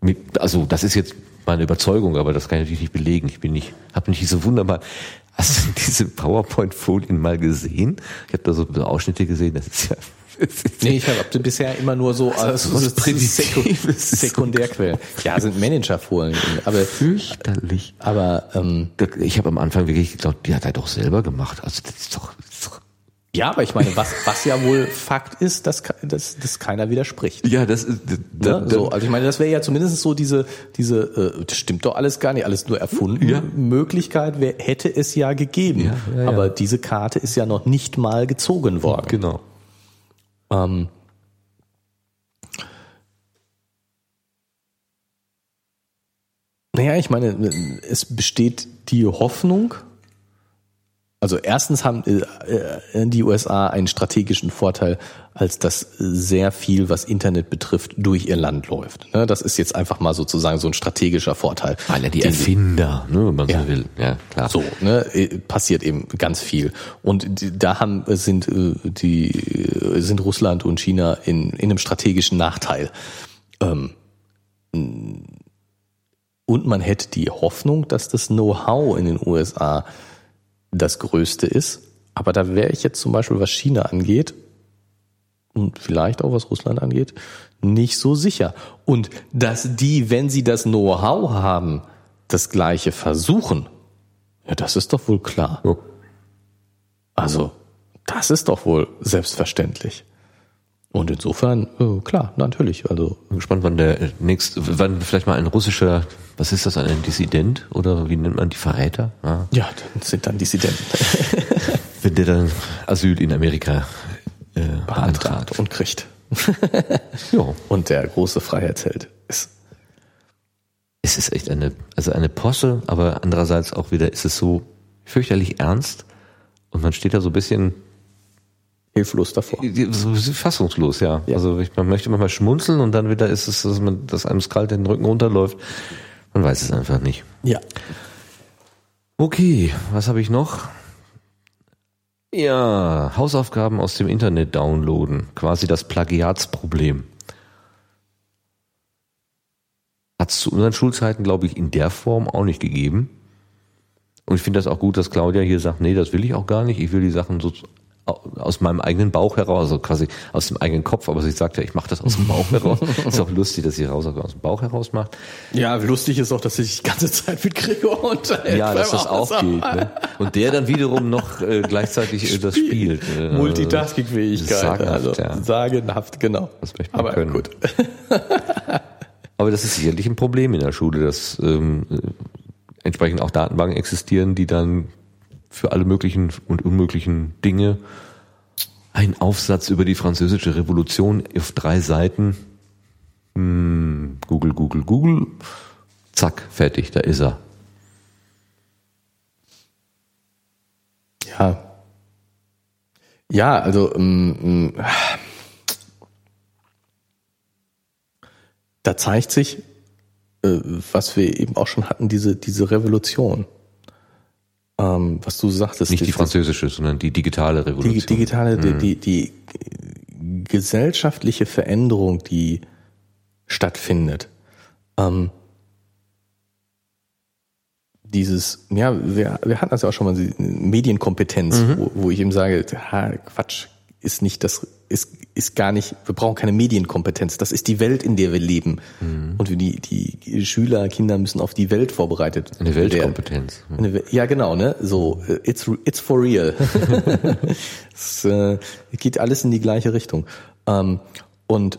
Mit, also das ist jetzt meine Überzeugung, aber das kann ich natürlich nicht belegen. Ich bin nicht, habe nicht so wunderbar. Hast du diese PowerPoint-Folien mal gesehen? Ich habe da so Ausschnitte gesehen. Das ist ja Nee, ich habe bisher immer nur so als was so. Sekundärquellen. Ja, sind Managerfolien. Aber, fürchterlich. aber ähm, Ich habe am Anfang wirklich geglaubt, die hat er doch selber gemacht. Also das ist doch, das ist doch ja, aber ich meine, was, was ja wohl Fakt ist, dass, dass, dass keiner widerspricht. ja, das ist da, Ne? So, also ich meine, das wäre ja zumindest so diese, diese, äh, das stimmt doch alles gar nicht, alles nur erfunden. Ja. Möglichkeit wär, hätte es ja gegeben. Ja, ja. Aber diese Karte ist ja noch nicht mal gezogen worden. genau. Ähm, naja, ich meine, es besteht die Hoffnung, also erstens haben äh, äh, die USA einen strategischen Vorteil, als dass sehr viel, was Internet betrifft, durch ihr Land läuft. Ne, Das ist jetzt einfach mal sozusagen so ein strategischer Vorteil. Weil er die Erfinder, ne, wenn man Ja. so will. Ja, klar. so, ne, äh, passiert eben ganz viel. Und da haben sind äh, die äh, sind Russland und China in, in einem strategischen Nachteil. Ähm, und man hätte die Hoffnung, dass das Know-how in den USA das Größte ist. Aber da wäre ich jetzt zum Beispiel, was China angeht, und vielleicht auch was Russland angeht, nicht so sicher. Und dass die, wenn sie das Know-how haben, das Gleiche versuchen, ja, das ist doch wohl klar. Also, das ist doch wohl selbstverständlich. Und insofern, äh, klar, natürlich. Also, Bin gespannt, wann der äh, nächste, wann vielleicht mal ein russischer, was ist das, ein Dissident oder wie nennt man die Verräter? Ja. ja, dann sind dann Dissidenten Wenn der dann Asyl in Amerika äh, beantragt. beantragt und kriegt. Ja. Und der große Freiheitsheld ist. Es ist echt eine, also eine Posse, aber andererseits auch wieder ist es so fürchterlich ernst und man steht da so ein bisschen Hilflos davor. fassungslos, ja. Ja. Also ich, man möchte manchmal schmunzeln und dann wieder ist es, dass man, dass einem das kalt den Rücken runterläuft. Man weiß es einfach nicht. Ja. Okay, was habe ich noch? Ja, Hausaufgaben aus dem Internet downloaden. Quasi das Plagiatsproblem. Hat es zu unseren Schulzeiten, glaube ich, in der Form auch nicht gegeben. Und ich finde das auch gut, dass Claudia hier sagt, nee, das will ich auch gar nicht. Ich will die Sachen so aus meinem eigenen Bauch heraus, also quasi aus dem eigenen Kopf, aber sie sagt ja, ich mache das aus dem Bauch heraus. ist auch lustig, dass sie Hausaufgaben aus dem Bauch heraus macht. Ja, lustig ist auch, dass ich die ganze Zeit mit Gregor unterhält. Ja, dass das auch geht. Ne? Und der dann wiederum noch äh, gleichzeitig äh, das spielt. Äh, Multitasking-Fähigkeit. Sagenhaft, also, ja. Sagenhaft, genau. Das möchte man Aber können. gut. Aber das ist sicherlich ein Problem in der Schule, dass ähm, äh, entsprechend auch Datenbanken existieren, die dann für alle möglichen und unmöglichen Dinge ein Aufsatz über die französische Revolution auf drei Seiten. Hm, Google, Google, Google. Zack, fertig, da ist er. Ja. Ja, also ähm, ähm, da zeigt sich, äh, was wir eben auch schon hatten, diese, diese Revolution. Ähm, was du sagtest. Nicht die das- französische, sondern die digitale Revolution. die digitale, die, die, die gesellschaftliche Veränderung, die stattfindet. Ähm, dieses, ja, wir, wir hatten das ja auch schon mal, die Medienkompetenz, wo, wo ich eben sage, ha, Quatsch, ist nicht das, ist, ist gar nicht, wir brauchen keine Medienkompetenz. Das ist die Welt, in der wir leben. Und wir die, die Schüler, Kinder müssen auf die Welt vorbereitet Eine werden. Weltkompetenz. Eine We- Ja, genau, ne? So, äh, it's, it's for real. es äh, geht alles in die gleiche Richtung. Ähm, und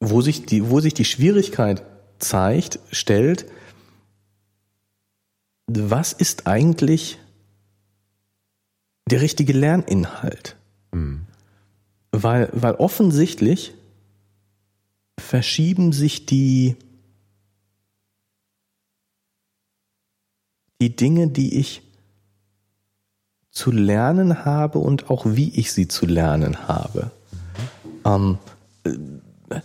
wo sich die, wo sich die Schwierigkeit zeigt, stellt, was ist eigentlich der richtige Lerninhalt? Weil, weil offensichtlich verschieben sich die, die Dinge, die ich zu lernen habe und auch wie ich sie zu lernen habe. Ähm, äh,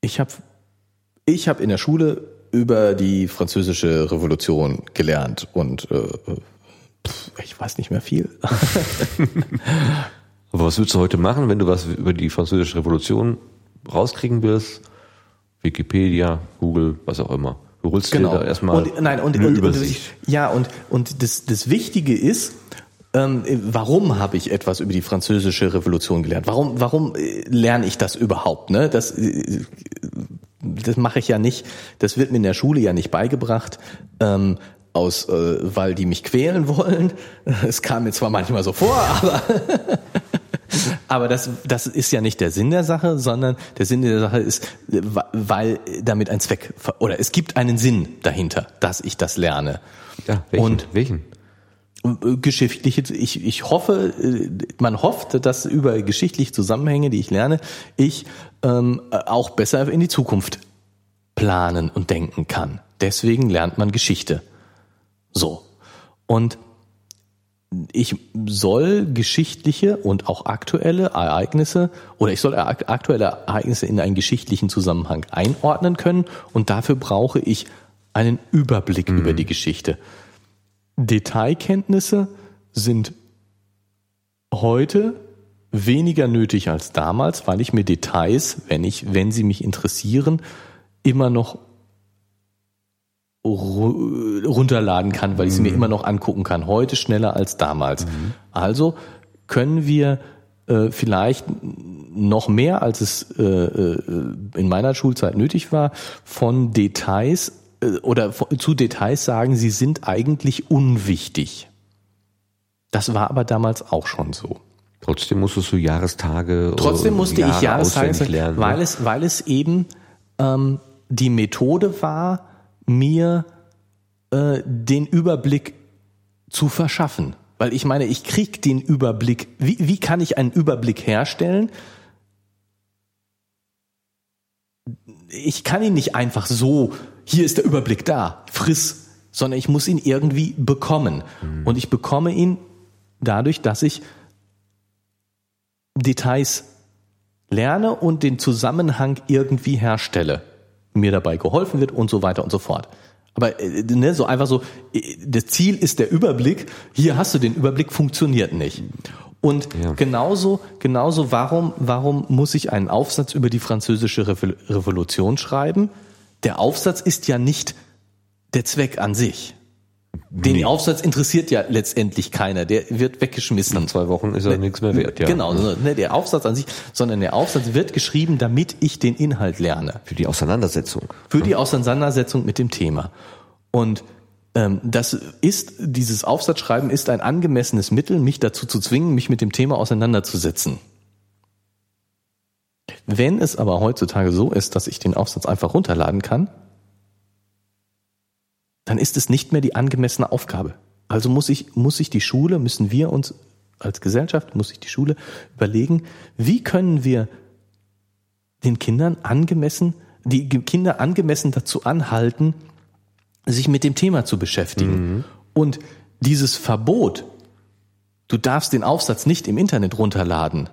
ich habe ich hab in der Schule über die französische Revolution gelernt und äh, pf, ich weiß nicht mehr viel. Aber was würdest du heute machen, wenn du was über die französische Revolution rauskriegen willst? Wikipedia, Google, was auch immer. Du holst Genau. dir da erstmal und, nein, und, eine und, und Übersicht. ja, und, und das, das Wichtige ist, ähm, warum habe ich etwas über die französische Revolution gelernt? Warum, warum äh, lerne ich das überhaupt? Ne? Das, äh, das mache ich ja nicht, das wird mir in der Schule ja nicht beigebracht, ähm, aus, äh, weil die mich quälen wollen. Es kam mir zwar manchmal so vor, aber aber das, das ist ja nicht der Sinn der Sache, sondern der Sinn der Sache ist, weil damit ein Zweck oder es gibt einen Sinn dahinter, dass ich das lerne. Ja, welchen? Und welchen? Äh, geschichtliche, ich, ich hoffe, äh, man hofft, dass über geschichtliche Zusammenhänge, die ich lerne, ich ähm, auch besser in die Zukunft planen und denken kann. Deswegen lernt man Geschichte. So. Und ich soll geschichtliche und auch aktuelle Ereignisse oder ich soll ak- aktuelle Ereignisse in einen geschichtlichen Zusammenhang einordnen können und dafür brauche ich einen Überblick über die Geschichte. Detailkenntnisse sind heute weniger nötig als damals, weil ich mir Details, wenn ich, wenn sie mich interessieren, immer noch ru- runterladen kann, weil ich sie mir immer noch angucken kann. Heute schneller als damals. Also können wir äh, vielleicht noch mehr, als es äh, äh, in meiner Schulzeit nötig war, von Details oder von, zu Details sagen, sie sind eigentlich unwichtig. Das war aber damals auch schon so. Trotzdem musstest du Jahrestage Trotzdem oder musste Jahre ich Jahrestage lernen. weil ne? es, weil es eben ähm, die Methode war, mir äh, den Überblick zu verschaffen. Weil ich meine, ich krieg den Überblick. Wie, wie kann ich einen Überblick herstellen? Ich kann ihn nicht einfach so, hier ist der Überblick da, friss, sondern ich muss ihn irgendwie bekommen. Und ich bekomme ihn dadurch, dass ich Details lerne und den Zusammenhang irgendwie herstelle, mir dabei geholfen wird und so weiter und so fort. Aber äh, ne, so einfach so, äh, das Ziel ist der Überblick, hier hast du den Überblick, funktioniert nicht. Und Ja. genauso, genauso, warum, warum muss ich einen Aufsatz über die französische Revo- Revolution schreiben? Der Aufsatz ist ja nicht der Zweck an sich. Den Aufsatz interessiert ja letztendlich keiner, der wird weggeschmissen. Nach zwei Wochen ist er nichts mehr wert, ja. Genau, ne, der Aufsatz an sich, sondern der Aufsatz wird geschrieben, damit ich den Inhalt lerne. Für die Auseinandersetzung. Für die Auseinandersetzung mit dem Thema. Und ähm, das ist, dieses Aufsatzschreiben ist ein angemessenes Mittel, mich dazu zu zwingen, mich mit dem Thema auseinanderzusetzen. Wenn es aber heutzutage so ist, dass ich den Aufsatz einfach runterladen kann, dann ist es nicht mehr die angemessene Aufgabe. Also muss ich, muss ich die Schule, müssen wir uns als Gesellschaft, muss sich die Schule überlegen, wie können wir den Kindern angemessen, die Kinder angemessen dazu anhalten, sich mit dem Thema zu beschäftigen. Und dieses Verbot, du darfst den Aufsatz nicht im Internet runterladen.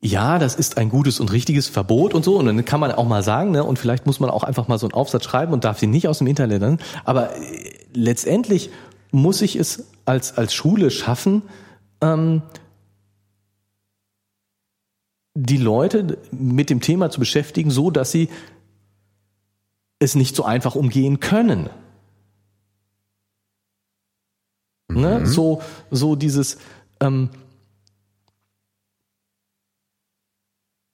Ja, das ist ein gutes und richtiges Verbot und so. Und dann kann man auch mal sagen, ne, und vielleicht muss man auch einfach mal so einen Aufsatz schreiben und darf ihn nicht aus dem Internet. Ne? Aber äh, letztendlich muss ich es als, als Schule schaffen, ähm, die Leute mit dem Thema zu beschäftigen, so dass sie es nicht so einfach umgehen können. Ne? So, so dieses, ähm,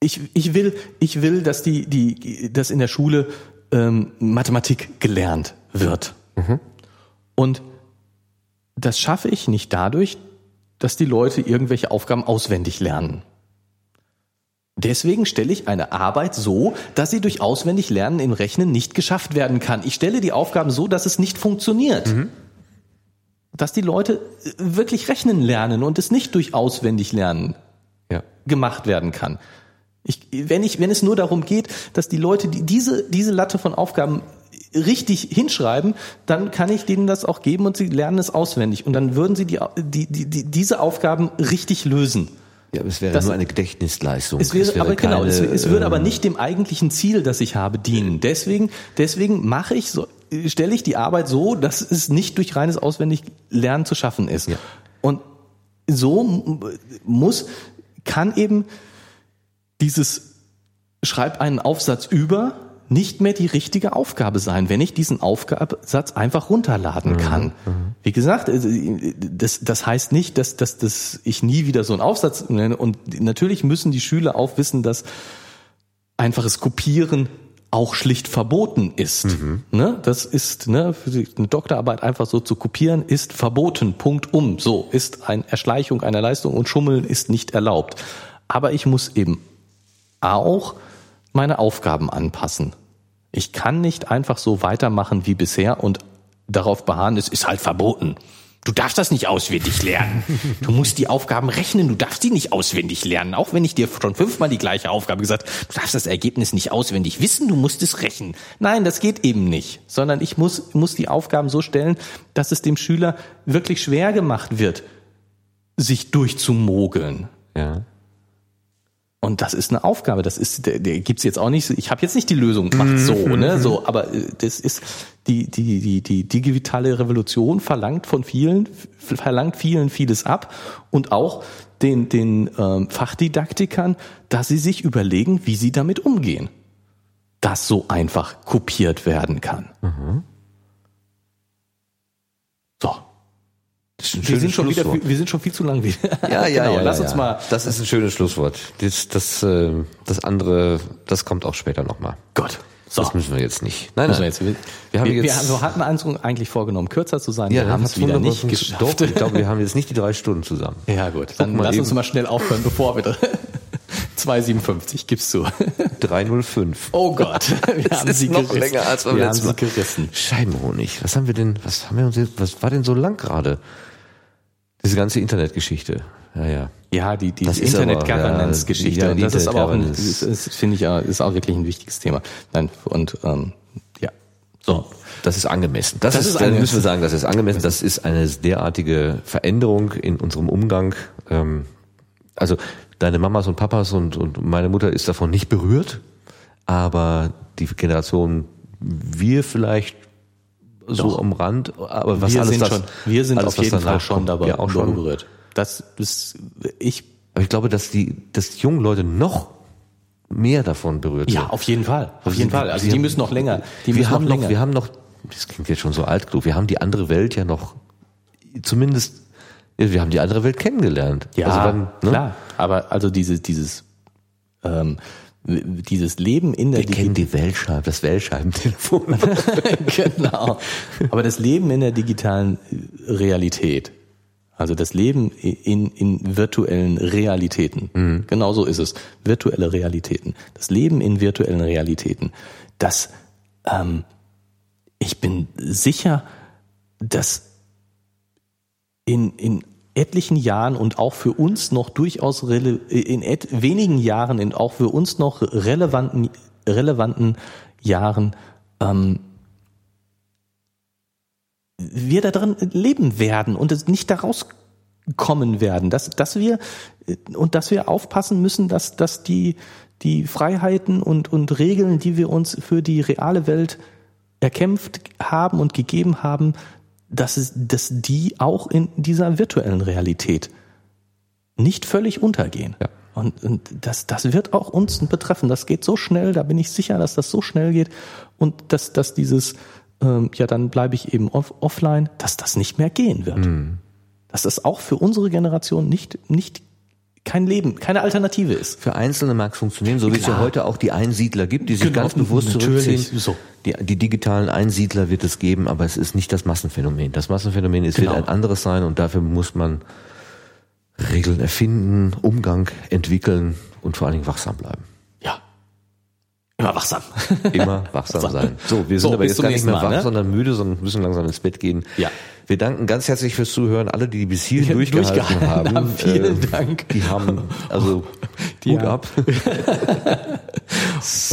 ich, ich will, ich will, dass die, die, dass in der Schule ähm, Mathematik gelernt wird. Und das schaffe ich nicht dadurch, dass die Leute irgendwelche Aufgaben auswendig lernen. Deswegen stelle ich eine Arbeit so, dass sie durch auswendig Lernen im Rechnen nicht geschafft werden kann. Ich stelle die Aufgaben so, dass es nicht funktioniert. Dass die Leute äh, wirklich rechnen lernen und es nicht durch auswendig Lernen Ja. gemacht werden kann. Ich, wenn, ich, wenn es nur darum geht, dass die Leute die, diese, diese Latte von Aufgaben richtig hinschreiben, dann kann ich denen das auch geben und sie lernen es auswendig. Und dann würden sie die, die, die, die, diese Aufgaben richtig lösen. Ja, aber es wäre Das- nur eine Gedächtnisleistung. Es wäre, aber genau, keine, es, es würde aber ähm, nicht dem eigentlichen Ziel, das ich habe, dienen. Deswegen, deswegen mache ich so, stelle ich die Arbeit so, dass es nicht durch reines Auswendiglernen zu schaffen ist. Ja. Und so muss, kann eben dieses Schreib einen Aufsatz über nicht mehr die richtige Aufgabe sein, wenn ich diesen Aufsatz einfach runterladen kann. Wie gesagt, also, das, das heißt nicht, dass, dass, dass ich nie wieder so einen Aufsatz nenne. Und natürlich müssen die Schüler auch wissen, dass einfaches Kopieren auch schlicht verboten ist. Ne? Das ist ne, für eine Doktorarbeit einfach so zu kopieren ist verboten. Punkt um. So ist eine Erschleichung einer Leistung und Schummeln ist nicht erlaubt. Aber ich muss eben auch meine Aufgaben anpassen. Ich kann nicht einfach so weitermachen wie bisher und darauf beharren, es ist halt verboten. Du darfst das nicht auswendig lernen. Du musst die Aufgaben rechnen, du darfst die nicht auswendig lernen. Auch wenn ich dir schon fünfmal die gleiche Aufgabe gesagt, du darfst das Ergebnis nicht auswendig wissen, du musst es rechnen. Nein, das geht eben nicht, sondern ich muss, muss die Aufgaben so stellen, dass es dem Schüler wirklich schwer gemacht wird, sich durchzumogeln. Ja. Und das ist eine Aufgabe. Das ist, der, der gibt's jetzt auch nicht. Ich habe jetzt nicht die Lösung, macht so, ne, so. Aber äh, das ist die die die die digitale Revolution verlangt von vielen verlangt vielen vieles ab und auch den den ähm, Fachdidaktikern, dass sie sich überlegen, wie sie damit umgehen, dass so einfach kopiert werden kann. So. Das ist ein Wir sind schon wieder, wir sind schon viel zu lang wieder. Ja, ja, genau, ja. Lass ja, uns ja. mal. Das ist ein schönes Schlusswort. Das, das, äh, das andere, das kommt auch später nochmal. Gott. So. Das müssen wir jetzt nicht. Nein, nein. wir, jetzt, wir, Wir haben wir, jetzt- wir hatten uns eigentlich vorgenommen, kürzer zu sein. ja, wir haben es wieder nicht geschafft. Doch, ich glaube, wir haben jetzt nicht die drei Stunden zusammen. ja gut, dann lass uns mal schnell aufhören, bevor wir 2,57 gibst du. 305. Oh Gott, wir Das haben ist sie noch gerissen. länger als beim wir letzten Mal. gerissen. Scheibenhonig. Was haben wir denn, was haben wir uns was war denn so lang gerade? Diese ganze Internetgeschichte. Ja, ja. Ja, die, die ist Internet-Governance-Geschichte. ja, die das ist aber auch, ein, das ist, finde ich, ja, ist auch wirklich ein wichtiges Thema. Nein, und ähm, ja, so. Das ist angemessen. Das, Das ist, ist angemessen. müssen wir sagen, das ist angemessen. Das ist eine derartige Veränderung in unserem Umgang. Ähm, also deine Mamas und Papas und, und meine Mutter ist davon nicht berührt, aber die Generation wir vielleicht so Doch. am Rand, aber was wir alles sind das, schon, wir sind alles, auf jeden Fall schon dabei ja, auch schon. berührt. Das ist, ich Aber ich glaube, dass die, dass die jungen Leute noch mehr davon berührt Ja, sind. auf jeden Fall. Auf Also jeden Fall. Also wir die haben- müssen noch länger. Die wir müssen haben noch länger. wir haben noch, das klingt jetzt schon so altklug, wir haben die andere Welt ja noch, zumindest, ja, wir haben die andere Welt kennengelernt. ja, also wann, ne? klar. Aber also dieses, dieses, ähm, dieses Leben in der Wir kennen die Weltscheibe, das Weltscheibentelefon. genau. Aber das Leben in der digitalen Realität, also das Leben in, in virtuellen Realitäten, genau so ist es, virtuelle Realitäten, das Leben in virtuellen Realitäten, das, ähm, ich bin sicher, dass in, in etlichen Jahren und auch für uns noch durchaus in wenigen Jahren und auch für uns noch relevanten relevanten Jahren ähm, wir da drin leben werden und es nicht daraus kommen werden, dass, dass wir und dass wir aufpassen müssen, dass, dass die, die Freiheiten und, und Regeln, die wir uns für die reale Welt erkämpft haben und gegeben haben, dass, es, dass die auch in dieser virtuellen Realität nicht völlig untergehen. Ja. Und, und das, das wird auch uns betreffen. Das geht so schnell, da bin ich sicher, dass das so schnell geht und dass, dass dieses, ähm, ja, dann bleibe ich eben off offline, dass das nicht mehr gehen wird. Dass das auch für unsere Generation nicht, nicht kein Leben, keine Alternative ist. Für Einzelne mag es funktionieren, so wie es ja heute auch die Einsiedler gibt, die sich Genau, ganz bewusst zurückziehen. so. Die, die digitalen Einsiedler wird es geben, aber es ist nicht das Massenphänomen. Das Massenphänomen ist, Genau. wird ein anderes sein und dafür muss man Regeln erfinden, Umgang entwickeln und vor allen Dingen wachsam bleiben. Ja. Immer wachsam. Immer wachsam sein. So, wir sind So, aber jetzt gar nicht mehr wach, ne? sondern müde, sondern müssen langsam ins Bett gehen. Ja. Wir danken ganz herzlich fürs Zuhören. Alle, die bis hierhin durchgehalten, durchgehalten haben. haben. Vielen äh, Dank. Die haben, also, Die Hut haben- ab.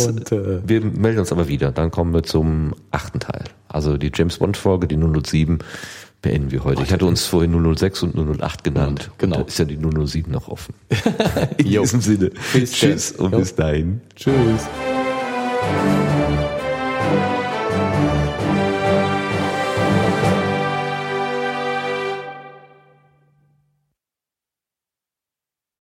Und, äh, Wir melden uns aber wieder. Dann kommen wir zum achten Teil. Also die James Bond Folge, die 007, beenden wir heute. Ich hatte uns vorhin 006 und 008 genannt. Genau. Und da ist ja die 007 noch offen. In Jo. diesem Sinne. Bis Tschüss und Jo. bis dahin. tschüss.